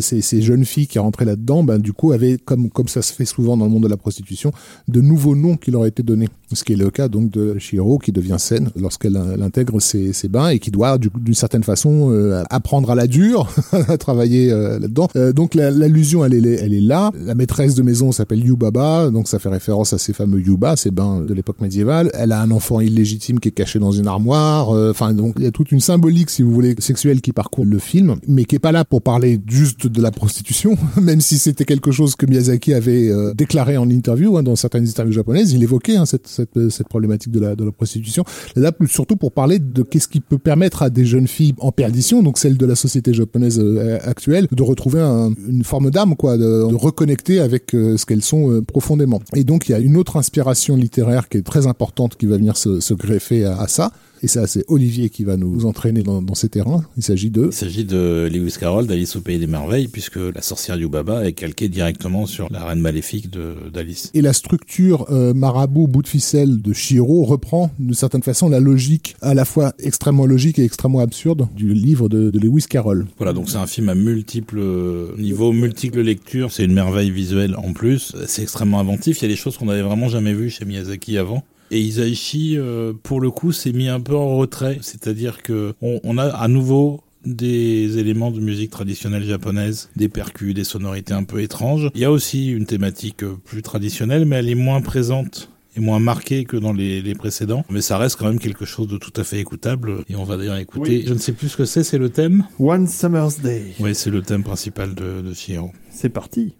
ces, jeunes filles qui rentraient là-dedans, ben, du coup avaient, comme comme ça se fait souvent dans le monde de la prostitution, de nouveaux noms qui leur étaient donnés. Ce qui est le cas donc de Shiro qui devient saine lorsqu'elle elle intègre ses, ses bains et qui doit d'une certaine façon euh, apprendre à la dure à travailler euh, là-dedans. Euh, donc la- l'allusion elle est elle est là. La maîtresse de maison s'appelle Yubaba, donc ça fait référence à ces fameux Yuba, ces bains de l'époque médiévale. Elle a un enfant illégitime qui est caché dans une armoire. Enfin donc il y a toute une symbolique si vous voulez sexuelle qui parcourt le film, mais qui est pas là pour parler juste de la prostitution, même si c'était quelque chose que Miyazaki avait euh, déclaré en interview hein, dans certaines interviews japonaises. Il évoquait hein, cette, cette, cette problématique de la, de la prostitution. Là, surtout pour parler de qu'est-ce qui peut permettre à des jeunes filles en perdition, donc celle de la société japonaise euh, actuelle, de retrouver un- une forme d'âme, quoi, de, reconnecter avec euh, ce qu'elles sont euh, profondément. Et donc il y a une autre inspiration littéraire qui est très importante qui va venir se, se greffer à ça. Et ça, c'est Olivier qui va nous entraîner dans, dans ces terrains. Il s'agit de Il s'agit de Lewis Carroll d'Alice au Pays des Merveilles, puisque la sorcière Yubaba est calquée directement sur la reine maléfique de- d'Alice. Et la structure euh, marabout bout de ficelle de Shiro reprend d'une certaine façon la logique à la fois extrêmement logique et extrêmement absurde du livre de, de Lewis Carroll. Voilà, donc c'est un film à multiples niveaux, multiples lectures. C'est une merveille visuelle en plus. C'est extrêmement inventif. Il y a des choses qu'on n'avait vraiment jamais vues chez Miyazaki avant. Et Isaichi, euh, pour le coup, s'est mis un peu en retrait. C'est-à-dire que on, on a à nouveau des éléments de musique traditionnelle japonaise, des percus, des sonorités un peu étranges. Il y a aussi une thématique euh, plus traditionnelle, mais elle est moins présente et moins marquée que dans les, les précédents. Mais ça reste quand même quelque chose de tout à fait écoutable. Et on va d'ailleurs écouter, Oui. je ne sais plus ce que c'est, c'est le thème? One Summer's Day. oui, c'est le thème principal de, de Chihiro. C'est parti.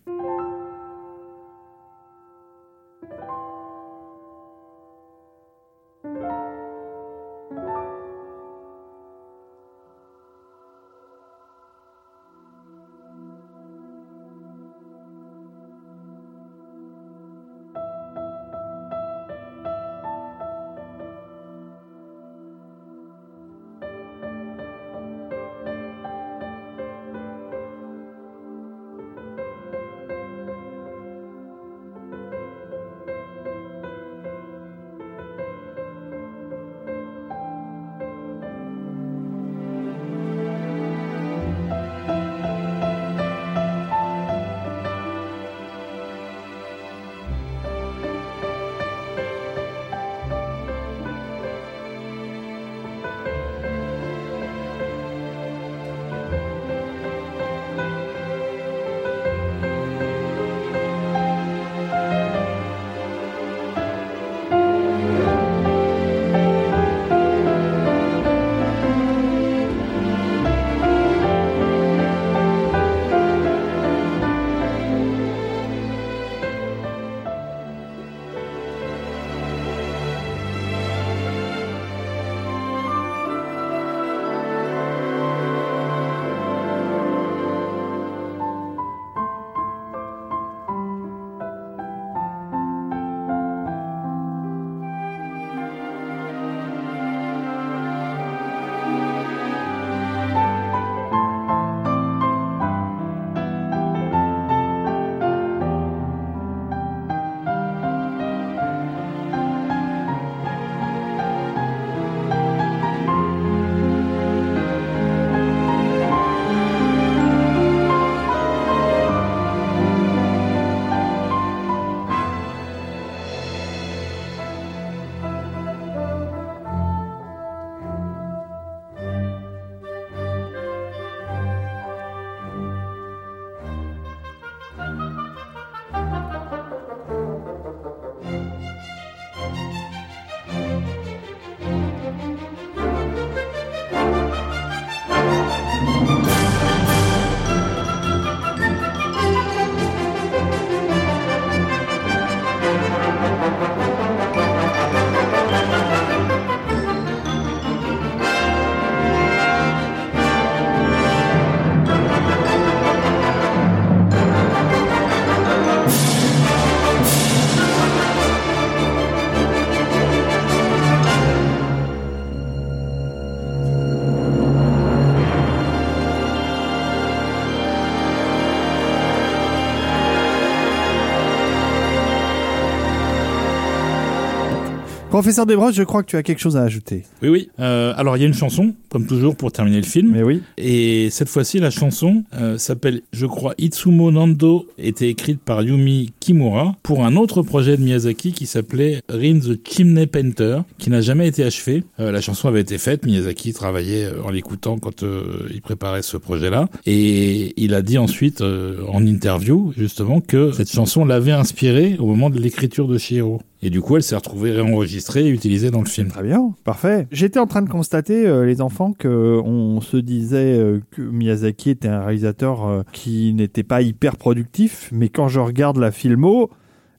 Professeur Desbrosses, je crois que tu as quelque chose à ajouter. Oui, oui. Euh, alors, il y a une chanson, comme toujours, pour terminer le film. Mais oui. Et cette fois-ci, la chanson euh, s'appelle, je crois, Itsumo Nando, était écrite par Yumi Kimura pour un autre projet de Miyazaki qui s'appelait Rin the Chimney Painter, qui n'a jamais été achevé. Euh, la chanson avait été faite, Miyazaki travaillait euh, en l'écoutant quand euh, il préparait ce projet-là, et il a dit ensuite en interview justement que cette chanson l'avait inspiré au moment de l'écriture de Shiro. Et du coup, elle s'est retrouvée réenregistrée et utilisée dans le film. Très bien, parfait. J'étais en train de constater, les enfants, que on se disait euh, que Miyazaki était un réalisateur euh, qui n'était pas hyper productif, mais quand je regarde la filmo,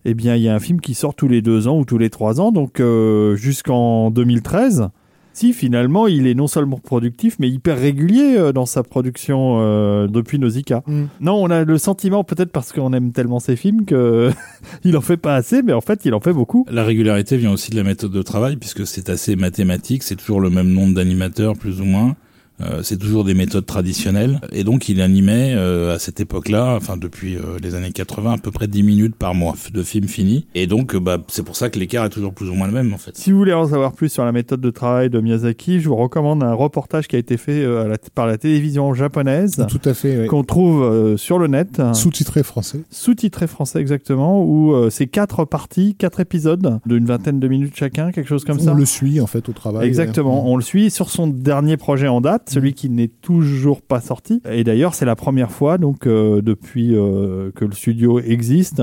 eh bien, il y a un film qui sort tous les deux ans ou tous les trois ans, donc euh, jusqu'en 2013. Si finalement, il est non seulement productif, mais hyper régulier euh, dans sa production euh, depuis Nausicaa. Mm. Non, on a le sentiment, peut-être parce qu'on aime tellement ses films, que il en fait pas assez, mais en fait, il en fait beaucoup. La régularité vient aussi de la méthode de travail, puisque c'est assez mathématique, c'est toujours le même nombre d'animateurs, plus ou moins. Euh, c'est toujours des méthodes traditionnelles. Et donc, il animait euh, à cette époque-là, enfin depuis euh, les années 80, à peu près 10 minutes par mois de films finis. Et donc, euh, bah, c'est pour ça que l'écart est toujours plus ou moins le même, en fait. Si vous voulez en savoir plus sur la méthode de travail de Miyazaki, je vous recommande un reportage qui a été fait euh, à la- par la télévision japonaise, Tout à fait. ouais. qu'on trouve euh, sur le net, Sous-titré français. sous-titré français exactement, où euh, c'est quatre parties, quatre épisodes d'une vingtaine de minutes chacun, quelque chose comme On ça. le suit en fait au travail. Exactement, ouais. on le suit sur son dernier projet en date, celui qui n'est toujours pas sorti. Et d'ailleurs, c'est la première fois donc euh, depuis euh, que le studio existe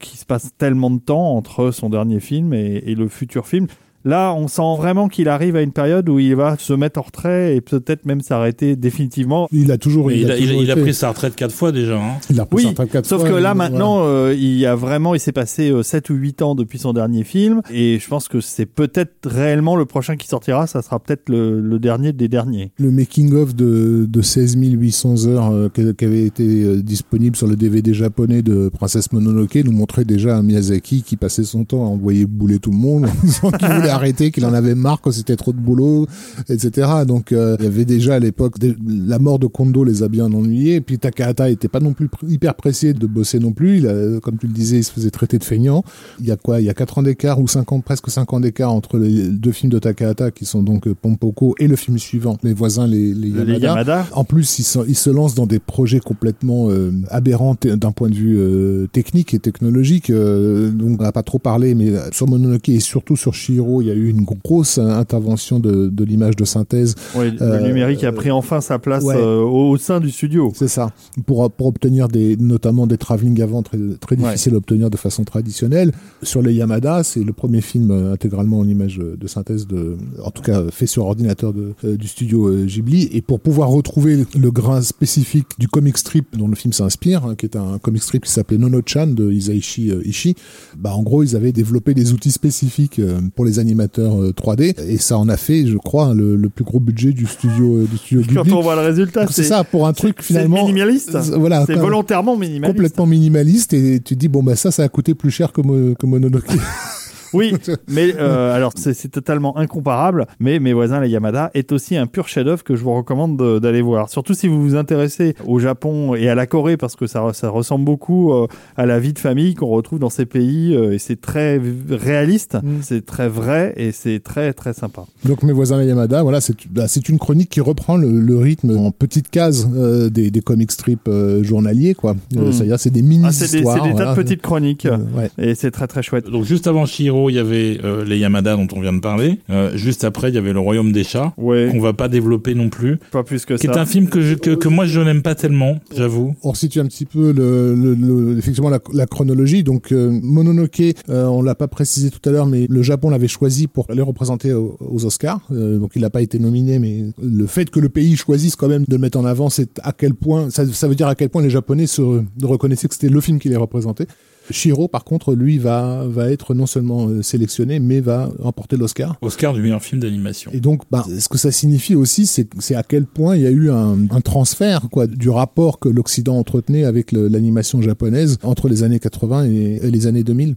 qu'il se passe tellement de temps entre son dernier film et, et le futur film. Là, on sent vraiment qu'il arrive à une période où il va se mettre en retrait et peut-être même s'arrêter définitivement. Il a toujours. Il, a, il a- toujours il a pris sa retraite quatre fois déjà. Hein. Il a pris Oui, sa retraite quatre Sauf fois, que là, maintenant, euh, il y a vraiment, il s'est passé euh, 7 ou 8 ans depuis son dernier film. Et je pense que c'est peut-être réellement le prochain qui sortira. Ça sera peut-être le, le dernier des derniers. Le making-of de, de 16 800 heures euh, qui qui avait été euh, disponible sur le DVD japonais de Princesse Mononoke nous montrait déjà un Miyazaki qui passait son temps à envoyer bouler tout le monde en disant qu'il voulait arrêter, qu'il en avait marre, que c'était trop de boulot, etc. Donc euh, il y avait déjà à l'époque la mort de Kondo les a bien ennuyés. Et puis Takahata était pas non plus hyper pressé de bosser non plus. Il a- comme tu le disais, il se faisait traiter de feignant. Il y a quoi? Il y a 4 ans d'écart ou 5 ans, presque 5 ans d'écart entre les deux films de Takahata qui sont donc euh, Pompoko et le film suivant, mes voisins les, les Les Yamada. En plus, il se, il se lance dans des projets complètement euh, aberrants d'un point de vue euh, technique et technologique. Donc, on n'a pas trop parlé, mais sur Mononoke et surtout sur Shiro, il y a eu une grosse euh, intervention de, de l'image de synthèse. Le Euh, numérique a pris enfin sa place ouais. euh, au, sein du studio. C'est ça. Pour, pour obtenir des, notamment des travelling avant très, très Ouais. difficile à obtenir de façon traditionnelle. Sur les Yamada, c'est le premier film euh, intégralement en image euh, de synthèse de, en tout cas, fait sur ordinateur de, euh, du studio euh, Ghibli. Et pour pouvoir retrouver le, grain spécifique du comic strip dont le film s'inspire, hein, qui est un comic strip qui s'appelait Nono-chan de Isaichi euh, Ishii, bah, en gros, ils avaient développé des outils spécifiques euh, pour les animateurs euh, 3D. Et ça en a fait, je crois, le, le plus gros budget du studio, euh, du studio Quand Ghibli. on voit le résultat, C'est ça, pour un truc c'est finalement. minimaliste. Voilà, C'est quand- volontairement minimaliste. complètement minimaliste et tu te dis bon bah ça ça a coûté plus cher que, Mo- que Mononoke. Oui, mais euh, alors c'est c'est totalement incomparable. Mais mes voisins les Yamada est aussi un pur chef-d'œuvre que je vous recommande de- d'aller voir. Surtout si vous vous intéressez au Japon et à la Corée parce que ça, ça ressemble beaucoup euh, à la vie de famille qu'on retrouve dans ces pays euh, et c'est très réaliste, Mm. c'est très vrai et c'est très très sympa. Donc mes voisins les Yamada, voilà, c'est bah, c'est une chronique qui reprend le, le rythme en petites cases euh, des, des comic strips euh, journaliers quoi. Euh, Mm. C'est-à-dire c'est des mini Ah, c'est des, tas de petites chroniques Euh, ouais. et c'est très très chouette. Donc juste avant Shiro, il y avait euh, les Yamada dont on vient de parler. Euh, juste après, il y avait le Royaume des chats Ouais, qu'on va pas développer non plus, pas plus que qui est ça. un film que, je, que, que moi je n'aime pas tellement, j'avoue. On resitue un petit peu le, le- le- effectivement la, la chronologie. Donc euh, Mononoke, euh, on l'a pas précisé tout à l'heure, mais le Japon l'avait choisi pour les représenter aux, aux Oscars. Euh, donc il n'a pas été nominé, mais le fait que le pays choisisse quand même de le mettre en avant, c'est à quel point ça, ça veut dire à quel point les Japonais se reconnaissaient que c'était le film qui les représentait. Shiro, par contre, lui va va être non seulement euh, sélectionné, mais va remporter l'Oscar. Oscar du meilleur film d'animation. Et donc, bah, ce que ça signifie aussi, c'est à quel point il y a eu un, un transfert quoi, du rapport que l'Occident entretenait avec l'animation japonaise entre les années 80 et, et les années 2000.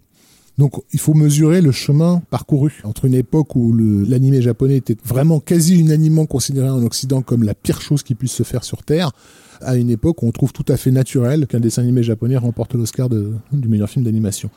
Donc, il faut mesurer le chemin parcouru entre une époque où l'animé japonais était vraiment quasi unanimement considéré en Occident comme la pire chose qui puisse se faire sur Terre, à une époque où on trouve tout à fait naturel qu'un dessin animé japonais remporte l'Oscar du meilleur film d'animation.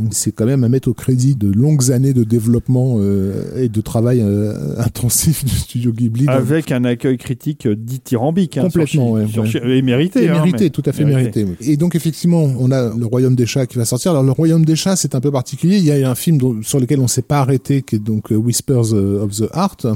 Donc c'est quand même à mettre au crédit de longues années de développement euh, et de travail euh, intensif du studio Ghibli. Avec un accueil critique euh, dithyrambique. hein, Complètement, sur ouais, Chi- sur ouais. Chi- Et mérité. Et hein, mérité, mais- tout à fait mérité. Et donc effectivement, on a le Royaume des chats qui va sortir. Alors le Royaume des chats, c'est un peu particulier. Il y a un film dont- sur lequel on s'est pas arrêté, qui est donc Whispers of the Heart.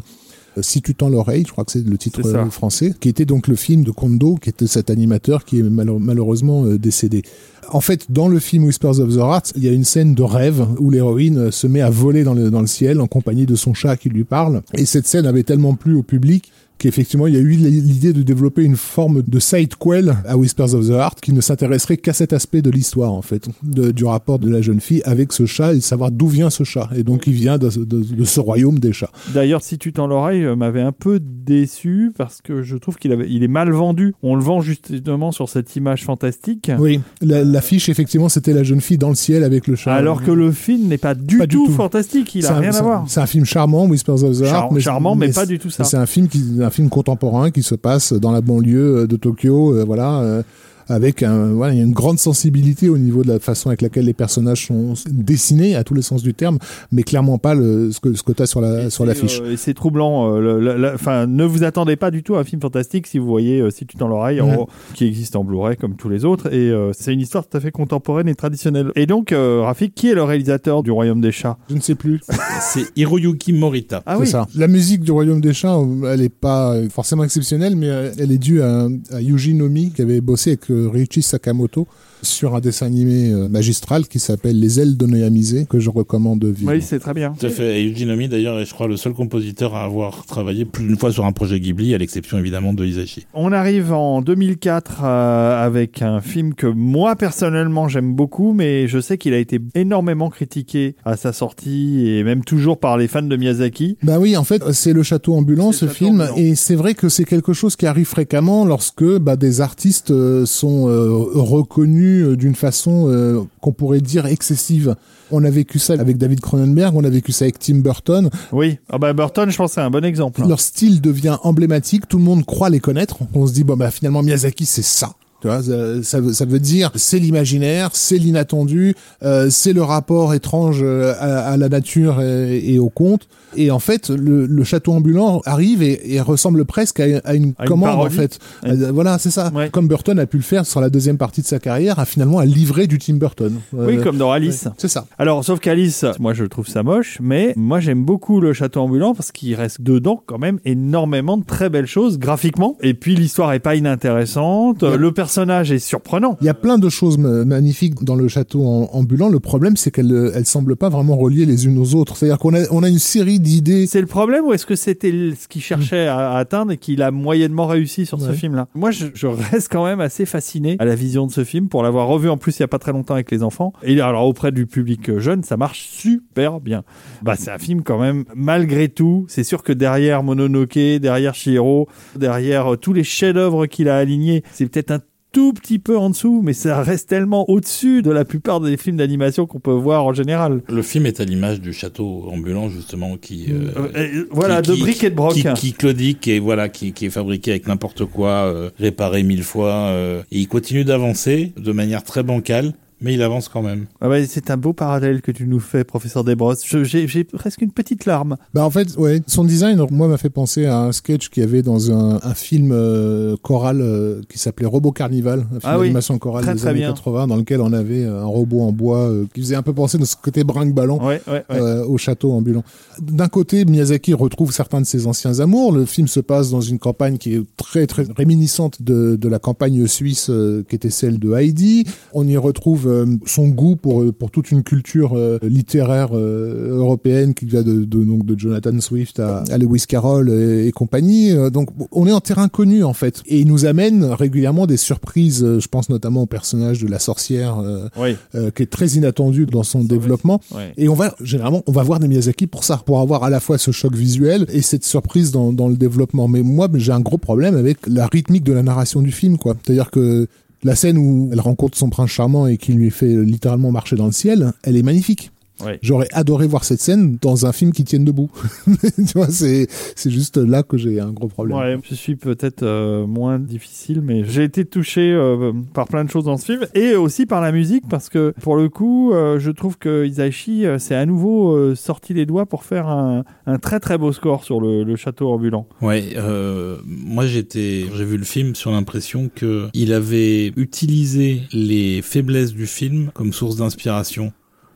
Euh, Si tu tends l'oreille, je crois que c'est le titre euh, français, qui était donc le film de Kondo, qui était cet animateur qui est malheure- malheureusement euh, décédé. En fait, dans le film Whispers of the Heart, il y a une scène de rêve où l'héroïne se met à voler dans le, dans le ciel en compagnie de son chat qui lui parle. Et cette scène avait tellement plu au public qu'effectivement, il y a eu l'idée de développer une forme de sidequel à Whispers of the Heart qui ne s'intéresserait qu'à cet aspect de l'histoire, en fait, de- du rapport de la jeune fille avec ce chat et de savoir d'où vient ce chat. Et donc, il vient de, de- de ce royaume des chats. D'ailleurs, si tu tends l'oreille, euh, m'avait un peu déçu parce que je trouve qu'il avait, il est mal vendu. On le vend justement sur cette image fantastique. Oui, la- l'affiche, effectivement, c'était la jeune fille dans le ciel avec le chat. Alors que le film n'est pas du Pas du tout, fantastique, il a un- rien à voir. C'est un film charmant, Whispers of the Char- Heart. charmant, mais pas du tout ça. C'est un film qui, un film contemporain qui se passe dans la banlieue euh, de Tokyo, euh, voilà, euh, avec un, voilà, il y a une grande sensibilité au niveau de la façon avec laquelle les personnages sont dessinés à tous les sens du terme, mais clairement pas le, ce que ce que t'as sur la sur l'affiche. euh, et c'est troublant. euh, le- le- le- Enfin, ne vous attendez pas du tout à un film fantastique si vous voyez euh, Si tu tends l'oreille, Ouais. en- qui existe en Blu-ray comme tous les autres. Et euh, c'est une histoire tout à fait contemporaine et traditionnelle. Et donc, euh, Rafik, qui est le réalisateur du Royaume des chats? Je ne sais plus. C'est Hiroyuki Morita. Ah c'est oui. ça. La musique du Royaume des Chats, elle est pas forcément exceptionnelle, mais elle est due à, à Yuji Nomi, qui avait bossé avec euh, Ryuichi Sakamoto sur un dessin animé euh, magistral qui s'appelle Les ailes de Noyamisé, que je recommande vivement. Oui, c'est très bien. Tout à fait. Et Yuji Nomi, d'ailleurs, est, je crois, le seul compositeur à avoir travaillé plus d'une fois sur un projet Ghibli, à l'exception évidemment de Hisashi. On arrive en 2004 euh, avec un film que moi personnellement j'aime beaucoup, mais je sais qu'il a été énormément critiqué à sa sortie et même toujours par les fans de Miyazaki. Bah oui, en fait, c'est le château ambulant, ce film, ambulant. et c'est vrai que c'est quelque chose qui arrive fréquemment lorsque bah, des artistes euh, sont euh, reconnus euh, d'une façon euh, qu'on pourrait dire excessive. On a vécu ça avec David Cronenberg, on a vécu ça avec Tim Burton. Oui, ah bah Burton, je pense que c'est un bon exemple. Leur style devient emblématique, tout le monde croit les connaître. On se dit bon bah finalement Miyazaki c'est ça. Tu vois, ça, veut, ça veut dire c'est l'imaginaire, c'est l'inattendu, euh, c'est le rapport étrange euh, à, à la nature et, et au conte. Et en fait, le, le château ambulant arrive et, et ressemble presque à, à une À une commande en fait. Euh, voilà, c'est ça. Ouais. Comme Burton a pu le faire sur la deuxième partie de sa carrière, a finalement à livrer du Tim Burton. Oui, comme dans Alice. C'est ça. Alors, sauf qu'Alice, moi je trouve ça moche, mais moi j'aime beaucoup le château ambulant parce qu'il reste dedans quand même énormément de très belles choses graphiquement. Et puis l'histoire est pas inintéressante, Ouais. le personnage est surprenant. Il y a plein de choses ma- magnifiques dans le château ambulant. Le problème, c'est qu'elles euh, elles semblent pas vraiment reliées les unes aux autres. C'est-à-dire qu'on a, on a une série d'idées. C'est le problème ou est-ce que c'était ce qu'il cherchait à, à atteindre et qu'il a moyennement réussi sur ce film-là? Moi, je, je reste quand même assez fasciné à la vision de ce film pour l'avoir revu en plus il y a pas très longtemps avec les enfants. Et alors auprès du public euh, jeune, ça marche super bien. Bah, c'est un film quand même malgré tout. C'est sûr que derrière Mononoke, derrière Chihiro, derrière euh, tous les chefs-d'œuvre qu'il a alignés, c'est peut-être un tout petit peu en dessous, mais ça reste tellement au-dessus de la plupart des films d'animation qu'on peut voir en général. Le film est à l'image du château ambulant, justement, qui... euh, Euh, et voilà, qui- de qui- briques et de broc. Qui, qui claudique et voilà, qui, qui est fabriqué avec n'importe quoi, euh, réparé mille fois. euh, et il continue d'avancer de manière très bancale, mais il avance quand même. Ah c'est un beau parallèle que tu nous fais, professeur Desbrosses. J'ai j'ai presque une petite larme. Bah en fait, ouais, son design, moi, m'a fait penser à un sketch qu'il y avait dans un, un film euh, choral euh, qui s'appelait Robot Carnival, un film Ah oui, d'animation chorale très, des très années bien. 80, dans lequel on avait un robot en bois euh, qui faisait un peu penser de ce côté brinque-ballon. Ouais, ouais, ouais. euh, au château ambulant. D'un côté, Miyazaki retrouve certains de ses anciens amours. Le film se passe dans une campagne qui est très très réminiscente de, de la campagne suisse euh, qui était celle de Heidi. On y retrouve euh, son goût pour pour toute une culture euh, littéraire euh, européenne qui va de, de donc de Jonathan Swift à, à Lewis Carroll et, et compagnie. Euh, Donc on est en terrain connu en fait, et il nous amène régulièrement des surprises. euh, Je pense notamment au personnage de la sorcière euh, Oui, euh, qui est très inattendu dans son développement. ouais. Et on va, généralement, on va voir des Miyazaki pour ça, pour avoir à la fois ce choc visuel et cette surprise dans, dans le développement. Mais moi, j'ai un gros problème avec la rythmique de la narration du film, quoi. C'est-à-dire que la scène où elle rencontre son prince charmant et qui lui fait littéralement marcher dans le ciel, elle est magnifique. Ouais. J'aurais adoré voir cette scène dans un film qui tienne debout. tu vois, c'est c'est juste là que j'ai un gros problème. Ouais, je suis peut-être euh, moins difficile, mais j'ai été touché euh, par plein de choses dans ce film et aussi par la musique parce que pour le coup, euh, je trouve que Isaichi euh, s'est à nouveau euh, sorti les doigts pour faire un, un très très beau score sur le, le château ambulant. Ouais, euh, moi j'étais, j'ai vu le film sur l'impression que il avait utilisé les faiblesses du film comme source d'inspiration.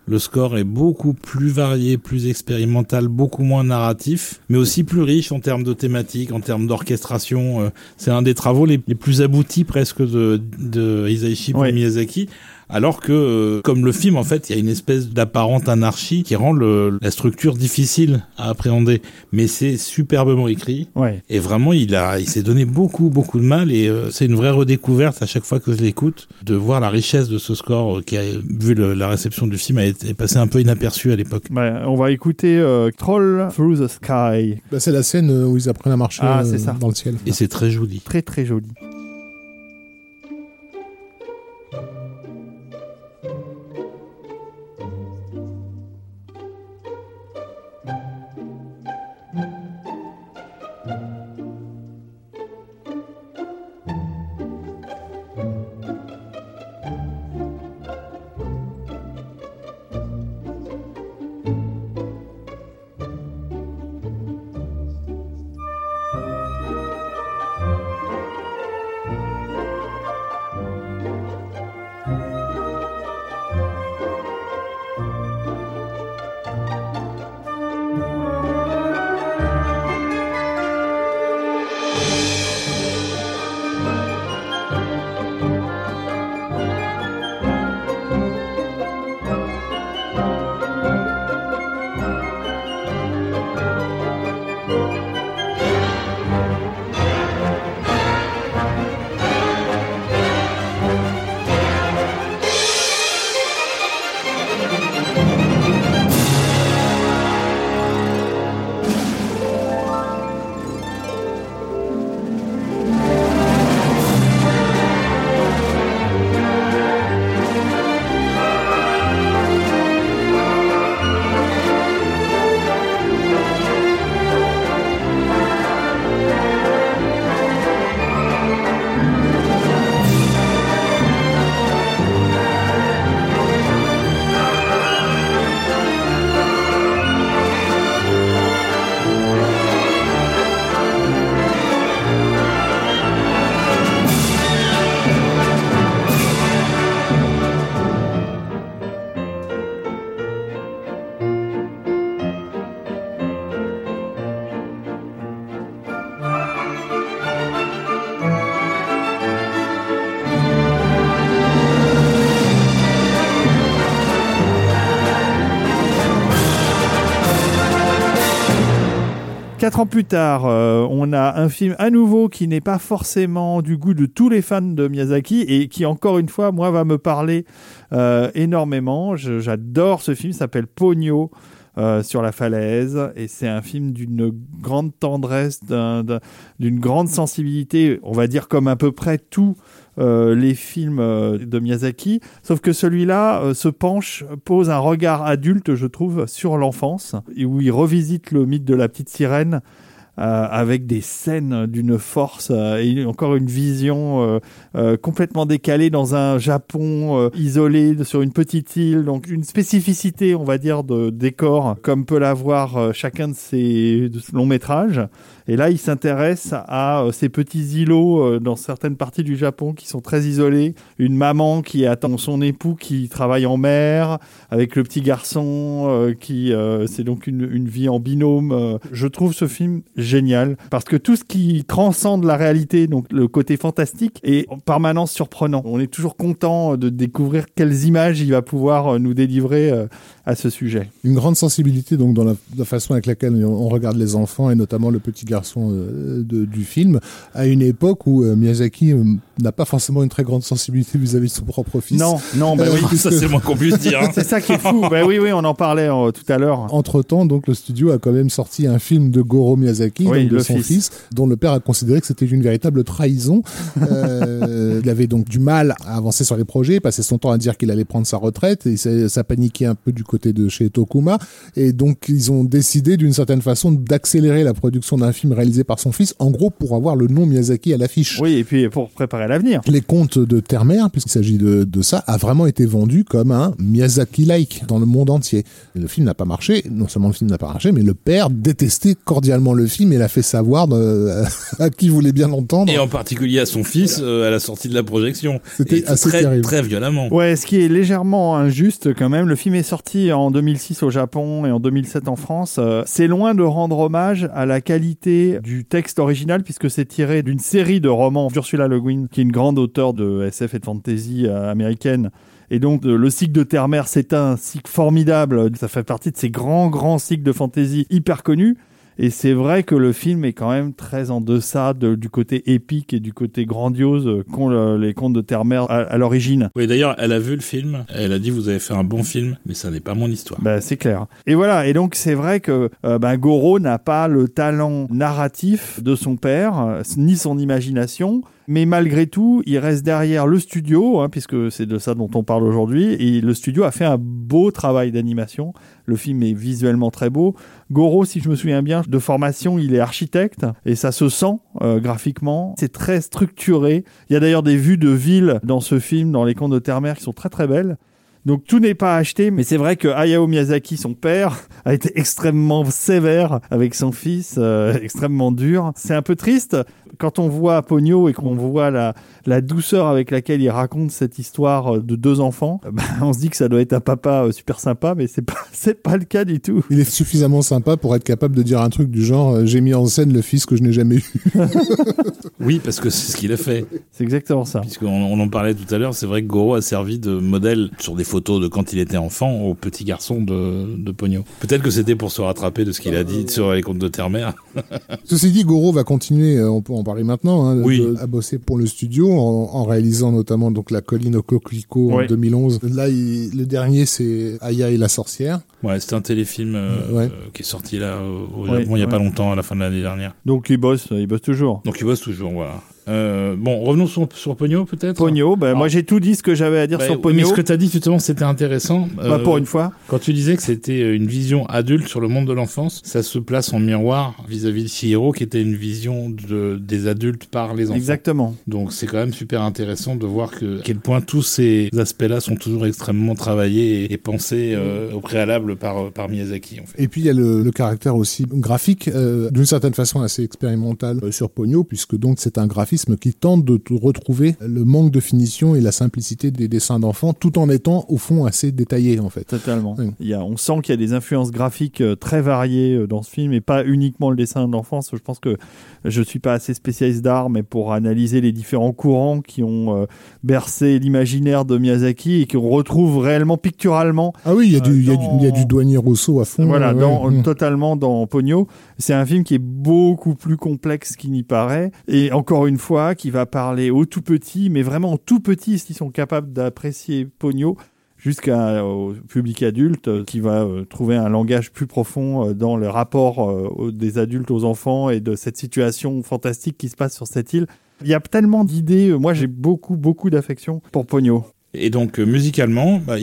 Le score est beaucoup plus varié, plus expérimental, beaucoup moins narratif, mais aussi plus riche en termes de thématiques, en termes d'orchestration. Euh, C'est un des travaux les, les plus aboutis presque de, de Isaichi Ouais. Miyazaki. Alors que, euh, comme le film, en fait, il y a une espèce d'apparente anarchie qui rend le, la structure difficile à appréhender. Mais c'est superbement écrit. Ouais. Et vraiment, il a, il s'est donné beaucoup, beaucoup de mal. Et euh, c'est une vraie redécouverte à chaque fois que je l'écoute de voir la richesse de ce score euh, qui a vu le- la réception du film a été est passé un peu inaperçu à l'époque. Ouais, on va écouter euh, Troll Through the Sky. Bah, c'est la scène où ils apprennent à marcher Ah, euh, c'est ça. dans le ciel. Et c'est très joli. Très très joli. Quatre plus tard, euh, on a un film à nouveau qui n'est pas forcément du goût de tous les fans de Miyazaki et qui, encore une fois, moi, va me parler euh, énormément. J'adore ce film, il s'appelle Pogno. euh, sur la falaise et c'est un film d'une grande tendresse, d'un- d'un- d'une grande sensibilité, on va dire comme à peu près euh, les films euh, de Miyazaki, sauf que celui-là euh, se penche, pose un regard adulte, je trouve, sur l'enfance, où il revisite le mythe de la petite sirène euh, avec des scènes d'une force euh, et encore une vision euh, euh, complètement décalée dans un Japon euh, isolé sur une petite île, donc une spécificité, on va dire, de décor, comme peut l'avoir euh, chacun de ses longs métrages. Et là, il s'intéresse à euh, ces petits îlots euh, dans certaines parties du Japon qui sont très isolés. Une maman qui attend son époux qui travaille en mer, avec le petit garçon euh, qui, c'est donc une, une vie en binôme. Je trouve ce film génial parce que tout ce qui transcende la réalité, donc le côté fantastique, est en permanence surprenant. On est toujours content de découvrir quelles images il va pouvoir nous délivrer à ce sujet. Une grande sensibilité donc dans la, la façon avec laquelle on, on regarde les enfants et notamment le petit garçon euh, de- du film à une époque où euh, Miyazaki euh, n'a pas forcément une très grande sensibilité vis-à-vis de son propre fils. Non, non, bah Euh, oui. Ça, c'est moins qu'on puisse dire. hein. C'est ça qui est fou. bah oui, oui, on en parlait euh, tout à l'heure. Entre temps, donc le studio a quand même sorti un film de Goro Miyazaki, Oui, donc de son fils. fils. dont le père a considéré que c'était une véritable trahison. Euh, il avait donc du mal à avancer sur les projets, passait son temps à dire qu'il allait prendre sa retraite, et ça, ça paniquait un peu du côté côté de chez Tokuma. Et donc, ils ont décidé d'une certaine façon d'accélérer la production d'un film réalisé par son fils, en gros pour avoir le nom Miyazaki à l'affiche. Oui, et puis pour préparer l'avenir. Les contes de Terre-Mère, puisqu'il s'agit de, de ça, a vraiment été vendu comme un Miyazaki-like dans le monde entier. Et le film n'a pas marché, non seulement le film n'a pas marché, mais le père détestait cordialement le film et l'a fait savoir de, à qui voulait bien l'entendre. Et en particulier à son fils euh, à la sortie de la projection. C'était assez très, terrible. très violemment. Ouais, ce qui est légèrement injuste quand même. Le film est sorti en 2006 au Japon et en 2007 en France. Euh, c'est loin de rendre hommage à la qualité du texte original puisque c'est tiré d'une série de romans d'Ursula Le Guin, qui est une grande auteure de SF et de fantasy euh, américaine. Et donc, euh, le cycle de Terre-Mère, c'est un cycle formidable. Ça fait partie de ces grands, grands cycles de fantasy hyper connus. Et c'est vrai que le film est quand même très en deçà de- du côté épique et du côté grandiose qu'ont le- les contes de Terre-Mère à- à l'origine. Oui, d'ailleurs, elle a vu le film. Elle a dit vous avez fait un bon film, mais ça n'est pas mon histoire. Bah, c'est clair. Et voilà. Et donc, c'est vrai que euh, bah, Goro n'a pas le talent narratif de son père, euh, ni son imagination. Mais malgré tout, il reste derrière le studio, hein, puisque c'est de ça dont on parle aujourd'hui. Et le studio a fait un beau travail d'animation. Le film est visuellement très beau. Goro, si je me souviens bien, de formation, il est architecte et ça se sent euh, graphiquement. C'est très structuré. Il y a d'ailleurs des vues de villes dans ce film, dans les contes de Terre-Mère, qui sont très très belles. Donc tout n'est pas acheté, mais c'est vrai que Hayao Miyazaki, son père, a été extrêmement sévère avec son fils, euh, extrêmement dur. C'est un peu triste quand on voit Pogno et qu'on voit la, la douceur avec laquelle il raconte cette histoire euh, de deux enfants. bah, on se dit que ça doit être un papa euh, super sympa, mais c'est pas c'est pas le cas du tout. Il est suffisamment sympa pour être capable de dire un truc du genre euh, j'ai mis en scène le fils que je n'ai jamais eu. Oui, parce que c'est ce qu'il a fait. C'est exactement ça. Puisqu'on on en parlait tout à l'heure, c'est vrai que Goro a servi de modèle sur des photos de quand il était enfant au petit garçon de, de Pogno. Peut-être que c'était pour se rattraper de ce qu'il a dit sur les contes de Terre-Mère. Ceci dit, Goro va continuer, euh, on peut en parler maintenant, hein, Oui. de- à bosser pour le studio en, en réalisant notamment donc la colline au coquelicot en Ouais. 2011. Là, il- le dernier c'est Aya et la sorcière. Ouais, c'est un téléfilm euh, Ouais. euh, qui est sorti là au, au Ouais, Japon il y a ouais. pas longtemps, à la fin de l'année dernière. Donc il bosse, il bosse toujours. Donc il bosse toujours, voilà. Euh, bon, revenons sur, sur Pogno peut-être. Pogno, bah, moi j'ai tout dit ce que j'avais à dire Bah, sur Pogno. Mais ce que tu as dit justement, c'était intéressant. Bah, Euh, pour une fois. Quand tu disais que c'était euh, une vision adulte sur le monde de l'enfance, ça se place en miroir vis-à-vis de Chihiro, qui était une vision de, des adultes par les enfants. Exactement. Donc c'est quand même super intéressant de voir que à quel point tous ces aspects-là sont toujours extrêmement travaillés et, et pensés euh, au préalable par, par Miyazaki. En fait. Et puis il y a le, le caractère aussi graphique, euh, d'une certaine façon assez expérimental euh, sur Pogno, puisque donc c'est un graphisme qui tente de retrouver le manque de finition et la simplicité des dessins d'enfants, tout en étant au fond assez détaillé en fait. Totalement. Oui. Il y a, on sent qu'il y a des influences graphiques euh, très variées euh, dans ce film et pas uniquement le dessin d'enfance. Je pense que je suis pas assez spécialiste d'art, mais pour analyser les différents courants qui ont euh, bercé l'imaginaire de Miyazaki et qu'on retrouve réellement picturalement Ah oui, il y a, du, il y a dans- du, il y a du douanier Rousseau à fond. voilà, ouais, dans, ouais. totalement dans Pogno. C'est un film qui est beaucoup plus complexe qu'il n'y paraît. Et encore une fois, qui va parler aux tout petits, mais vraiment tout petits, s'ils sont capables d'apprécier Pogno, jusqu'au public adulte, euh, qui va euh, trouver un langage plus profond euh, dans le rapport euh, des adultes aux enfants et de cette situation fantastique qui se passe sur cette île. Il y a tellement d'idées. Moi, j'ai beaucoup, beaucoup d'affection pour Pogno. Et donc euh, musicalement, bah,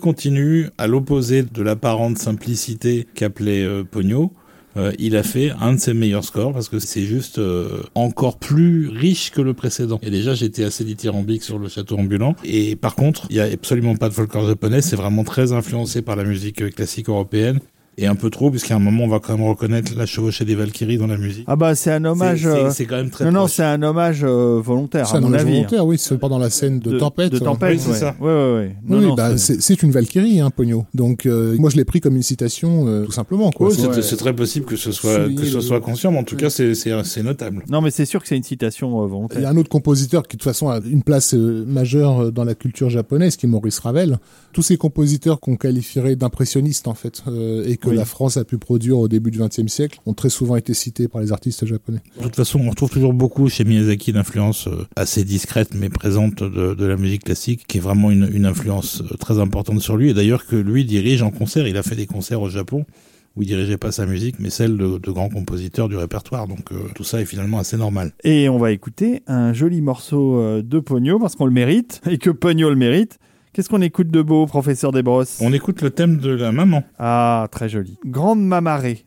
continue à l'opposé de l'apparente simplicité qu'appelait euh, Pogno. Euh, il a fait un de ses meilleurs scores parce que c'est juste euh, encore plus riche que le précédent. Et déjà, j'étais assez dithyrambique sur le château ambulant. Et par contre, il y a absolument pas de folklore japonais. C'est vraiment très influencé par la musique classique européenne. Et un peu trop, puisqu'à un moment, on va quand même reconnaître la chevauchée des Valkyries dans la musique. Ah bah, c'est un hommage. C'est- euh, quand même très Non, non, c'est un hommage euh, volontaire, C'est à un mon hommage avis. volontaire, oui, c'est pendant la scène de, Tempête. De tempête, Oui, c'est ouais. ça. Ouais, ouais, ouais. Non, oui, non, bah, c'est- une Valkyrie, hein, Pogno. Donc, euh, moi, je l'ai pris comme une citation, euh, tout simplement. Quoi. Oui, C'est- très possible que ce soit, que ce soit conscient, mais en tout cas, c'est- c'est c'est notable. Non, mais c'est sûr que c'est une citation euh, Il y volontaire. a un autre compositeur qui, de toute façon, a une place euh, majeure dans la culture japonaise, qui est Maurice Ravel. Tous ces compositeurs qu'on qualifierait d'impressionnistes, en fait, euh, et que Oui. la France a pu produire au début du XXe siècle, ont très souvent été cités par les artistes japonais. De toute façon, on retrouve toujours beaucoup chez Miyazaki d'influence euh, assez discrète mais présente de, de la musique classique, qui est vraiment une, une influence euh, très importante sur lui. Et d'ailleurs que lui dirige en concert, il a fait des concerts au Japon où il dirigeait pas sa musique, mais celle de, de grands compositeurs du répertoire. Donc euh, tout ça est finalement assez normal. Et on va écouter un joli morceau de Pogno, parce qu'on le mérite, et que Pogno le mérite, Qu'est-ce qu'on écoute de beau, professeur Desbrosses? On écoute le thème de la maman. Ah, très joli. Grande mamarée.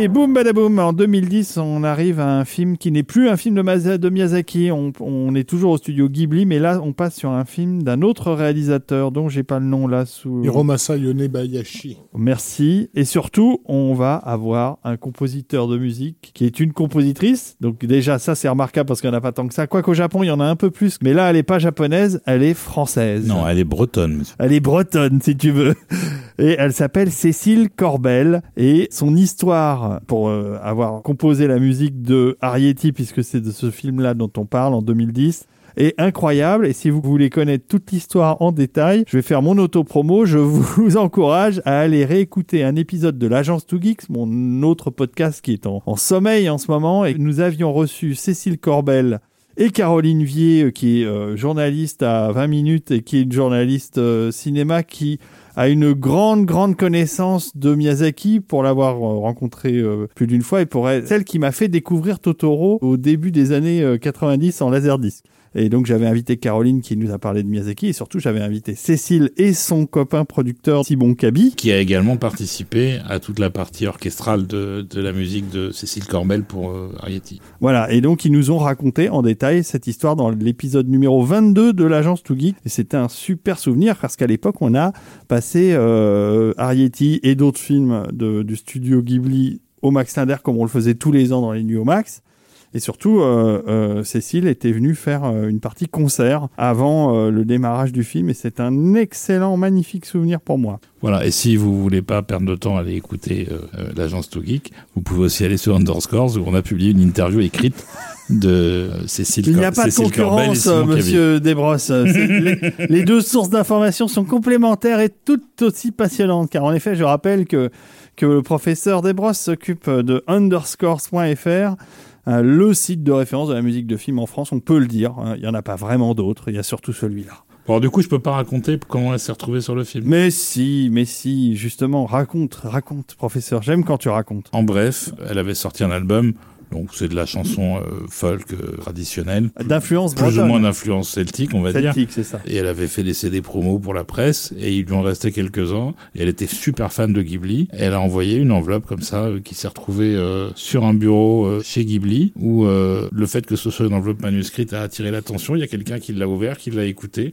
Et boum badaboum, en 2010, on arrive à un film qui n'est plus un film de, Masa- de Miyazaki. On, on est toujours au studio Ghibli, mais là, on passe sur un film d'un autre réalisateur dont j'ai pas le nom là sous. Hiromasa Yonebayashi. Merci. Et surtout, on va avoir un compositeur de musique qui est une compositrice. Donc déjà, ça c'est remarquable parce qu'il n'y en a pas tant que ça. Quoiqu'au Japon, il y en a un peu plus. Mais là, elle est pas japonaise, elle est française. Non, elle est bretonne. Elle est bretonne, si tu veux. Et elle s'appelle Cécile Corbel. Et son histoire, pour euh, avoir composé la musique de Arietti, puisque c'est de ce film-là dont on parle en 2010, est incroyable. Et si vous voulez connaître toute l'histoire en détail, je vais faire mon auto-promo. Je vous encourage à aller réécouter un épisode de l'agence 2Geeks, mon autre podcast qui est en, sommeil en ce moment. Et nous avions reçu Cécile Corbel et Caroline Vier, euh, qui est euh, journaliste à 20 minutes et qui est une journaliste cinéma qui a une grande, grande connaissance de Miyazaki pour l'avoir euh, rencontré euh, plus d'une fois et pour elle, celle qui m'a fait découvrir Totoro au début des années euh, 90 en laserdisc. Et donc j'avais invité Caroline qui nous a parlé de Miyazaki et surtout j'avais invité Cécile et son copain producteur Thibon Kabi. Qui a également participé à toute la partie orchestrale de, de la musique de Cécile Corbel pour euh, Arietti. Voilà, et donc ils nous ont raconté en détail cette histoire dans l'épisode numéro 22 de l'agence To Geek. Et c'était un super souvenir parce qu'à l'époque, on a passé euh, Arietti et d'autres films de- du studio Ghibli au Max Linder comme on le faisait tous les ans dans les nuits au Max. Et surtout, euh, euh, Cécile était venue faire euh, une partie concert avant euh, le démarrage du film et c'est un excellent, magnifique souvenir pour moi. Voilà, et si vous voulez pas perdre de temps à aller écouter euh, euh, l'agence To Geek, vous pouvez aussi aller sur Underscores où on a publié une interview écrite de euh, Cécile, Il n'y a pas de Cécile concurrence, euh, monsieur Desbrosses. Les, les deux sources d'information sont complémentaires et toutes aussi passionnantes. Car en effet, je rappelle que, que le professeur Desbrosses s'occupe de underscores.fr, le site de référence de la musique de film en France. On peut le dire. hein. Il n'y en a pas vraiment d'autres. Il y a surtout celui-là. Bon, alors, du coup, je peux pas raconter comment elle s'est retrouvée sur le film. Mais si, mais si, justement, raconte, raconte, professeur. J'aime quand tu racontes. En bref, elle avait sorti un album, donc c'est de la chanson euh, folk euh, traditionnelle, D'influence plus ou bretonne. moins d'influence celtique, on va dire. Celtique, c'est ça. Et elle avait fait des CD promos pour la presse, et il lui en restait quelques-uns. Et elle était super fan de Ghibli. Et elle a envoyé une enveloppe comme ça, euh, qui s'est retrouvée euh, sur un bureau euh, chez Ghibli, où euh, le fait que ce soit une enveloppe manuscrite a attiré l'attention. Il y a quelqu'un qui l'a ouvert, qui l'a écouté,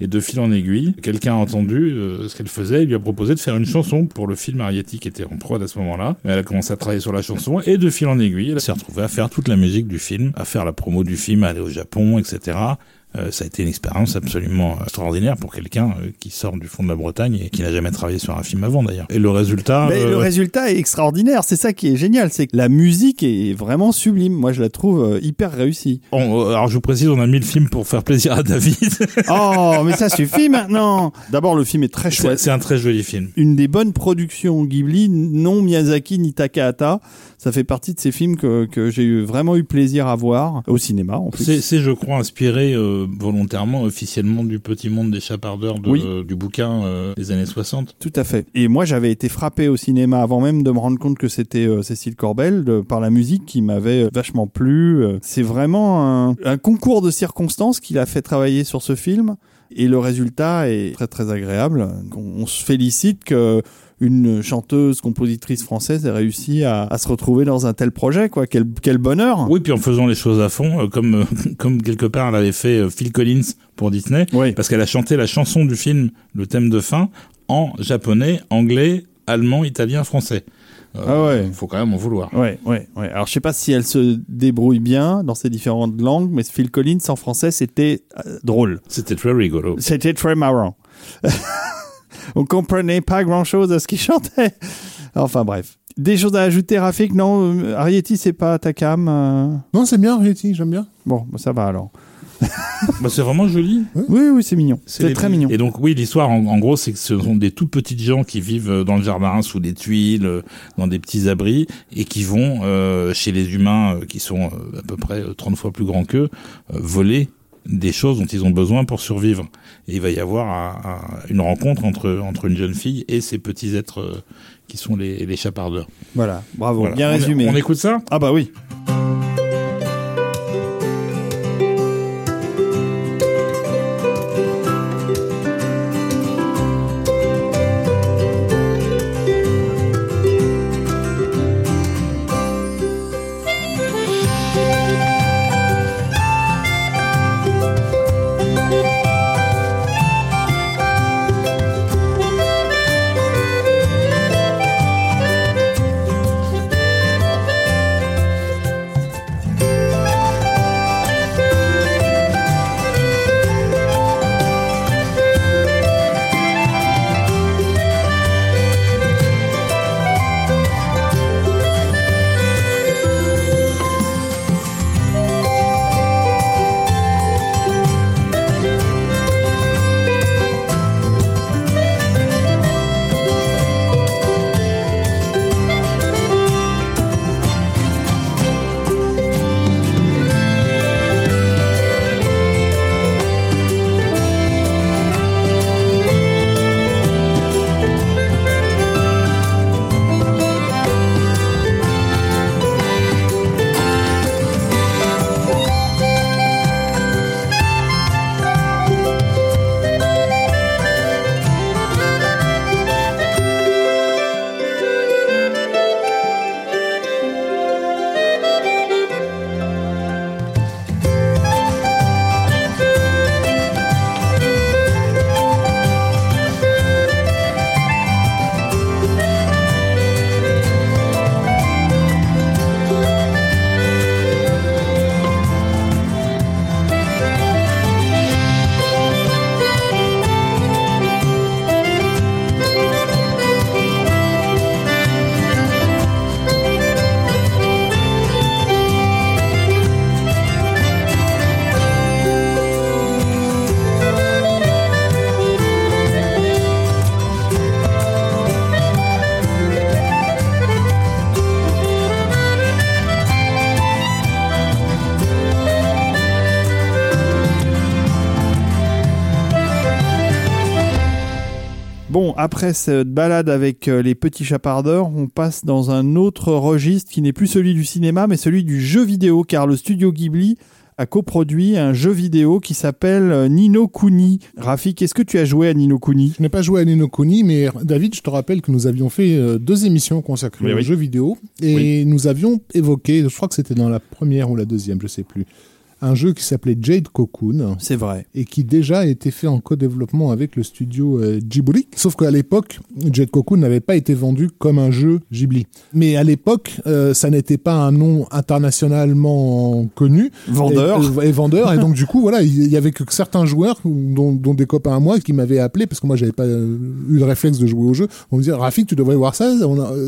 Et de fil en aiguille, quelqu'un a entendu euh, ce qu'elle faisait et lui a proposé de faire une chanson pour le film Arietti qui était en prod à ce moment-là. Elle a commencé à travailler sur la chanson et de fil en aiguille, elle s'est retrouvée à faire toute la musique du film, à faire la promo du film, à aller au Japon, etc. Euh, ça a été une expérience absolument extraordinaire pour quelqu'un euh, qui sort du fond de la Bretagne et qui n'a jamais travaillé sur un film avant d'ailleurs. Et le résultat, Mais euh, le résultat est extraordinaire. C'est ça qui est génial. C'est que la musique est vraiment sublime. Moi, je la trouve euh, hyper réussie. on- euh, alors je vous précise, on a mis le film pour faire plaisir à David. Oh, mais ça suffit maintenant. D'abord, le film est très chouette. c'est un très joli film. Une des bonnes productions Ghibli, non Miyazaki ni Takahata. Ça fait partie de ces films que, que j'ai vraiment eu plaisir à voir au cinéma. En plus. C'est, c'est, je crois, inspiré euh, volontairement, officiellement, du petit monde des chapardeurs de, Oui. du bouquin euh, des années 60. Tout à fait. Et moi, j'avais été frappé au cinéma avant même de me rendre compte que c'était euh, Cécile Corbel de- par la musique qui m'avait euh, vachement plu. C'est vraiment un, un concours de circonstances qui l'a fait travailler sur ce film. Et le résultat est très très agréable. On, on se félicite que une chanteuse, compositrice française ait réussi à, à se retrouver dans un tel projet, quoi. Quel, quel bonheur! Oui, puis en faisant les choses à fond, euh, comme, comme quelque part elle avait fait euh, Phil Collins pour Disney, Oui. parce qu'elle a chanté la chanson du film, le thème de fin, en japonais, anglais, allemand, italien, français. Euh, Ah ouais. Faut quand même en vouloir. Ouais, ouais, ouais. Alors, je sais pas si elle se débrouille bien dans ces différentes langues, mais Phil Collins en français, c'était euh, drôle. C'était très rigolo. C'était très marrant. On comprenait pas grand chose à ce qu'il chantait. Enfin bref. Des choses à ajouter, Rafik? Non, euh, Arietti, c'est pas ta cam. euh. Non, c'est bien, Rieti, j'aime bien. Bon, bah, ça va alors. Bah, c'est vraiment joli. Oui, oui, c'est mignon. C'est les- très mignon. Et donc oui, l'histoire en, en gros, c'est que ce sont des tout petites gens qui vivent euh, dans le jardin, sous des tuiles, euh, dans des petits abris, et qui vont euh, chez les humains euh, qui sont euh, à peu près euh, 30 fois plus grands qu'eux, euh, voler des choses dont ils ont besoin pour survivre. Et il va y avoir un- un- une rencontre entre entre une jeune fille et ces petits êtres euh, qui sont les, les chapardeurs. Voilà, bravo, Voilà. bien On- résumé. On écoute ça? Ah bah oui. Après cette balade avec euh, les petits chapardeurs, on passe dans un autre registre qui n'est plus celui du cinéma, mais celui du jeu vidéo, car le studio Ghibli a coproduit un jeu vidéo qui s'appelle euh, Nino Kuni. Rafik, est-ce que tu as joué à Nino Kuni? Je n'ai pas joué à Nino Kuni, mais David, je te rappelle que nous avions fait euh, deux émissions consacrées Oui, aux oui. jeux vidéo et nous avions évoqué, je crois que c'était dans la première ou la deuxième, je sais plus, un jeu qui s'appelait Jade Cocoon C'est vrai. et qui déjà a été fait en co-développement avec le studio euh, Ghibli. Sauf qu'à l'époque, Jade Cocoon n'avait pas été vendu comme un jeu Ghibli. Mais à l'époque, euh, ça n'était pas un nom internationalement connu. Vendeur. Et, euh, et vendeur. et donc, du coup, voilà, il y avait que certains joueurs, dont, dont des copains à moi, qui m'avaient appelé, parce que moi, j'avais pas euh, eu le réflexe de jouer au jeu. On me disait, Rafik, tu devrais voir ça,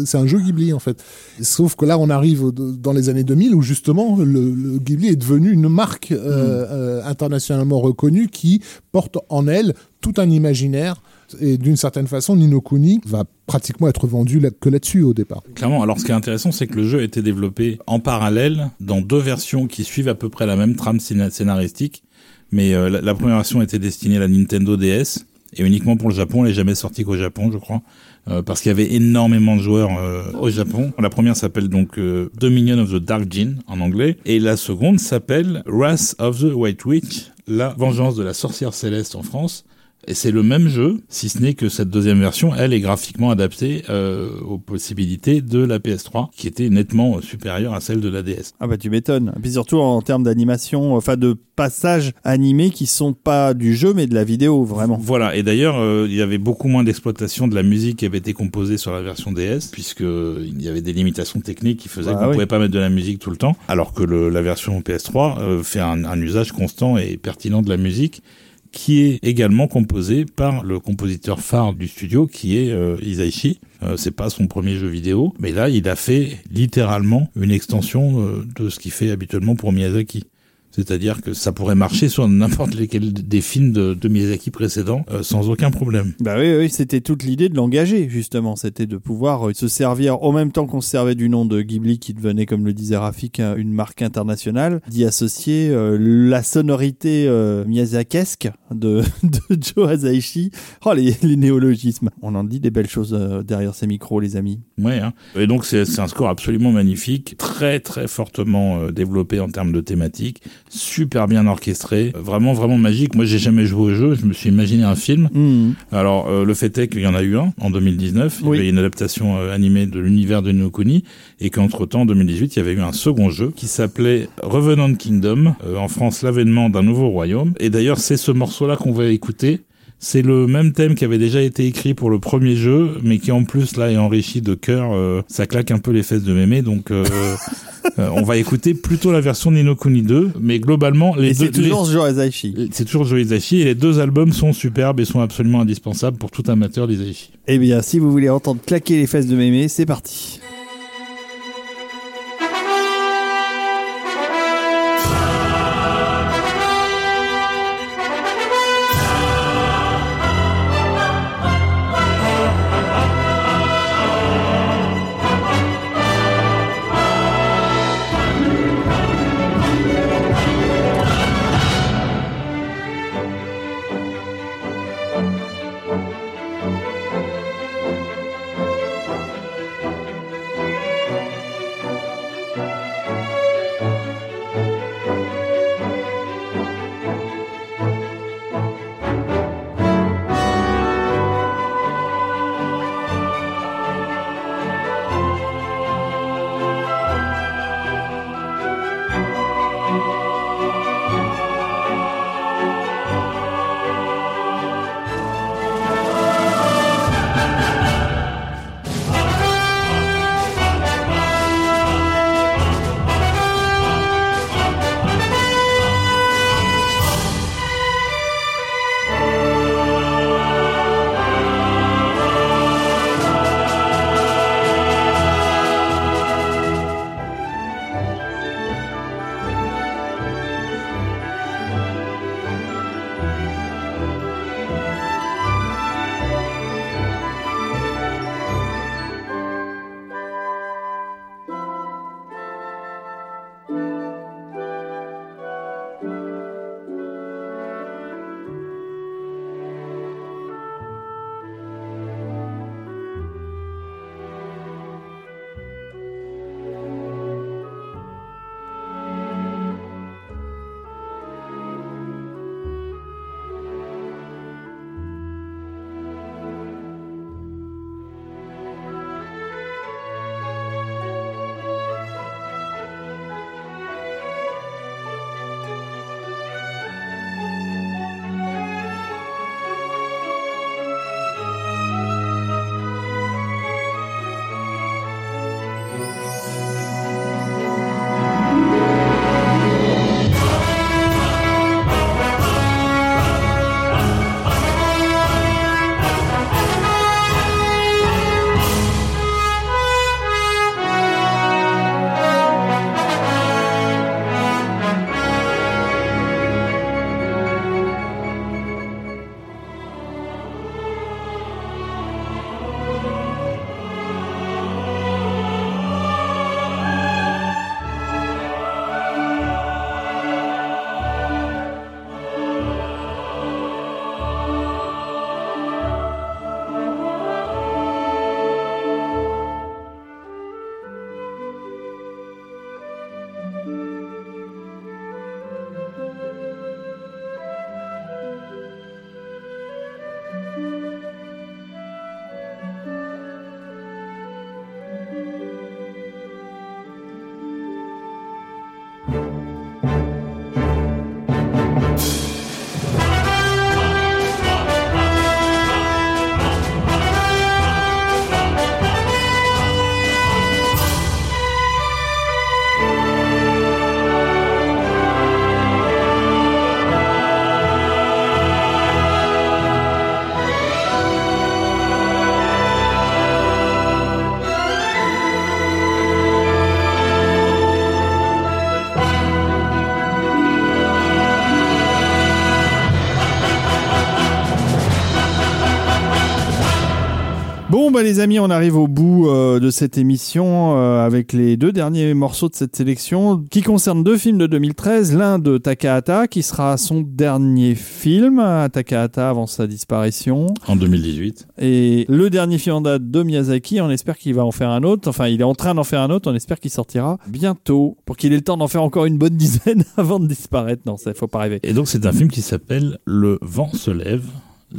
c'est un jeu Ghibli, en fait. Sauf que là, on arrive dans les années 2000, où justement, le, le Ghibli est devenu une marque euh, euh, internationalement reconnue qui porte en elle tout un imaginaire. Et d'une certaine façon, Nino Kuni va pratiquement être vendu là- que là-dessus au départ. Clairement, alors ce qui est intéressant, c'est que le jeu a été développé en parallèle dans deux versions qui suivent à peu près la même trame scéna- scénaristique. Mais euh, la, la première version était destinée à la Nintendo DS et uniquement pour le Japon. Elle n'est jamais sortie qu'au Japon, je crois, euh, parce qu'il y avait énormément de joueurs euh, au Japon. La première s'appelle donc euh, Dominion of the Dark Djinn en anglais et la seconde s'appelle Wrath of the White Witch, la vengeance de la sorcière céleste en France. Et c'est le même jeu, si ce n'est que cette deuxième version, elle est graphiquement adaptée euh, aux possibilités de la PS3, qui était nettement supérieure à celle de la DS. Ah bah tu m'étonnes. Et puis surtout en termes d'animation, enfin de passages animés qui sont pas du jeu mais de la vidéo vraiment. Voilà, et d'ailleurs, euh, il y avait beaucoup moins d'exploitation de la musique qui avait été composée sur la version DS, puisque il y avait des limitations techniques qui faisaient que vous ne oui. pouvez pas mettre de la musique tout le temps, alors que le- la version PS3 euh, fait un, un usage constant et pertinent de la musique qui est également composé par le compositeur phare du studio qui est euh, Isaichi. Euh, c'est pas son premier jeu vidéo, mais là il a fait littéralement une extension euh, de ce qu'il fait habituellement pour Miyazaki. C'est-à-dire que ça pourrait marcher sur n'importe lesquels des films de, de Miyazaki précédents euh, sans aucun problème. Bah oui, oui, c'était toute l'idée de l'engager, justement. C'était de pouvoir euh, se servir, en même temps qu'on se servait du nom de Ghibli, qui devenait, comme le disait Rafik, un- une marque internationale, d'y associer euh, la sonorité euh, miyazakesque de, de Joe Hisaishi. Oh, les, les néologismes. On en dit des belles choses derrière ces micros, les amis. Ouais. Hein. Et donc c'est un score absolument magnifique, très très fortement développé en termes de thématique, super bien orchestré, vraiment vraiment magique. Moi j'ai jamais joué au jeu, je me suis imaginé un film. Hmm. Alors euh, le fait est qu'il y en a eu un en 2019, il Oui. y avait une adaptation euh, animée de l'univers de Nokuni et qu'entre temps en 2018 il y avait eu un second jeu qui s'appelait Revenant Kingdom, euh, en France l'avènement d'un nouveau royaume. Et d'ailleurs c'est ce morceau-là qu'on va écouter. C'est le même thème qui avait déjà été écrit pour le premier jeu, mais qui en plus là est enrichi de chœurs. euh, ça claque un peu les fesses de mémé, donc euh, euh, on va écouter plutôt la version de Ni no Kuni 2, mais globalement les Et deux. c'est toujours les- Joe c'est toujours Joe Hisaishi et les deux albums sont superbes et sont absolument indispensables pour tout amateur d'Hisaishi. Eh bien, si vous voulez entendre claquer les fesses de mémé, c'est parti. Bah les amis, on arrive au bout euh, de cette émission euh, avec les deux derniers morceaux de cette sélection qui concernent deux films de 2013. L'un de Takahata qui sera son dernier film, Takahata avant sa disparition. En 2018. Et le dernier film en date de Miyazaki, on espère qu'il va en faire un autre. Enfin, il est en train d'en faire un autre, on espère qu'il sortira bientôt pour qu'il ait le temps d'en faire encore une bonne dizaine avant de disparaître. Non, ça, faut pas rêver. Et donc, c'est un film qui s'appelle Le vent se lève.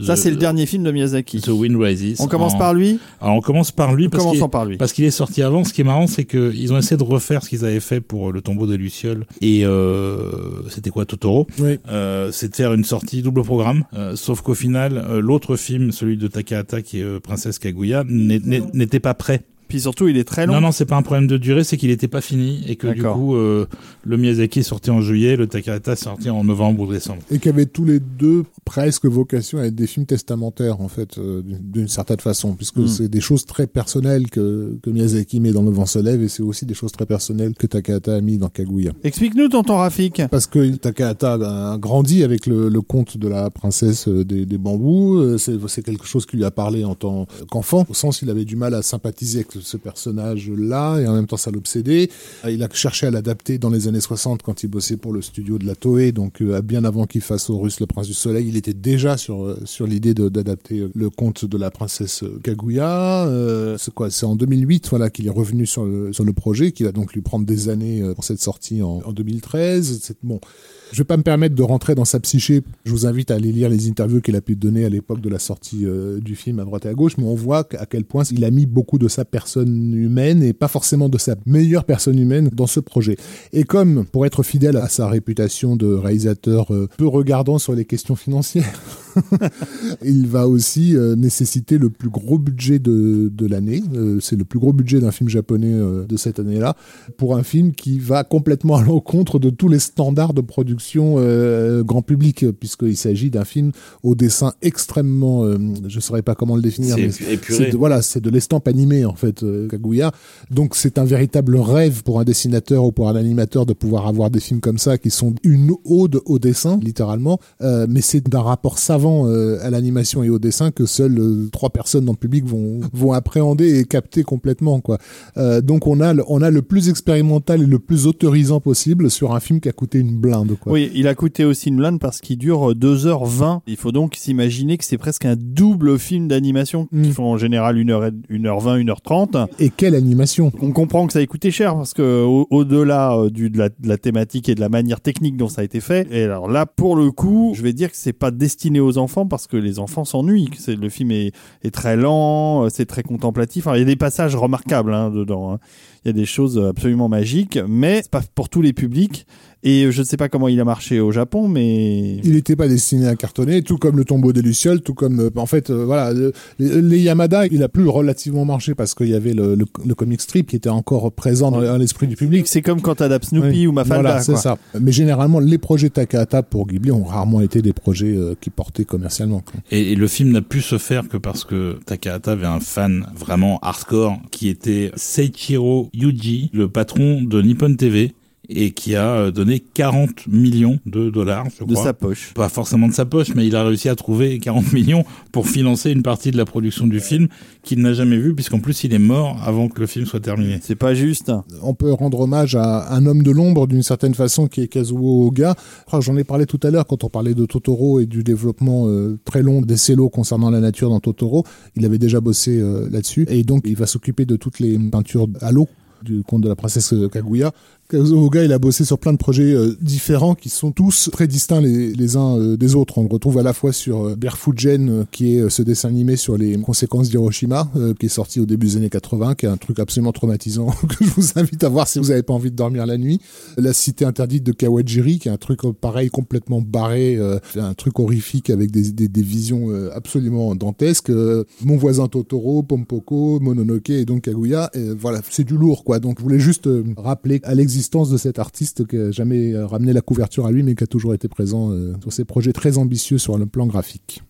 Ça, The- c'est le dernier film de Miyazaki. The Wind Rises. On commence En- par lui Alors, on commence par lui parce qu'il Commençons par lui. parce qu'il est sorti avant. Ce qui est marrant, c'est qu'ils ont essayé de refaire ce qu'ils avaient fait pour Le tombeau des Lucioles et euh, c'était quoi Totoro? Oui. Euh, c'est de faire une sortie double programme. Euh, sauf qu'au final, euh, l'autre film, celui de Takahata qui est euh, Princesse Kaguya, n'était pas prêt. Puis surtout, il est très long. Non, non, c'est pas un problème de durée, c'est qu'il n'était pas fini et que du coup, euh, le Miyazaki est sorti en juillet, le Takahata est sorti en novembre ou décembre. Et qui avaient tous les deux presque vocation à être des films testamentaires, en fait, euh, d'une- certaine façon, puisque Mm. c'est des choses très personnelles que, que Miyazaki met dans Le vent se lève, et c'est aussi des choses très personnelles que Takahata a mis dans Kaguya. Explique-nous, tonton Rafik. Parce que Takahata a grandi avec le, le conte de la princesse euh, des, des bambous. C'est c'est quelque chose qui lui a parlé en tant qu'enfant, au sens il avait du mal à sympathiser avec ce personnage-là, et en même temps ça l'obsédait. Euh, Il a cherché à l'adapter dans les années 60 quand il bossait pour le studio de la Toei, donc euh, bien avant qu'il fasse Horus le prince du soleil, il était déjà sur, euh, sur l'idée d'adapter le conte de la princesse Kaguya. C'est quoi? C'est en 2008 voilà, qu'il est revenu sur le, sur le projet, qui va donc lui prendre des années pour cette sortie en, en 2013. C'est bon. Je vais pas me permettre de rentrer dans sa psyché. Je vous invite à aller lire les interviews qu'il a pu donner à l'époque de la sortie euh, du film à droite et à gauche, mais on voit à quel point il a mis beaucoup de sa personne humaine et pas forcément de sa meilleure personne humaine dans ce projet. Et comme, pour être fidèle à sa réputation de réalisateur euh, peu regardant sur les questions financières, il va aussi euh, nécessiter le plus gros budget de, de l'année. Euh, c'est le plus gros budget d'un film japonais euh, de cette année-là, pour un film qui va complètement à l'encontre de tous les standards de production grand public, puisqu'il s'agit d'un film au dessin extrêmement, je ne saurais pas comment le définir, mais c'est de, voilà, c'est de l'estampe animée en fait, Kaguya. Donc c'est un véritable rêve pour un dessinateur ou pour un animateur de pouvoir avoir des films comme ça qui sont une ode au dessin, littéralement. Mais c'est d'un rapport savant euh, à l'animation et au dessin que seules euh, trois personnes dans le public vont vont appréhender et capter complètement quoi. Euh, donc on a le, on a le plus expérimental et le plus autorisant possible sur un film qui a coûté une blinde quoi. Oui, il a coûté aussi une blinde parce qu'il dure 2h20. Il faut donc s'imaginer que c'est presque un double film d'animation qui Mm. font en général 1h, 1h20, 1h30. Et quelle animation On comprend que ça a coûté cher parce que au- au-delà euh, du, de, la, de la thématique et de la manière technique dont ça a été fait. Et alors là, pour le coup, je vais dire que c'est pas destiné aux enfants parce que les enfants s'ennuient. C'est le film est, très lent, euh, c'est très contemplatif. Il y a des passages remarquables hein, dedans. hein. Il y a des choses absolument magiques, mais c'est pas pour tous les publics. Et je ne sais pas comment il a marché au Japon, mais Il n'était pas destiné à cartonner, tout comme le tombeau des Lucioles, tout comme, euh, en fait, euh, voilà, le- les, Yamada, il a plus relativement marché parce qu'il y avait le, le, le comic strip qui était encore présent dans, l'esprit du public. c'est comme quand t'adaptes Snoopy Oui. ou Mafalda. Voilà, c'est ça. Mais généralement, les projets Takahata pour Ghibli ont rarement été des projets euh, qui portaient commercialement. quoi. Et, et le film n'a pu se faire que parce que Takahata avait un fan vraiment hardcore qui était Seiichiro Yuji, le patron de Nippon TV et qui a euh, donné 40 millions de dollars, je de crois. sa poche. Pas forcément de sa poche, mais il a réussi à trouver 40 millions pour financer une partie de la production du film qu'il n'a jamais vu, puisqu'en plus il est mort avant que le film soit terminé. C'est pas juste. On peut rendre hommage à un homme de l'ombre d'une certaine façon qui est Kazuo Oga. J'en ai parlé tout à l'heure quand on parlait de Totoro et du développement euh, très long des cellos concernant la nature dans Totoro. Il avait déjà bossé euh, là-dessus et donc il va s'occuper de toutes les peintures à l'eau du conte de la princesse Kaguya. Kazuo Oga, il a bossé sur plein de projets euh, différents qui sont tous très distincts les, uns euh, des autres. On le retrouve à la fois sur euh, euh, qui est ce dessin animé sur les conséquences d'Hiroshima, qui est sorti au début des années 80, qui est un truc absolument traumatisant que je vous invite à voir si vous n'avez pas envie de dormir la nuit. La cité interdite de Kawajiri, qui est un truc pareil complètement barré, un truc horrifique avec des, visions absolument dantesques. Mon voisin Totoro, Pompoko, Mononoke et donc Kaguya. Voilà, c'est du lourd quoi. Donc je voulais juste rappeler à l'existence de cet artiste qui a jamais euh, ramené la couverture à lui, mais qui a toujours été présent euh, sur ses projets très ambitieux sur le plan graphique.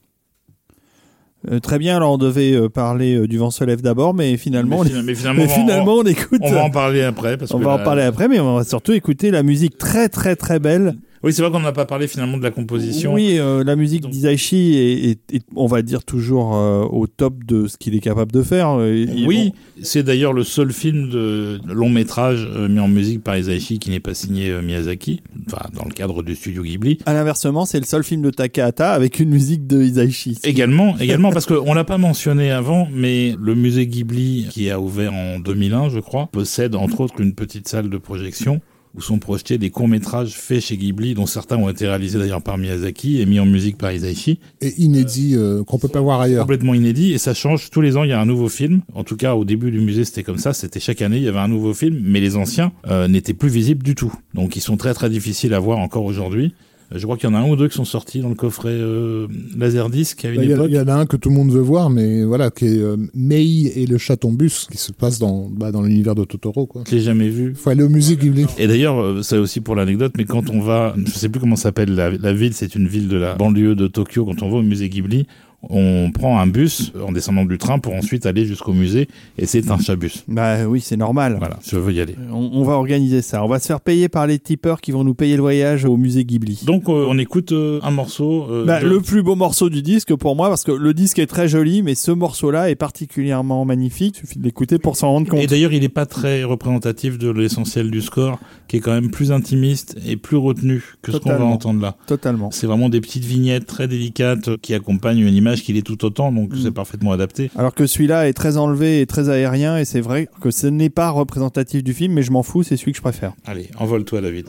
Euh, très bien, alors on devait euh, parler euh, du vent se lève d'abord, mais finalement, on, mais, fina- mais finalement, mais on va- finalement, on écoute. on va en parler après. Parce on que va en parler après, mais on va surtout écouter la musique très très très belle Oui, c'est vrai qu'on n'a pas parlé finalement de la composition. Oui, euh, la musique Donc- d'Isaichi est, est- est, on va dire, toujours euh, au top de ce qu'il est capable de faire. Oui, c'est d'ailleurs le seul film de long métrage euh, mis en musique par Isaichi qui n'est pas signé Miyazaki, enfin dans le cadre du studio Ghibli. À l'inversement, c'est le seul film de Takahata avec une musique de Isaichi. Également, également parce qu'on l'a pas mentionné avant, mais le musée Ghibli qui a ouvert en 2001, je crois, possède entre autres une petite salle de projection où sont projetés des courts-métrages faits chez Ghibli, dont certains ont été réalisés d'ailleurs par Miyazaki et mis en musique par Isaichi. Et inédit euh, qu'on peut pas voir ailleurs. complètement inédit et ça change tous les ans il y a un nouveau film en tout cas au début du musée c'était comme ça c'était chaque année il y avait un nouveau film mais les anciens euh, n'étaient plus visibles du tout donc ils sont très très difficiles à voir encore aujourd'hui je crois qu'il y en a un ou deux qui sont sortis dans le coffret euh, Laserdisc à une Bah, Il y, a- époque il y en a un que tout le monde veut voir, mais voilà, qui est euh, Mei et le chaton-bus, qui se passe dans, bah, dans l'univers de Totoro, quoi. je l'ai jamais vu Faut aller au musée Ghibli. et d'ailleurs, euh, c'est aussi pour l'anecdote, mais quand on va, je sais plus comment s'appelle la, la ville, c'est une ville de la banlieue de Tokyo, quand on va au musée Ghibli, on prend un bus en descendant du train pour ensuite aller jusqu'au musée, et c'est un chabus. Bah oui, c'est normal. Voilà, je veux y aller. On, on va organiser ça. On va se faire payer par les tipeurs qui vont nous payer le voyage au musée Ghibli. Donc euh, on écoute euh, un morceau. euh, Bah, de- Le plus beau morceau du disque pour moi, parce que le disque est très joli, mais ce morceau-là est particulièrement magnifique. Il suffit de l'écouter pour s'en rendre compte. Et d'ailleurs, il n'est pas très représentatif de l'essentiel du score, qui est quand même plus intimiste et plus retenu que ce qu'on va entendre là. Totalement. C'est vraiment des petites vignettes très délicates qui accompagnent une image qui l'est tout autant, donc Mm. c'est parfaitement adapté. Alors que celui-là est très enlevé et très aérien, et c'est vrai que ce n'est pas représentatif du film, mais je m'en fous, c'est celui que je préfère. Allez, envole-toi, David.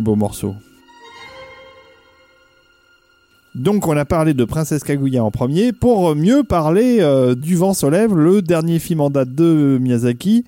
Beau morceau. Donc on a parlé de Princesse Kaguya en premier, pour mieux parler euh, du vent se lève, le dernier film en date de Miyazaki,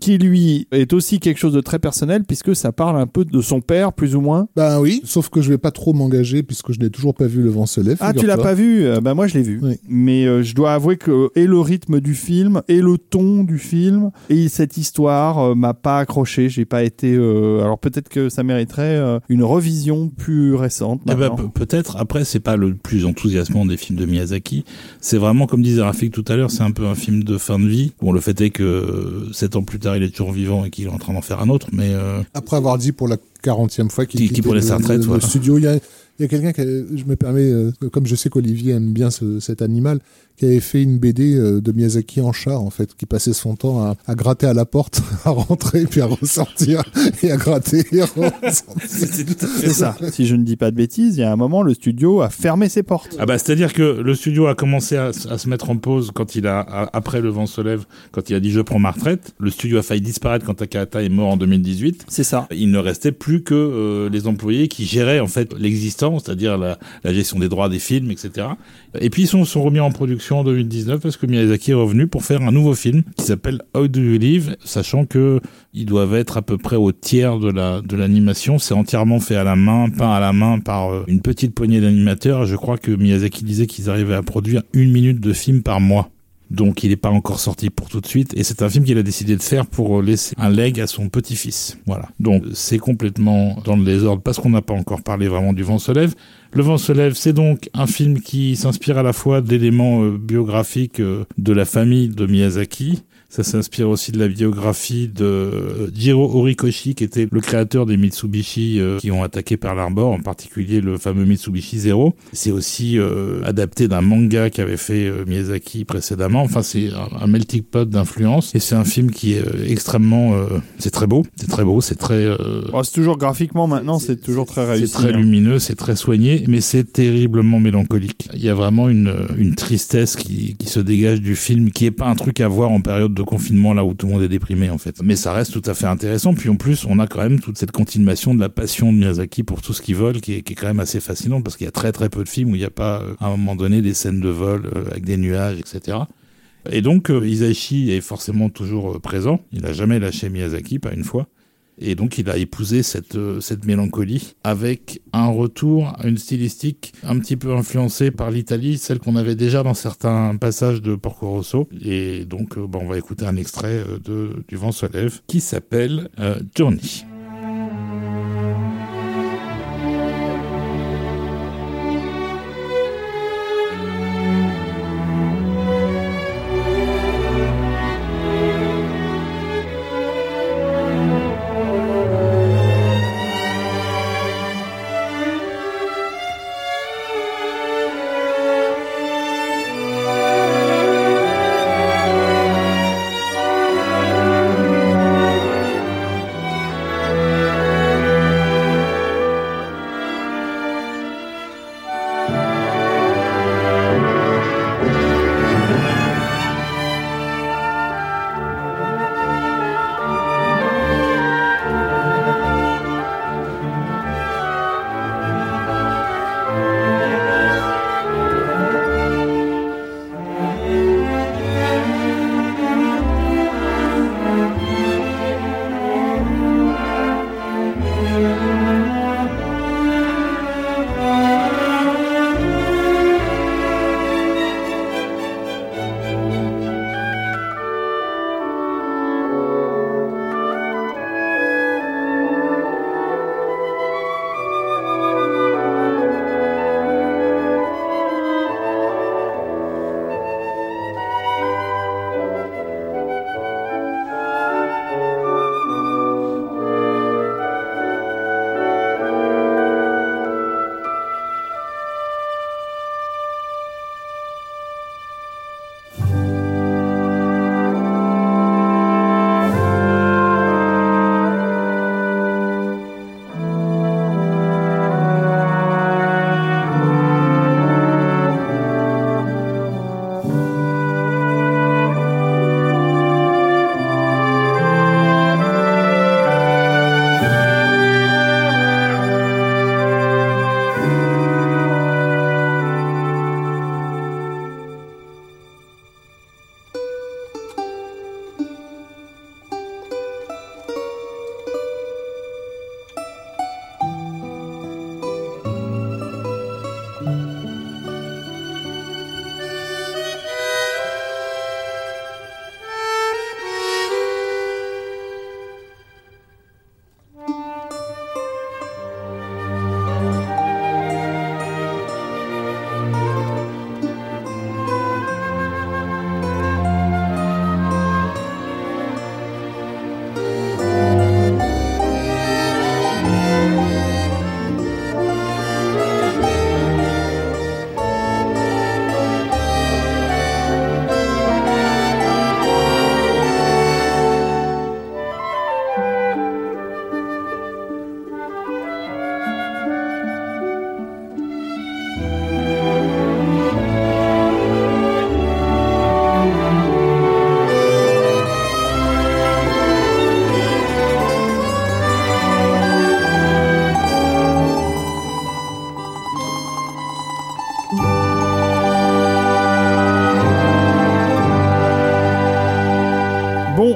qui lui est aussi quelque chose de très personnel puisque ça parle un peu de son père plus ou moins. Ben oui, sauf que je vais pas trop m'engager puisque je n'ai toujours pas vu Le vent se lève. Ah tu l'as pas vu? Ben moi je l'ai vu. Oui. Mais euh, je dois avouer que et le rythme du film et le ton du film et cette histoire euh, m'a pas accroché. J'ai pas été. euh, Alors peut-être que ça mériterait euh, une revision plus récente. Eh ben, peut-être. Après, c'est pas le plus enthousiasmant des films de Miyazaki. C'est vraiment, comme disait Rafik tout à l'heure, c'est un peu un film de fin de vie. Bon, le fait est que sept ans plus tard, il est toujours vivant et qu'il est en train d'en faire un autre, mais euh, Après avoir dit pour la 40e fois qu'il Qui- prenait sa retraite, le- studio, il y a, il y a quelqu'un qui, a- je me permets, euh, comme je sais qu'Olivier aime bien ce- cet animal, qui avait fait une BD euh, de Miyazaki en chat, en fait, qui passait son temps à, à gratter à la porte, à rentrer, puis à ressortir, et à gratter, et à ressortir. C'est ça. si je ne dis pas de bêtises, il y a un moment, le studio a fermé ses portes. Ah bah c'est-à-dire que le studio a commencé à, se mettre en pause quand il a a- après le vent se lève, quand il a dit je prends ma retraite. Le studio a failli disparaître quand Takahata est mort en 2018. C'est ça. Il ne restait plus que euh, les employés qui géraient en fait l'existence, c'est-à-dire la, gestion des droits des films, etc. Et puis ils sont, sont remis en production en 2019 parce que Miyazaki est revenu pour faire un nouveau film qui s'appelle How Do You Live, sachant que ils doivent être à peu près au tiers de la de l'animation. C'est entièrement fait à la main, peint à la main par euh, une petite poignée d'animateurs. Je crois que Miyazaki disait qu'ils arrivaient à produire une minute de film par mois. Donc il n'est pas encore sorti pour tout de suite et c'est un film qu'il a décidé de faire pour laisser un leg à son petit-fils. Voilà. Donc c'est complètement dans le désordre parce qu'on n'a pas encore parlé vraiment du vent se lève. Le vent se lève, c'est donc un film qui s'inspire à la fois d'éléments euh, biographiques euh, de la famille de Miyazaki. Ça s'inspire aussi de la biographie de euh, Jiro Horikoshi, qui était le créateur des Mitsubishi euh, qui ont attaqué Pearl Harbor, en particulier le fameux Mitsubishi Zero. C'est aussi euh, adapté d'un manga qu'avait fait euh, Miyazaki précédemment. Enfin, c'est un, un melting pot d'influence. Et c'est un film qui est extrêmement... c'est très beau, c'est très beau, c'est très... Oh, c'est toujours graphiquement maintenant, c'est toujours très réussi. c'est très hein. lumineux, c'est très soigné, mais c'est terriblement mélancolique. Il y a vraiment une, une tristesse qui, qui se dégage du film, qui est pas un truc à voir en période de confinement, là où tout le monde est déprimé, en fait. Mais ça reste tout à fait intéressant. Puis en plus, on a quand même toute cette continuation de la passion de Miyazaki pour tout ce qui vole, qui est, quand même assez fascinante, parce qu'il y a très très peu de films où il n'y a pas, euh, à un moment donné, des scènes de vol euh, avec des nuages, etc. Et donc, euh, Isaichi est forcément toujours présent. Il n'a jamais lâché Miyazaki, pas une fois. Et donc, il a épousé cette, euh, cette mélancolie avec un retour à une stylistique un petit peu influencée par l'Italie, celle qu'on avait déjà dans certains passages de Porco Rosso. Et donc, euh, bah, on va écouter un extrait euh, de Du vent se lève qui s'appelle euh,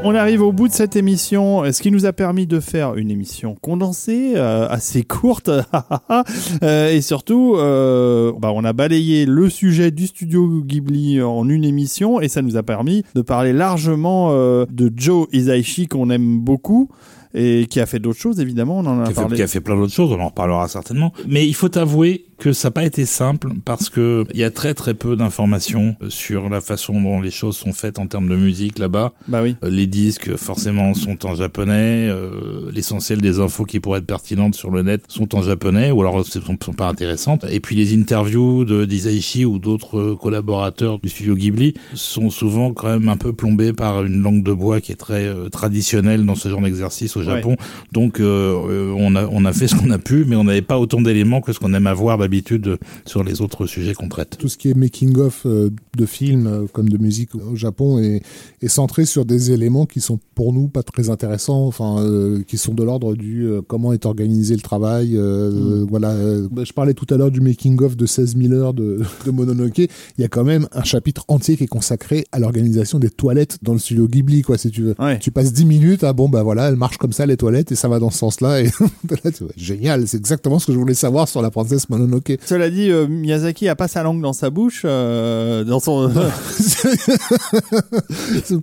Journey. arrive au bout de cette émission, ce qui nous a permis de faire une émission condensée, euh, assez courte, euh, et surtout, euh, bah, on a balayé le sujet du studio Ghibli en une émission, et ça nous a permis de parler largement euh, de Joe Hisaishi qu'on aime beaucoup et qui a fait d'autres choses évidemment on en a qui a, fait, parlé qui a fait plein d'autres choses, on en reparlera certainement. Mais il faut avouer que ça n'a pas été simple parce que il y a très très peu d'informations sur la façon dont les choses sont faites en termes de musique là-bas. bah oui Euh, Les disques forcément sont en japonais, euh, l'essentiel des infos qui pourraient être pertinentes sur le net sont en japonais ou alors ne sont, sont pas intéressantes. Et puis les interviews de d'Isaichi ou d'autres collaborateurs du studio Ghibli sont souvent quand même un peu plombés par une langue de bois qui est très euh, traditionnelle dans ce genre d'exercice au Japon. Donc euh, on a on a fait ce qu'on a pu, mais on n'avait pas autant d'éléments que ce qu'on aime avoir d'habitude sur les autres sujets qu'on traite. Tout ce qui est making of euh, de films euh, comme de musique au Japon est, est centré sur des éléments qui sont pour nous pas très intéressants, enfin euh, qui sont de l'ordre du euh, comment est organisé le travail. euh, euh, Voilà, euh, bah, je parlais tout à l'heure du making of de 16 000 heures de, de Mononoke. Il y a quand même un chapitre entier qui est consacré à l'organisation des toilettes dans le studio Ghibli, quoi, si tu veux. Ouais. Tu passes 10 minutes, ah bon bah voilà, elle marche comme ça les toilettes et ça va dans ce sens-là. Et génial, c'est exactement ce que je voulais savoir sur la princesse Mononoke. Cela dit, euh, Miyazaki a pas sa langue dans sa bouche, euh, dans son.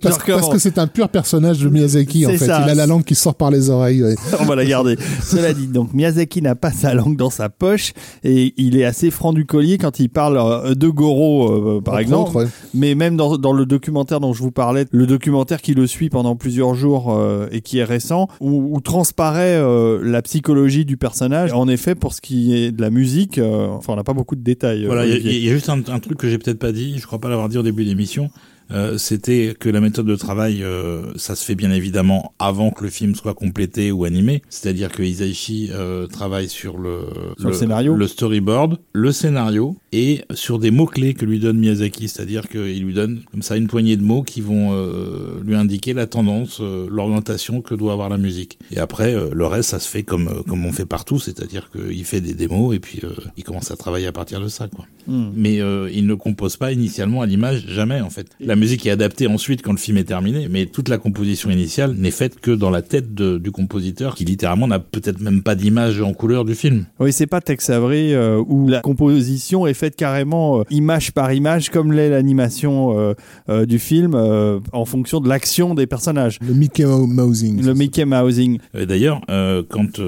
Parce, que c'est un pur personnage de Miyazaki en fait. ça. Il a la langue qui sort par les oreilles. ouais. On va la garder. Cela dit, donc Miyazaki n'a pas sa langue dans sa poche et il est assez franc du collier quand il parle euh, de Goro, par Entre exemple. autres, ouais. Mais même dans, dans le documentaire dont je vous parlais, le documentaire qui le suit pendant plusieurs jours et qui est récent, où, où transparaît la psychologie du personnage. En effet, pour ce qui est de la musique, enfin, on n'a pas beaucoup de détails. euh, Voilà, il y, a- y juste un, un truc que j'ai peut-être pas dit, je crois pas l'avoir dit au début de l'émission. Euh, c'était que la méthode de travail, euh, ça se fait bien évidemment avant que le film soit complété ou animé. C'est-à-dire que Isaichi euh, travaille sur le, Sur le scénario. le storyboard, le scénario et sur des mots clés que lui donne Miyazaki. C'est-à-dire qu'il lui donne comme ça une poignée de mots qui vont euh, lui indiquer la tendance, euh, l'orientation que doit avoir la musique. Et après, euh, le reste, ça se fait comme comme on fait partout, c'est-à-dire qu'il fait des démos et puis euh, il commence à travailler à partir de ça, quoi Hmm. mais euh, il ne compose pas initialement à l'image, jamais en fait. La musique est adaptée ensuite quand le film est terminé, mais toute la composition initiale n'est faite que dans la tête de- du compositeur, qui littéralement n'a peut-être même pas d'image en couleur du film. Oui, c'est pas Tex Avery euh, où la composition est faite carrément euh, image par image, comme l'est l'animation euh, euh, du film, euh, en fonction de l'action des personnages. Le Mickey Mousing. Le Mickey Mousing. D'ailleurs, euh, quand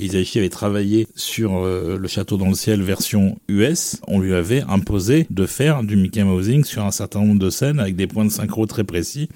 Isaichi avait travaillé sur euh, le château dans le ciel version US, on lui avait imposé de faire du Mickey Mousing sur un certain nombre de scènes avec des points de synchro très précis,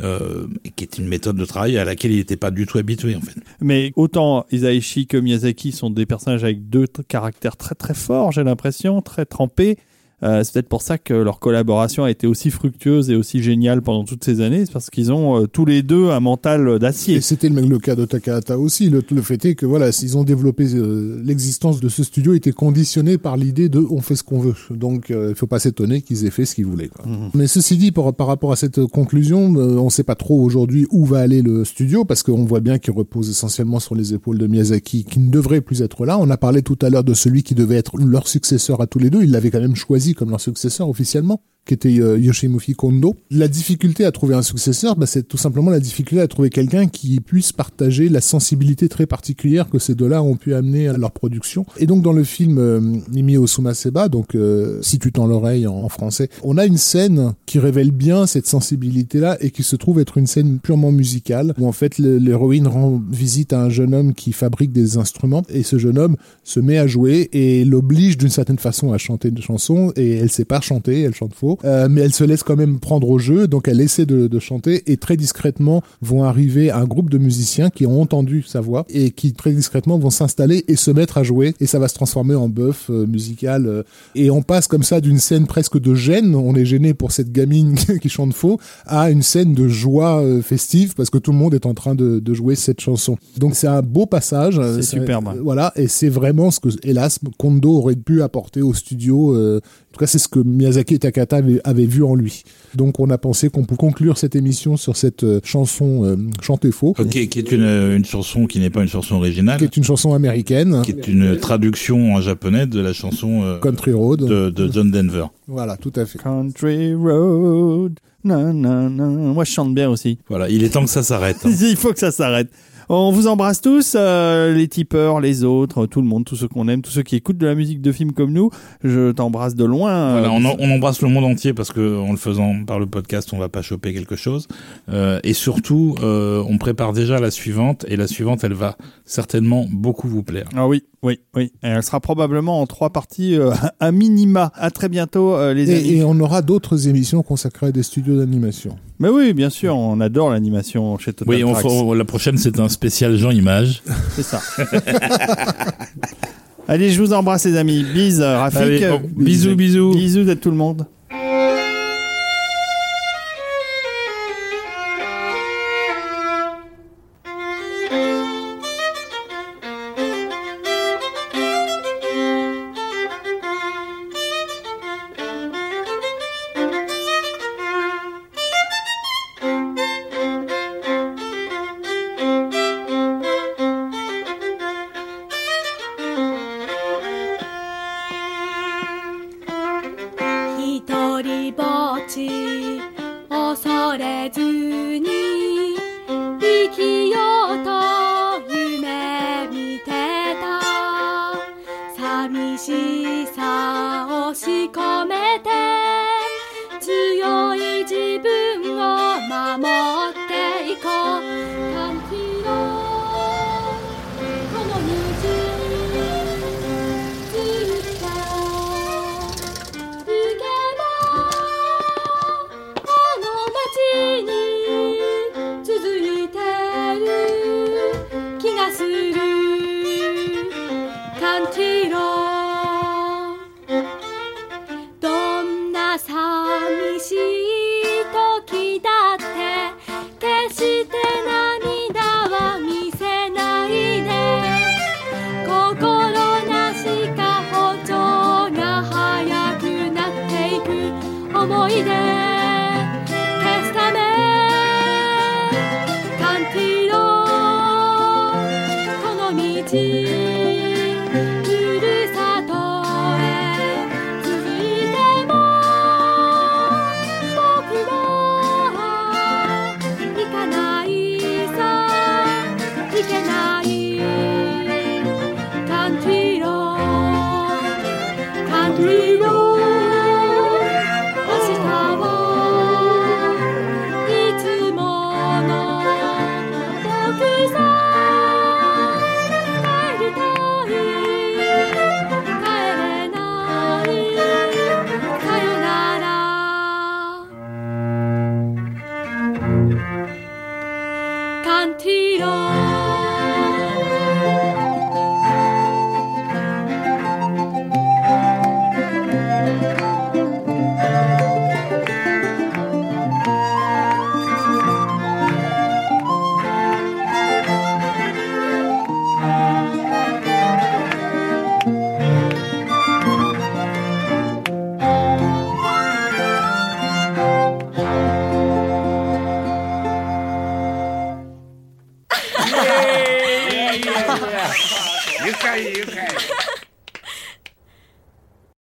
euh, qui est une méthode de travail à laquelle il n'était pas du tout habitué en fait. Mais autant Isaichi que Miyazaki sont des personnages avec deux caractères très très forts, j'ai l'impression, très trempés. Euh, c'est peut-être pour ça que leur collaboration a été aussi fructueuse et aussi géniale pendant toutes ces années, c'est parce qu'ils ont euh, tous les deux un mental d'acier. Et c'était le, le cas de Takahata aussi. Le, le fait est que voilà, s'ils ont développé euh, l'existence de ce studio était conditionnée par l'idée de on fait ce qu'on veut. Donc il faut pas s'étonner qu'ils aient fait ce qu'ils voulaient. Quoi. Mais ceci dit, par, par rapport à cette conclusion, on sait pas trop aujourd'hui où va aller le studio parce qu'on voit bien qu'il repose essentiellement sur les épaules de Miyazaki, qui ne devrait plus être là. On a parlé tout à l'heure de celui qui devait être leur successeur à tous les deux. Il l'avait quand même choisi comme leur successeur officiellement qui était euh, Yoshimufi Kondo. La difficulté à trouver un successeur, bah, c'est tout simplement la difficulté à trouver quelqu'un qui puisse partager la sensibilité très particulière que ces deux-là ont pu amener à leur production. Et donc dans le film euh, Mimi Osumaseba, donc euh, si tu tends l'oreille en, français, on a une scène qui révèle bien cette sensibilité-là et qui se trouve être une scène purement musicale où en fait l'héroïne rend visite à un jeune homme qui fabrique des instruments et ce jeune homme se met à jouer et l'oblige d'une certaine façon à chanter une chanson et elle sait pas chanter, elle chante faux, euh, mais elle se laisse quand même prendre au jeu, donc elle essaie de, de chanter et très discrètement vont arriver un groupe de musiciens qui ont entendu sa voix et qui très discrètement vont s'installer et se mettre à jouer et ça va se transformer en bœuf euh, musical euh, et on passe comme ça d'une scène presque de gêne, on est gêné pour cette gamine qui chante faux, à une scène de joie euh, festive parce que tout le monde est en train de, de jouer cette chanson. Donc c'est un beau passage. euh, C'est superbe. Voilà, et c'est vraiment ce que, hélas, Kondo aurait pu apporter au studio. Euh, en tout cas, c'est ce que Miyazaki et Takata avaient, avaient vu en lui. Donc on a pensé qu'on peut conclure cette émission sur cette euh, chanson euh, chantée faux, Ok, qui est une, une chanson qui n'est pas une chanson originale, qui est une chanson américaine, qui est une traduction en japonais de la chanson euh, Country Road. de, de John Denver. Voilà, tout à fait. Country Road. Na, na, na. Moi, je chante bien aussi. Voilà, il est temps que ça s'arrête. hein. Il faut que ça s'arrête. On vous embrasse tous, euh, les tipeurs, les autres, tout le monde, tous ceux qu'on aime, tous ceux qui écoutent de la musique de film comme nous. Je t'embrasse de loin. Voilà, on, en- on embrasse le monde entier parce que en le faisant par le podcast, on va pas choper quelque chose. Euh, et surtout, euh, on prépare déjà la suivante et la suivante, elle va certainement beaucoup vous plaire. Ah oui, oui, oui. Et elle sera probablement en trois parties euh, à minima. À très bientôt, euh, les amis. Et, on aura d'autres émissions consacrées à des studios d'animation. Mais oui, bien sûr, on adore l'animation chez Total Oui, on Tracks. fera- la prochaine, c'est un spécial Jean Image. C'est ça. Allez, je vous embrasse, les amis. Bise, Rafik. Allez, bon, bisous, bisous. Bisous à tout le monde.